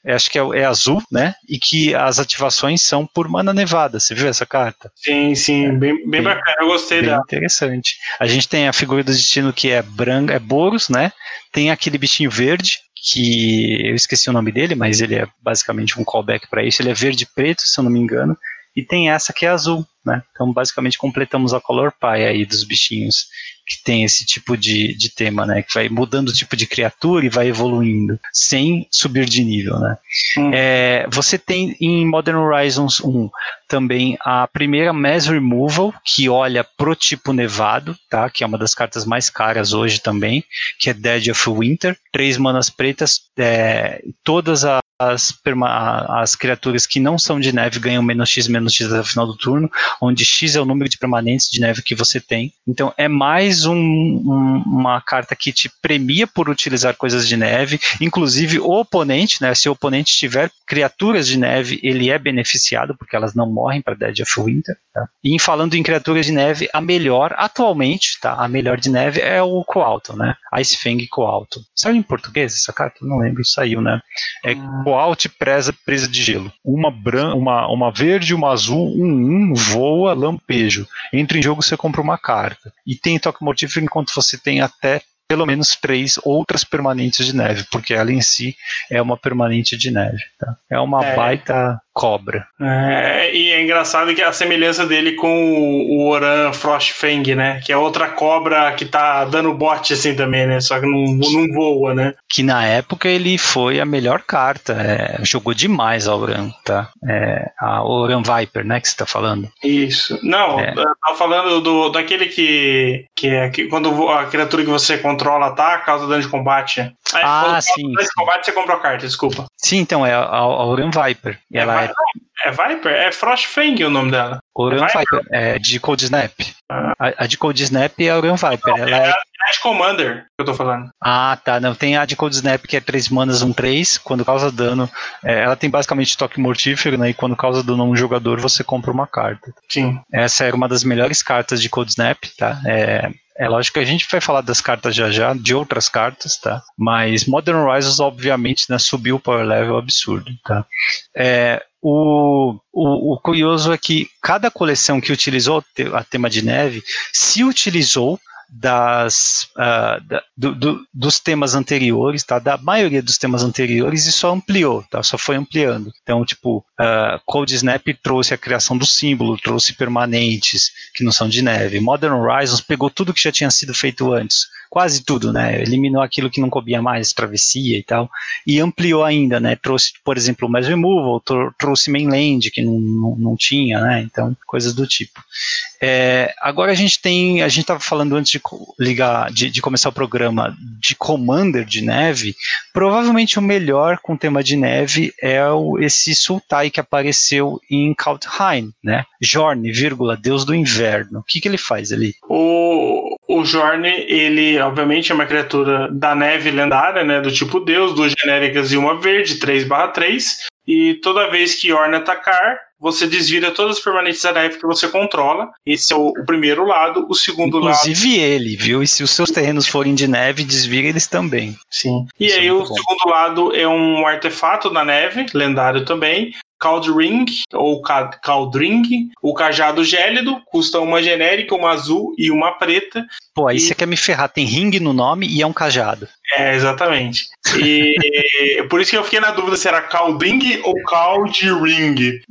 é, acho que é, é, azul, né? E que as ativações são por mana nevada. Você viu essa carta? Sim, sim, é, bem, bem, bacana, eu gostei dela. Interessante. A gente tem a figura do destino que é branca, é Boros, né? Tem aquele bichinho verde, que eu esqueci o nome dele, mas ele é basicamente um callback para isso. Ele é verde e preto, se eu não me engano. E tem essa que é azul, né? Então, basicamente, completamos a color pie aí dos bichinhos que tem esse tipo de, de tema, né? Que vai mudando o tipo de criatura e vai evoluindo, sem subir de nível, né? Hum. É, você tem em Modern Horizons 1 também a primeira Mass Removal, que olha pro tipo nevado, tá? Que é uma das cartas mais caras hoje também, que é Dead of Winter. Três manas pretas, é, todas as, as criaturas que não são de neve ganham menos X, menos X até o final do turno, onde X é o número de permanentes de neve que você tem. Então é mais um, um, uma carta que te premia por utilizar coisas de neve, inclusive o oponente, né? Se o oponente tiver criaturas de neve, ele é beneficiado, porque elas não morrem para Dead of Winter. Tá? E em falando em criaturas de neve, a melhor atualmente, tá? A melhor de neve é o Coalto, né? Ice Fang Coalto. Saiu em português essa carta? Não lembro, saiu, né? É ah. Coalt presa presa de gelo. Uma, bran uma, uma verde, uma azul, um, um voa, lampejo. Entra em jogo, você compra uma carta. E tem toque mortífero enquanto você tem até pelo menos três outras permanentes de neve, porque ela em si é uma permanente de neve. Tá? É uma é. baita cobra. É, e é engraçado que a semelhança dele com o Oran Frostfang, né? Que é outra cobra que tá dando bote assim também, né? Só que não, não voa, né? Que na época ele foi a melhor carta. É, jogou demais a Oran, tá? É, a Oran Viper, né? Que você tá falando. Isso. Não, é. eu tava falando do, daquele que, que é que quando a criatura que você controla tá, causa dano de combate. É, ah, sim. Dano de combate você compra a carta, desculpa. Sim, então é a, a Oran Viper. Ela é, é Viper? É Frostfang o nome dela. Orion é Viper, é de Cold Snap. Ah. A, a, de Cold Snap é Orion Viper. Não, ela é, de Commander que eu tô falando. Ah, tá. Não, tem a de Cold Snap que é 3 manas, 1, 3. Quando causa dano, é, ela tem basicamente toque mortífero, né? E quando causa dano a um jogador, você compra uma carta. Sim. Essa era uma das melhores cartas de Cold Snap, tá? É, é lógico que a gente vai falar das cartas já já, de outras cartas, tá? Mas Modern Horizons, obviamente, né, subiu o power level absurdo, tá? É, o, o, o, curioso é que cada coleção que utilizou a tema de neve, se utilizou das, uh, da, do, do, dos temas anteriores, tá? Da maioria dos temas anteriores e só ampliou, tá? Só foi ampliando. Então, tipo, uh, Cold Snap trouxe a criação do símbolo, trouxe permanentes que não são de neve. Modern Horizons pegou tudo que já tinha sido feito antes quase tudo, né? Eliminou aquilo que não coubia mais, travessia e tal, e ampliou ainda, né? Trouxe, por exemplo, mais removal, trouxe mainland que não, não, não, tinha, né? Então, coisas do tipo. É, agora a gente tem, a gente estava falando antes de ligar, de, de, começar o programa de Commander de neve. Provavelmente o melhor com tema de neve é o, esse Sultai que apareceu em Kaldheim, né? Jorn, vírgula, Deus do Inverno. O que, que ele faz ali? O, o Jorn, ele obviamente é uma criatura da neve lendária, né? Do tipo Deus, duas genéricas e uma verde, 3/3. E toda vez que Orn atacar, você desvira todas as permanentes da neve que você controla. Esse é o, o primeiro lado. O segundo Inclusive lado. Inclusive ele, viu? E se os seus terrenos forem de neve, desvira eles também. Sim. E Isso é aí é o bom. segundo lado é um artefato da neve, lendário também. Caldring ou Caldring, o cajado gélido, custa uma genérica, uma azul e uma preta. Pô, aí e... você quer me ferrar, tem ring no nome e é um cajado. É, exatamente. E por isso que eu fiquei na dúvida se era Caldring ou Caldring.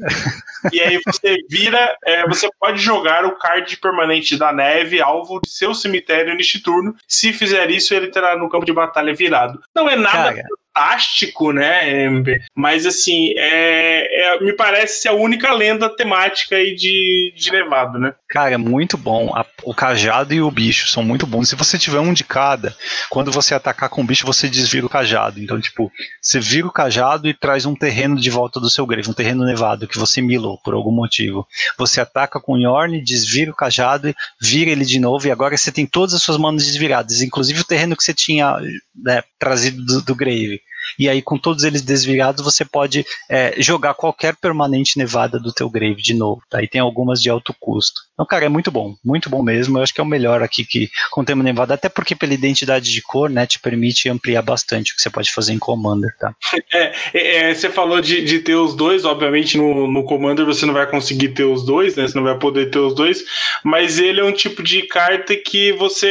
e aí você vira, é, você pode jogar o card permanente da neve alvo de seu cemitério neste turno. Se fizer isso, ele terá no campo de batalha virado. Não é nada Cara fantástico, né? Mas assim, é, é, me parece ser a única lenda temática aí de, de Nevado, né? Cara, é muito bom. A, o cajado e o bicho são muito bons. Se você tiver um de cada, quando você atacar com o bicho, você desvira o cajado. Então, tipo, você vira o cajado e traz um terreno de volta do seu grave, um terreno nevado que você milou por algum motivo. Você ataca com o Yorn, desvira o cajado, vira ele de novo, e agora você tem todas as suas manos desviradas, inclusive o terreno que você tinha né, trazido do, do grave e aí com todos eles desvirados você pode é, jogar qualquer permanente nevada do teu grave de novo, tá? E tem algumas de alto custo. Então, cara, é muito bom, muito bom mesmo. Eu acho que é o melhor aqui que com tema nevada, até porque pela identidade de cor, né, te permite ampliar bastante o que você pode fazer em Commander, tá? É, é, é você falou de, de ter os dois, obviamente no, no Commander você não vai conseguir ter os dois, né? Você não vai poder ter os dois, mas ele é um tipo de carta que você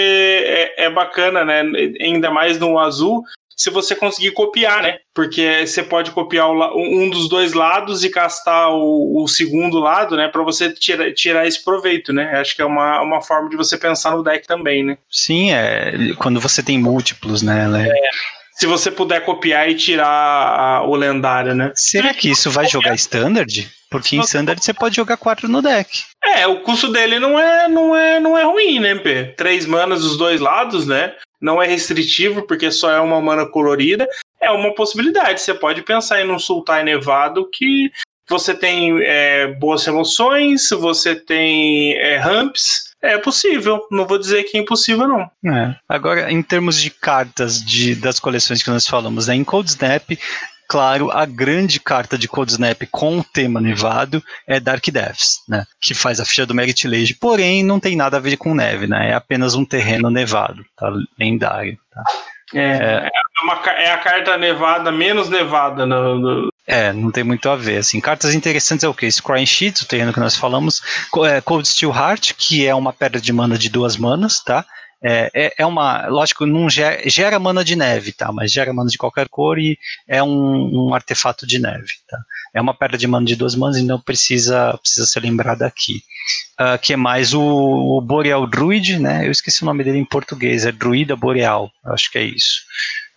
é, é bacana, né? Ainda mais no azul, se você conseguir copiar, né? Porque você pode copiar um dos dois lados e castar o, o segundo lado, né? Para você tirar, tirar esse proveito, né? Acho que é uma, uma forma de você pensar no deck também, né? Sim, é. Quando você tem múltiplos, né? É se você puder copiar e tirar o lendário, né? Será que isso vai jogar standard? Porque em standard você pode jogar quatro no deck. É, o custo dele não é, não é, não é ruim, né, P? Três manas dos dois lados, né? Não é restritivo, porque só é uma mana colorida, é uma possibilidade. Você pode pensar em um Sultai Nevado que você tem é, boas emoções, você tem é, ramps. É possível, não vou dizer que é impossível, não. É. Agora, em termos de cartas de, das coleções que nós falamos, né, em Cold Snap, claro, a grande carta de Cold Snap com o tema nevado é Dark Deaths, né? Que faz a ficha do Merit Lage, porém não tem nada a ver com neve, né? É apenas um terreno nevado, tá? Lendário, tá? É, é, é, uma, é a carta nevada menos nevada no, no, É, não tem muito a ver. Assim, cartas interessantes é o que? Scrying Sheets, o terreno que nós falamos, é, Cold Steel Heart, que é uma pedra de mana de duas manas, tá? É, é, é, uma, lógico, não gera, gera mana de neve, tá? Mas gera mana de qualquer cor e é um, um artefato de neve, tá? É uma pedra de mana de duas manas, então precisa, precisa ser lembrada aqui. Uh, que é mais o, o, Boreal Druid, né? Eu esqueci o nome dele em português, é Druida Boreal, acho que é isso.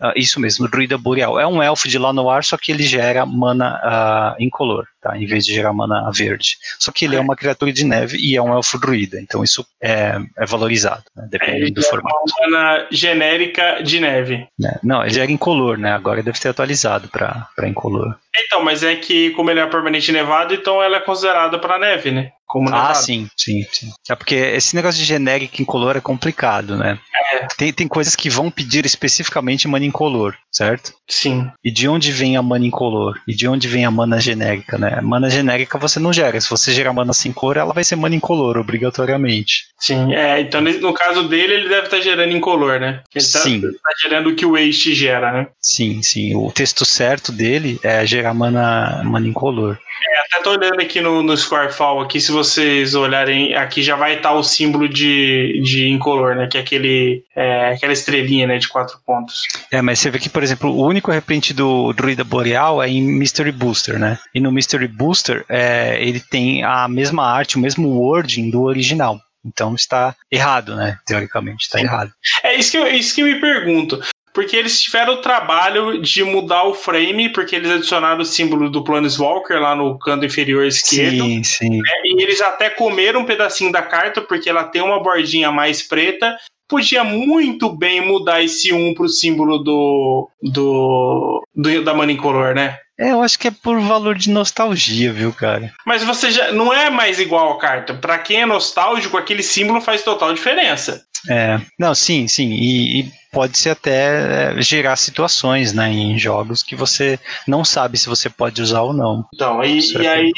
Uh, isso mesmo, Druida Boreal. É um elfo de Lanoir, só que ele gera mana uh, incolor, tá? Em vez de gerar mana verde. Só que ele é uma criatura de neve e é um elfo druida, então isso é, é valorizado, né? dependendo é, do formato. É uma mana genérica de neve. É, não, ele gera incolor, né? Agora deve ter atualizado para incolor. Então, mas é que como ele é permanente nevado, então ela é considerada para neve, né? Como ah, sim, sim, sim. É porque esse negócio de genérico incolor é complicado, né? É. Tem, tem coisas que vão pedir especificamente mana incolor, certo? Sim. E de onde vem a mana incolor? E de onde vem a mana genérica, né? Mana genérica você não gera. Se você gerar mana sem cor, ela vai ser mana incolor, obrigatoriamente. Sim, é. Então no caso dele, ele deve estar tá gerando incolor, né? Ele tá, sim. Tá gerando o que o waste gera, né? Sim, sim. O texto certo dele é gerar mana, mana incolor. É, até tô olhando aqui no, no Squarefall aqui, se vocês olharem, aqui já vai estar o símbolo de, de incolor, né? Que é aquele, é, aquela estrelinha, né? De quatro pontos. É, mas você vê que, por exemplo, o único reprint do Druida Boreal é em Mystery Booster, né? E no Mystery Booster, é, ele tem a mesma arte, o mesmo wording do original. Então está errado, né? Teoricamente, está errado. É isso que, eu, isso que eu me pergunto porque eles tiveram o trabalho de mudar o frame, porque eles adicionaram o símbolo do Planeswalker lá no canto inferior esquerdo. Sim, sim. Né? E eles até comeram um pedacinho da carta, porque ela tem uma bordinha mais preta. Podia muito bem mudar esse 1 pro símbolo do, do, do da Manicolor, né? É, eu acho que é por valor de nostalgia, viu, cara? Mas você já não é mais igual a carta. Para quem é nostálgico, aquele símbolo faz total diferença. É, não, sim, sim. E, e pode ser até é, gerar situações, né, em jogos que você não sabe se você pode usar ou não. Então, e, é e aí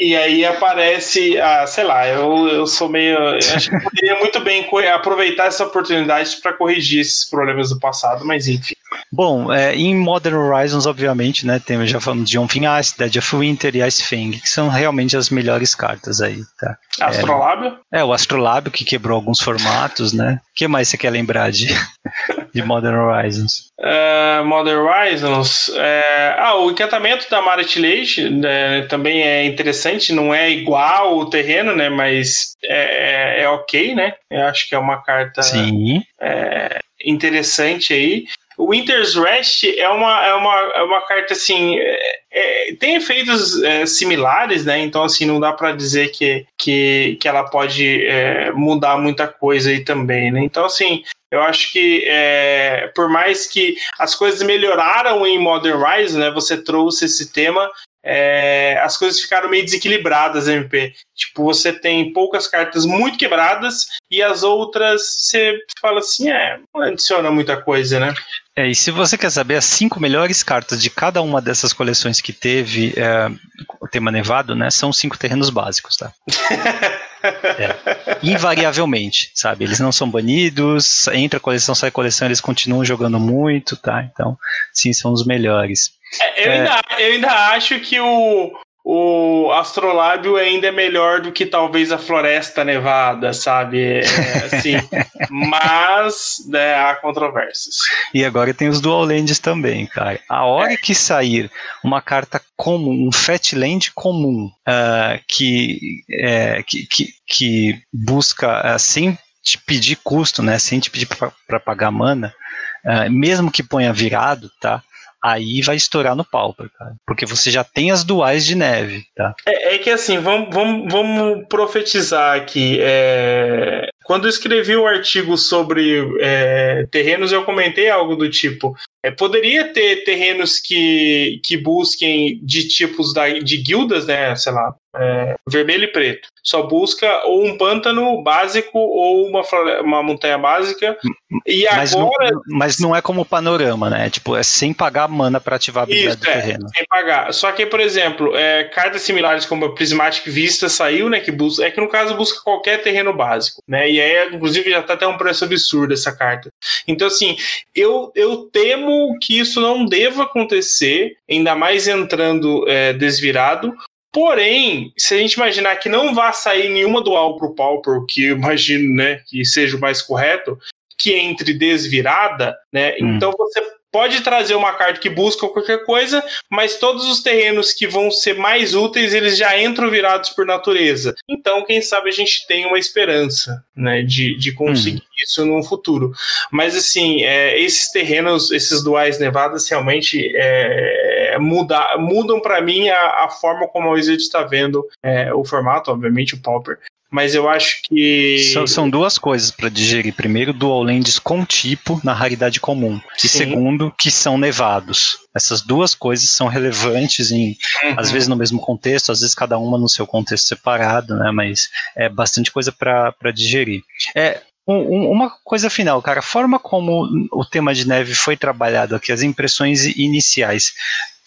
E aí aparece, ah, sei lá, eu, eu sou meio. Eu acho que poderia muito bem aproveitar essa oportunidade para corrigir esses problemas do passado, mas enfim. Bom, é, em Modern Horizons, obviamente, né, tem, já falamos de On Ice, Dead of Winter e Ice Fang, que são realmente as melhores cartas aí, tá? Astrolábio? É, é, o Astrolábio, que quebrou alguns formatos, né? O que mais você quer lembrar de, de Modern Horizons? Uh, Modern Horizons, é, ah, o encantamento da Marit Lage né, também é interessante, não é igual o terreno, né, mas é, é, é ok, né? Eu acho que é uma carta Sim. É, interessante aí. O Winter's Rest é uma, é uma, é uma carta assim. É, é, tem efeitos é, similares, né? Então, assim, não dá para dizer que, que, que ela pode é, mudar muita coisa aí também, né? Então, assim, eu acho que é, por mais que as coisas melhoraram em Modern Rise, né? Você trouxe esse tema, é, as coisas ficaram meio desequilibradas, MP. Tipo, você tem poucas cartas muito quebradas e as outras você fala assim, é, não adiciona muita coisa, né? É, e se você quer saber as cinco melhores cartas de cada uma dessas coleções que teve é, o tema nevado, né? São cinco terrenos básicos, tá? é. Invariavelmente, sabe? Eles não são banidos, entra coleção, sai coleção, eles continuam jogando muito, tá? Então, sim, são os melhores. É, eu, ainda, eu ainda acho que o, o Astrolábio ainda é melhor do que talvez a Floresta Nevada, sabe? É, assim, mas né, há controvérsias. E agora tem os Dual Lands também, cara. A hora é. que sair uma carta comum, um Fatland comum, uh, que, é, que, que, que, busca uh, sem te pedir custo, né? Sem te pedir para pagar mana, uh, mesmo que ponha virado, tá? Aí vai estourar no Pauper, cara. Porque você já tem as duais de neve, tá? É, é que assim, vamos, vamos, vamos profetizar aqui. É... Quando eu escrevi o um artigo sobre é, terrenos, eu comentei algo do tipo: é, poderia ter terrenos que, que busquem de tipos da, de guildas, né? Sei lá, é, vermelho e preto. Só busca ou um pântano básico ou uma, uma montanha básica. E mas agora. Não, mas não é como panorama, né? Tipo, é sem pagar mana para ativar a habilidade Isso, do é, terreno. Sem pagar. Só que, por exemplo, é, cartas similares como a Prismatic Vista saiu, né? Que busca, é que no caso busca qualquer terreno básico, né? E aí, inclusive, já tá até um preço absurdo essa carta. Então, assim, eu, eu temo que isso não deva acontecer, ainda mais entrando é, desvirado, Porém, se a gente imaginar que não vá sair nenhuma dual para o Pauper, que eu imagino né, que seja o mais correto, que entre desvirada, né? Hum. Então você pode trazer uma carta que busca qualquer coisa, mas todos os terrenos que vão ser mais úteis, eles já entram virados por natureza. Então, quem sabe a gente tem uma esperança, né, de, de conseguir hum. isso no futuro. Mas, assim, é, esses terrenos, esses duais nevadas, realmente é, muda, mudam para mim a, a, forma como a Wizard está vendo é, o formato, obviamente, o Pauper, mas eu acho que. São, são duas coisas para digerir. Primeiro, dual lands com tipo na raridade comum. E Sim. segundo, que são nevados. Essas duas coisas são relevantes em, uhum. às vezes no mesmo contexto, às vezes cada uma no seu contexto separado, né? Mas é bastante coisa para digerir. É, um, uma coisa final, cara, a forma como o tema de neve foi trabalhado aqui, as impressões iniciais,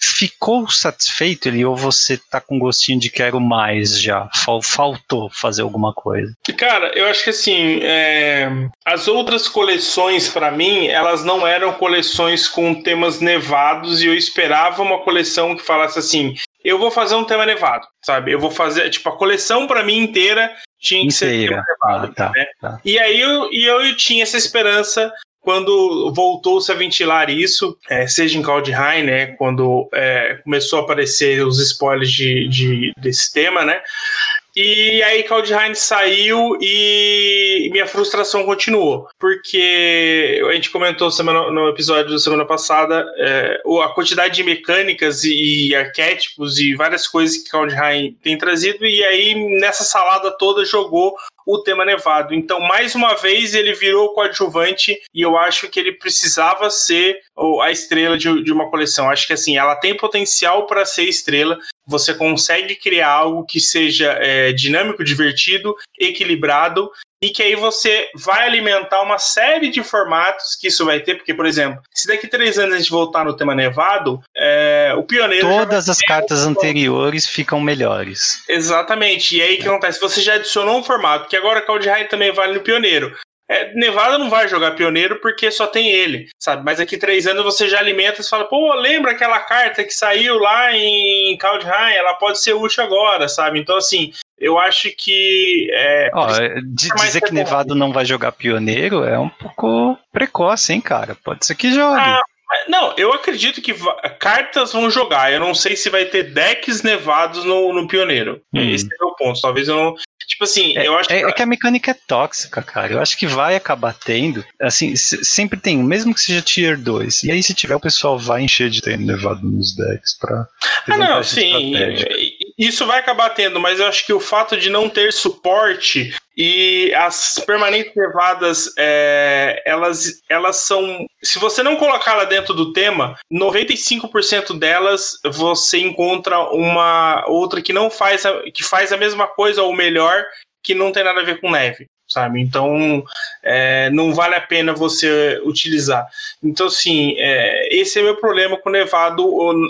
ficou satisfeito ele ou você tá com gostinho de quero mais já? Faltou fazer alguma coisa? Cara, eu acho que assim, é... as outras coleções para mim, elas não eram coleções com temas nevados e eu esperava uma coleção que falasse assim, eu vou fazer um tema nevado, sabe? Eu vou fazer, tipo, a coleção para mim inteira tinha que inteira. ser tema nevado. Ah, tá, né? tá. E aí eu, e eu tinha essa esperança quando voltou-se a ventilar isso, é, seja em Kaldheim, né, quando é, começou a aparecer os spoilers de, de, desse tema, né, e aí Kaldheim saiu e minha frustração continuou. Porque a gente comentou semana, no episódio da semana passada é, a quantidade de mecânicas e arquétipos e várias coisas que Kaldheim tem trazido, e aí nessa salada toda jogou o tema nevado. Então, mais uma vez, ele virou coadjuvante e eu acho que ele precisava ser a estrela de, de uma coleção. Acho que assim, ela tem potencial para ser estrela. Você consegue criar algo que seja é, dinâmico, divertido, equilibrado e que aí você vai alimentar uma série de formatos que isso vai ter, porque, por exemplo, se daqui três anos a gente voltar no tema nevado, é, o pioneiro. Todas as cartas um anteriores ficam melhores. Exatamente. E aí o que acontece? Você já adicionou um formato, que agora Kaldheim também vale no pioneiro. É, Nevada não vai jogar pioneiro porque só tem ele, sabe? Mas aqui três anos você já alimenta e fala, pô, lembra aquela carta que saiu lá em Kaldheim? Ela pode ser útil agora, sabe? Então, assim, eu acho que. É, Ó, dizer que Nevado não vai jogar pioneiro é um pouco precoce, hein, cara? Pode ser que jogue. Ah, não, eu acredito que cartas vão jogar. Eu não sei se vai ter decks nevados no, no pioneiro. Hum. Esse é o ponto. Talvez eu não. Tipo assim, é, eu acho é, que... é que a mecânica é tóxica, cara. Eu acho que vai acabar tendo. Assim, sempre tem, mesmo que seja tier 2. E aí, se tiver, o pessoal vai encher de ter nevado nos decks pra. Ah, não, sim. Isso vai acabar tendo, mas eu acho que o fato de não ter suporte e as permanentes nevadas, é, elas, elas são. Se você não colocar lá dentro do tema, 95% delas você encontra uma outra que não faz a, que faz a mesma coisa ou melhor, que não tem nada a ver com neve sabe? Então, é, não vale a pena você utilizar. Então, assim, é, esse é meu problema com o Nevado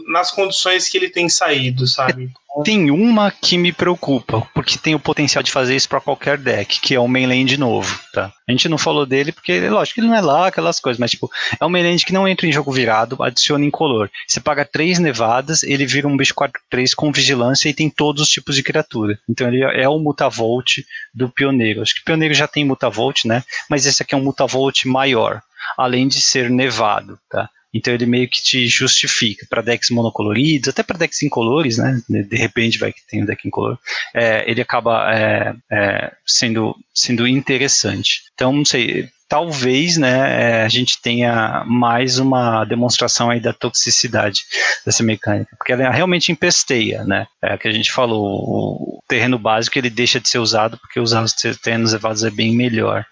nas condições que ele tem saído, sabe? Tem uma que me preocupa, porque tem o potencial de fazer isso para qualquer deck, que é o mainland novo, tá? A gente não falou dele porque, lógico, ele não é lá, aquelas coisas, mas tipo, é um mainland que não entra em jogo virado, adiciona incolor. Você paga três nevadas, ele vira um bicho 4-3 com vigilância e tem todos os tipos de criatura. Então ele é o Mutavolt do Pioneiro. Acho que o Pioneiro já tem Mutavolt, né? Mas esse aqui é um Mutavolt maior, além de ser nevado, tá? Então ele meio que te justifica para decks monocoloridos, até para decks incolores, né? De repente vai que tem um deck incolor. É, ele acaba é, é, sendo, sendo interessante. Então, não sei, talvez né, é, a gente tenha mais uma demonstração aí da toxicidade dessa mecânica, porque ela realmente empesteia, né? É que a gente falou, o terreno básico ele deixa de ser usado porque usar os terrenos elevados é bem melhor.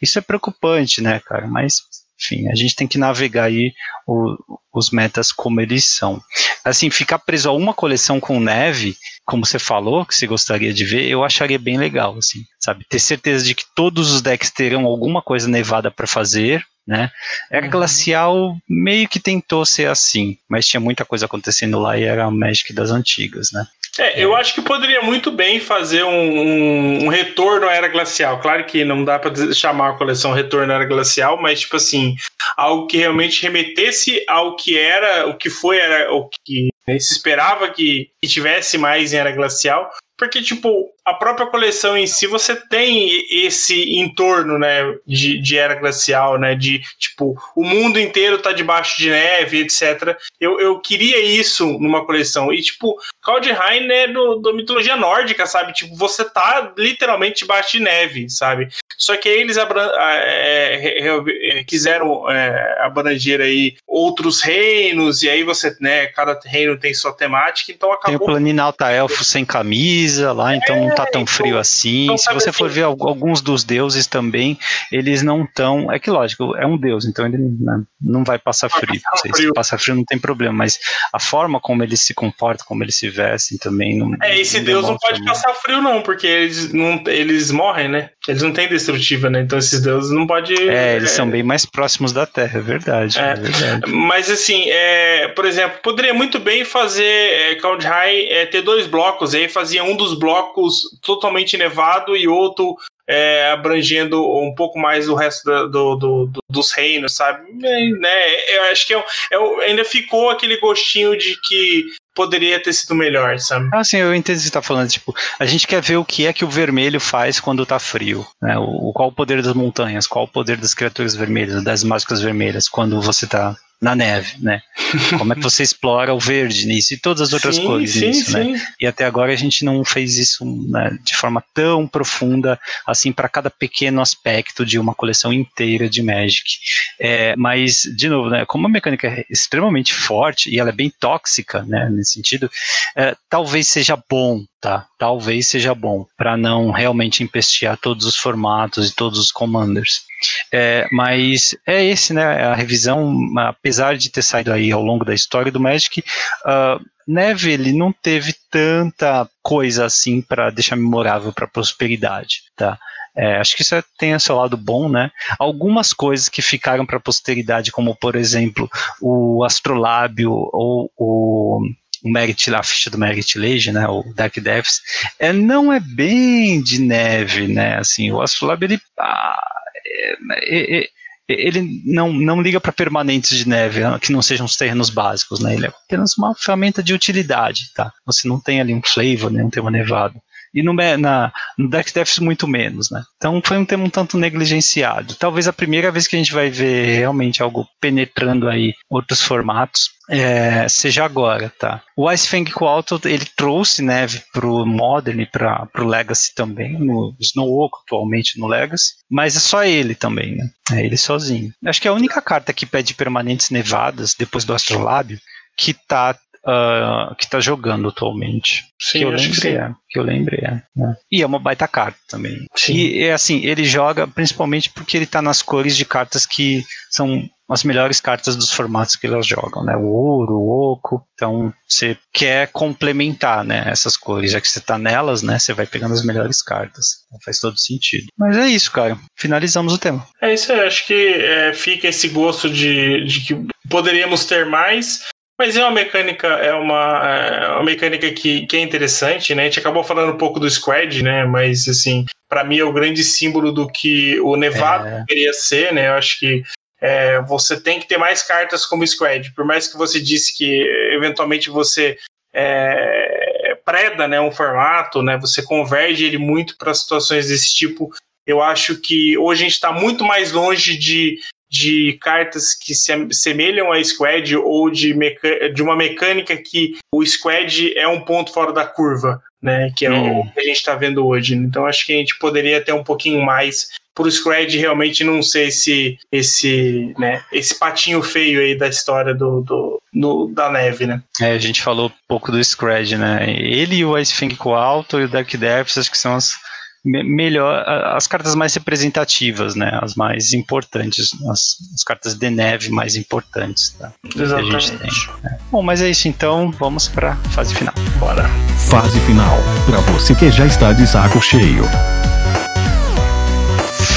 Isso é preocupante, né, cara? Mas enfim, a gente tem que navegar aí o, os metas como eles são. Assim, ficar preso a uma coleção com neve, como você falou, que você gostaria de ver, eu acharia bem legal, assim, sabe? Ter certeza de que todos os decks terão alguma coisa nevada para fazer, né? Era uhum. Glacial meio que tentou ser assim, mas tinha muita coisa acontecendo lá e era a Magic das antigas, né? É, eu acho que poderia muito bem fazer um, um, um retorno à Era Glacial. Claro que não dá para chamar a coleção Retorno à Era Glacial, mas tipo assim, algo que realmente remetesse ao que era, o que foi, era o que se esperava que, que tivesse mais em Era Glacial, porque, tipo, a própria coleção em si, você tem esse entorno, né, de, de era glacial, né, de, tipo, o mundo inteiro tá debaixo de neve, etc. Eu, eu queria isso numa coleção. E, tipo, Kaldheim é do, do mitologia nórdica, sabe? Tipo, você tá literalmente debaixo de neve, sabe? Só que aí eles é, é, quiseram é, abranger aí outros reinos, e aí você, né, cada reino tem sua temática, então acabou... Tem o Planinalta Elfo sem camisa lá, então não tá tão então, frio assim. Então, Se você for assim, ver alguns dos deuses também, eles não tão... É que lógico, é um deus, então ele né, não vai passar frio. Não sei, se passar frio não tem problema, mas a forma como eles se comportam, como eles se vestem também não... É, esse não deus não pode passar frio não, porque eles, não, eles morrem, né? Eles não têm destrutiva, né? Então esses deuses não pode. É, eles é... são bem mais próximos da Terra, é verdade. É. é verdade. Mas assim, é, por exemplo, poderia muito bem fazer é, Cloud High é, ter dois blocos, aí fazia um dos blocos totalmente nevado e outro é, abrangendo um pouco mais o resto do, do, do, dos reinos, sabe? Né? Eu acho que é, é, ainda ficou aquele gostinho de que poderia ter sido melhor, sabe? Ah, sim, eu entendo o que você tá falando. Tipo, a gente quer ver o que é que o vermelho faz quando tá frio. Né? O, qual o poder das montanhas, qual o poder das criaturas vermelhas, das mágicas vermelhas, quando você tá na neve, né? Como é que você explora o verde nisso e todas as outras sim, cores sim, nisso, né? sim. né? E até agora a gente não fez isso né, de forma tão profunda, assim, para cada pequeno aspecto de uma coleção inteira de Magic. É, mas, de novo, né, como a mecânica é extremamente forte e ela é bem tóxica, né, nesse sentido, é, talvez seja bom tá? Talvez seja bom para não realmente empestear todos os formatos e todos os commanders. É, mas é esse, né? A revisão, apesar de ter saído aí ao longo da história do Magic, uh, Neve ele não teve tanta coisa assim para deixar memorável para prosperidade, tá? É, acho que isso é, tem o seu lado bom, né? Algumas coisas que ficaram para a posteridade, como por exemplo o Astrolábio ou o o Merit, a ficha do Merit Lage, né, o Dark Depths, é, não é bem de neve, né, assim, o Astrolab, ele, ah, é, é, é, ele não, não liga para permanentes de neve, que não sejam os terrenos básicos, né, ele é apenas uma ferramenta de utilidade, tá, você não tem ali um flavor, nem um tema nevado e no, na, no Dark muito menos, né? Então foi um tema um tanto negligenciado. Talvez a primeira vez que a gente vai ver realmente algo penetrando aí outros formatos é, seja agora, tá? O Icefang Qualto, ele trouxe neve pro Modern e para pro Legacy também, no Snow Oak atualmente no Legacy, mas é só ele também, né? É ele sozinho. Acho que é a única carta que pede permanentes nevadas depois do Astrolábio que tá uh, que tá jogando atualmente. Sim, que eu acho que lembrei, sim. é, que eu lembrei, é, né? E é uma baita carta também. Sim. E é assim, ele joga principalmente porque ele tá nas cores de cartas que são as melhores cartas dos formatos que elas jogam, né? O ouro, o oco. Então, você quer complementar, né? Essas cores, já que você tá nelas, né? Você vai pegando as melhores cartas. Então, faz todo sentido. Mas é isso, cara. Finalizamos o tema. É isso aí, acho que é, fica esse gosto de, de que poderíamos ter mais, mas é uma mecânica, é uma, é uma mecânica que, que é interessante, né? A gente acabou falando um pouco do Squad, né? Mas assim, para mim é o grande símbolo do que o Nevado É. deveria ser, né? Eu acho que é, você tem que ter mais cartas como Squad. Por mais que você disse que eventualmente você é, preda né, um formato, né? Você converge ele muito para situações desse tipo. Eu acho que hoje a gente está muito mais longe de, de cartas que se semelham a Squad ou de, de uma mecânica que o Squad é um ponto fora da curva, né? Que é Hum. o que a gente está vendo hoje. Então acho que a gente poderia ter um pouquinho mais pro Squad realmente não ser esse, esse, né, esse patinho feio aí da história do, do, do- da neve, né? É, a gente falou um pouco do Scred, né? Ele e o Icefang Alto e o Dark Depths, acho que são as melhor, as cartas mais representativas, né? As mais importantes, as, as cartas de neve mais importantes, tá? Que a gente tem. É. Bom, mas é isso então, vamos para fase final. Bora. Fase final. Para você que já está de saco cheio.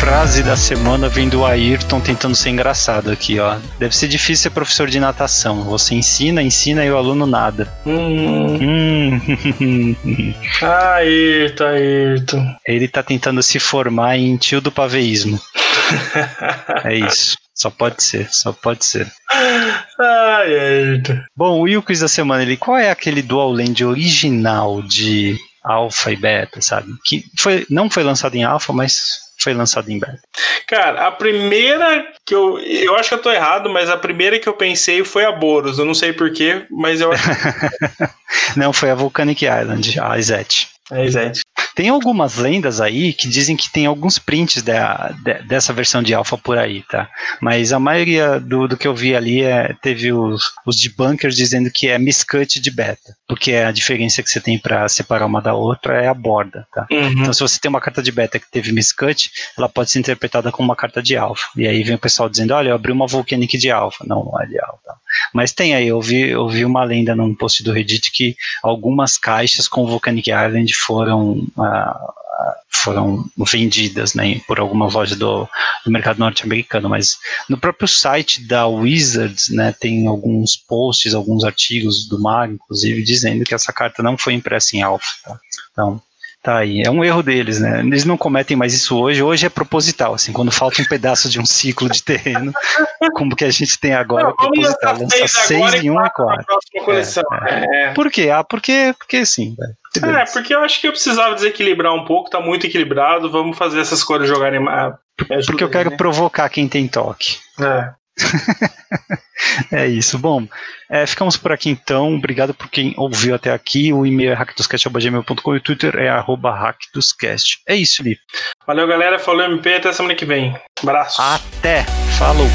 Frase da semana vem do Ayrton tentando ser engraçado aqui, ó. Deve ser difícil ser professor de natação. Você ensina, ensina e o aluno nada. Hum. Hum. Ayrton, Ayrton. Ele tá tentando se formar em tio do paveísmo. É isso. Só pode ser, só pode ser. Ai, Ayrton. Bom, o Will Quiz da semana, ele, qual é aquele dual land original de alfa e beta, sabe? Que foi, não foi lançado em alfa, mas foi lançado em beta. Cara, a primeira que eu. Eu acho que eu tô errado, mas a primeira que eu pensei foi a Boros. Eu não sei porquê, mas eu acho Não, foi a Volcanic Island, a Izete. que é Zete. Tem algumas lendas aí que dizem que tem alguns prints da- de- dessa versão de alfa por aí, tá? Mas a maioria do, do que eu vi ali é, teve os, os debunkers dizendo que é miscut de beta, porque a diferença que você tem para separar uma da outra é a borda, tá? Uhum. Então, se você tem uma carta de beta que teve miscut, ela pode ser interpretada como uma carta de alfa. E aí vem o pessoal dizendo: olha, eu abri uma Volcanic de alfa. Não, não é de alfa. Mas tem aí, eu vi, eu vi uma lenda num post do Reddit que algumas caixas com Volcanic Island foram. ah, ah, foram vendidas né, por alguma loja do, do mercado norte-americano, mas no próprio site da Wizards né, tem alguns posts, alguns artigos do mar, inclusive, dizendo que essa carta não foi impressa em alfa. Tá? Então, Tá aí, é um erro deles, né? Eles não cometem mais isso hoje. Hoje é proposital, assim, quando falta um pedaço de um ciclo de terreno, como que a gente tem agora, é Não, vamos proposital. Lança seis em um e Na quatro. próxima coleção. É, Por quê? Ah, porque, porque sim, velho. É. porque eu acho que eu precisava desequilibrar um pouco, tá muito equilibrado. Vamos fazer essas cores jogarem mais. ajuda Porque eu quero né? provocar quem tem toque. É. É isso. Bom, é, ficamos por aqui então. Obrigado por quem ouviu até aqui. O e-mail é hackdoscast.gmail.com e o Twitter é arroba hackdoscast. É isso, Li. Valeu, galera. Falou MP. Até semana que vem. Abraço. Até. Falou.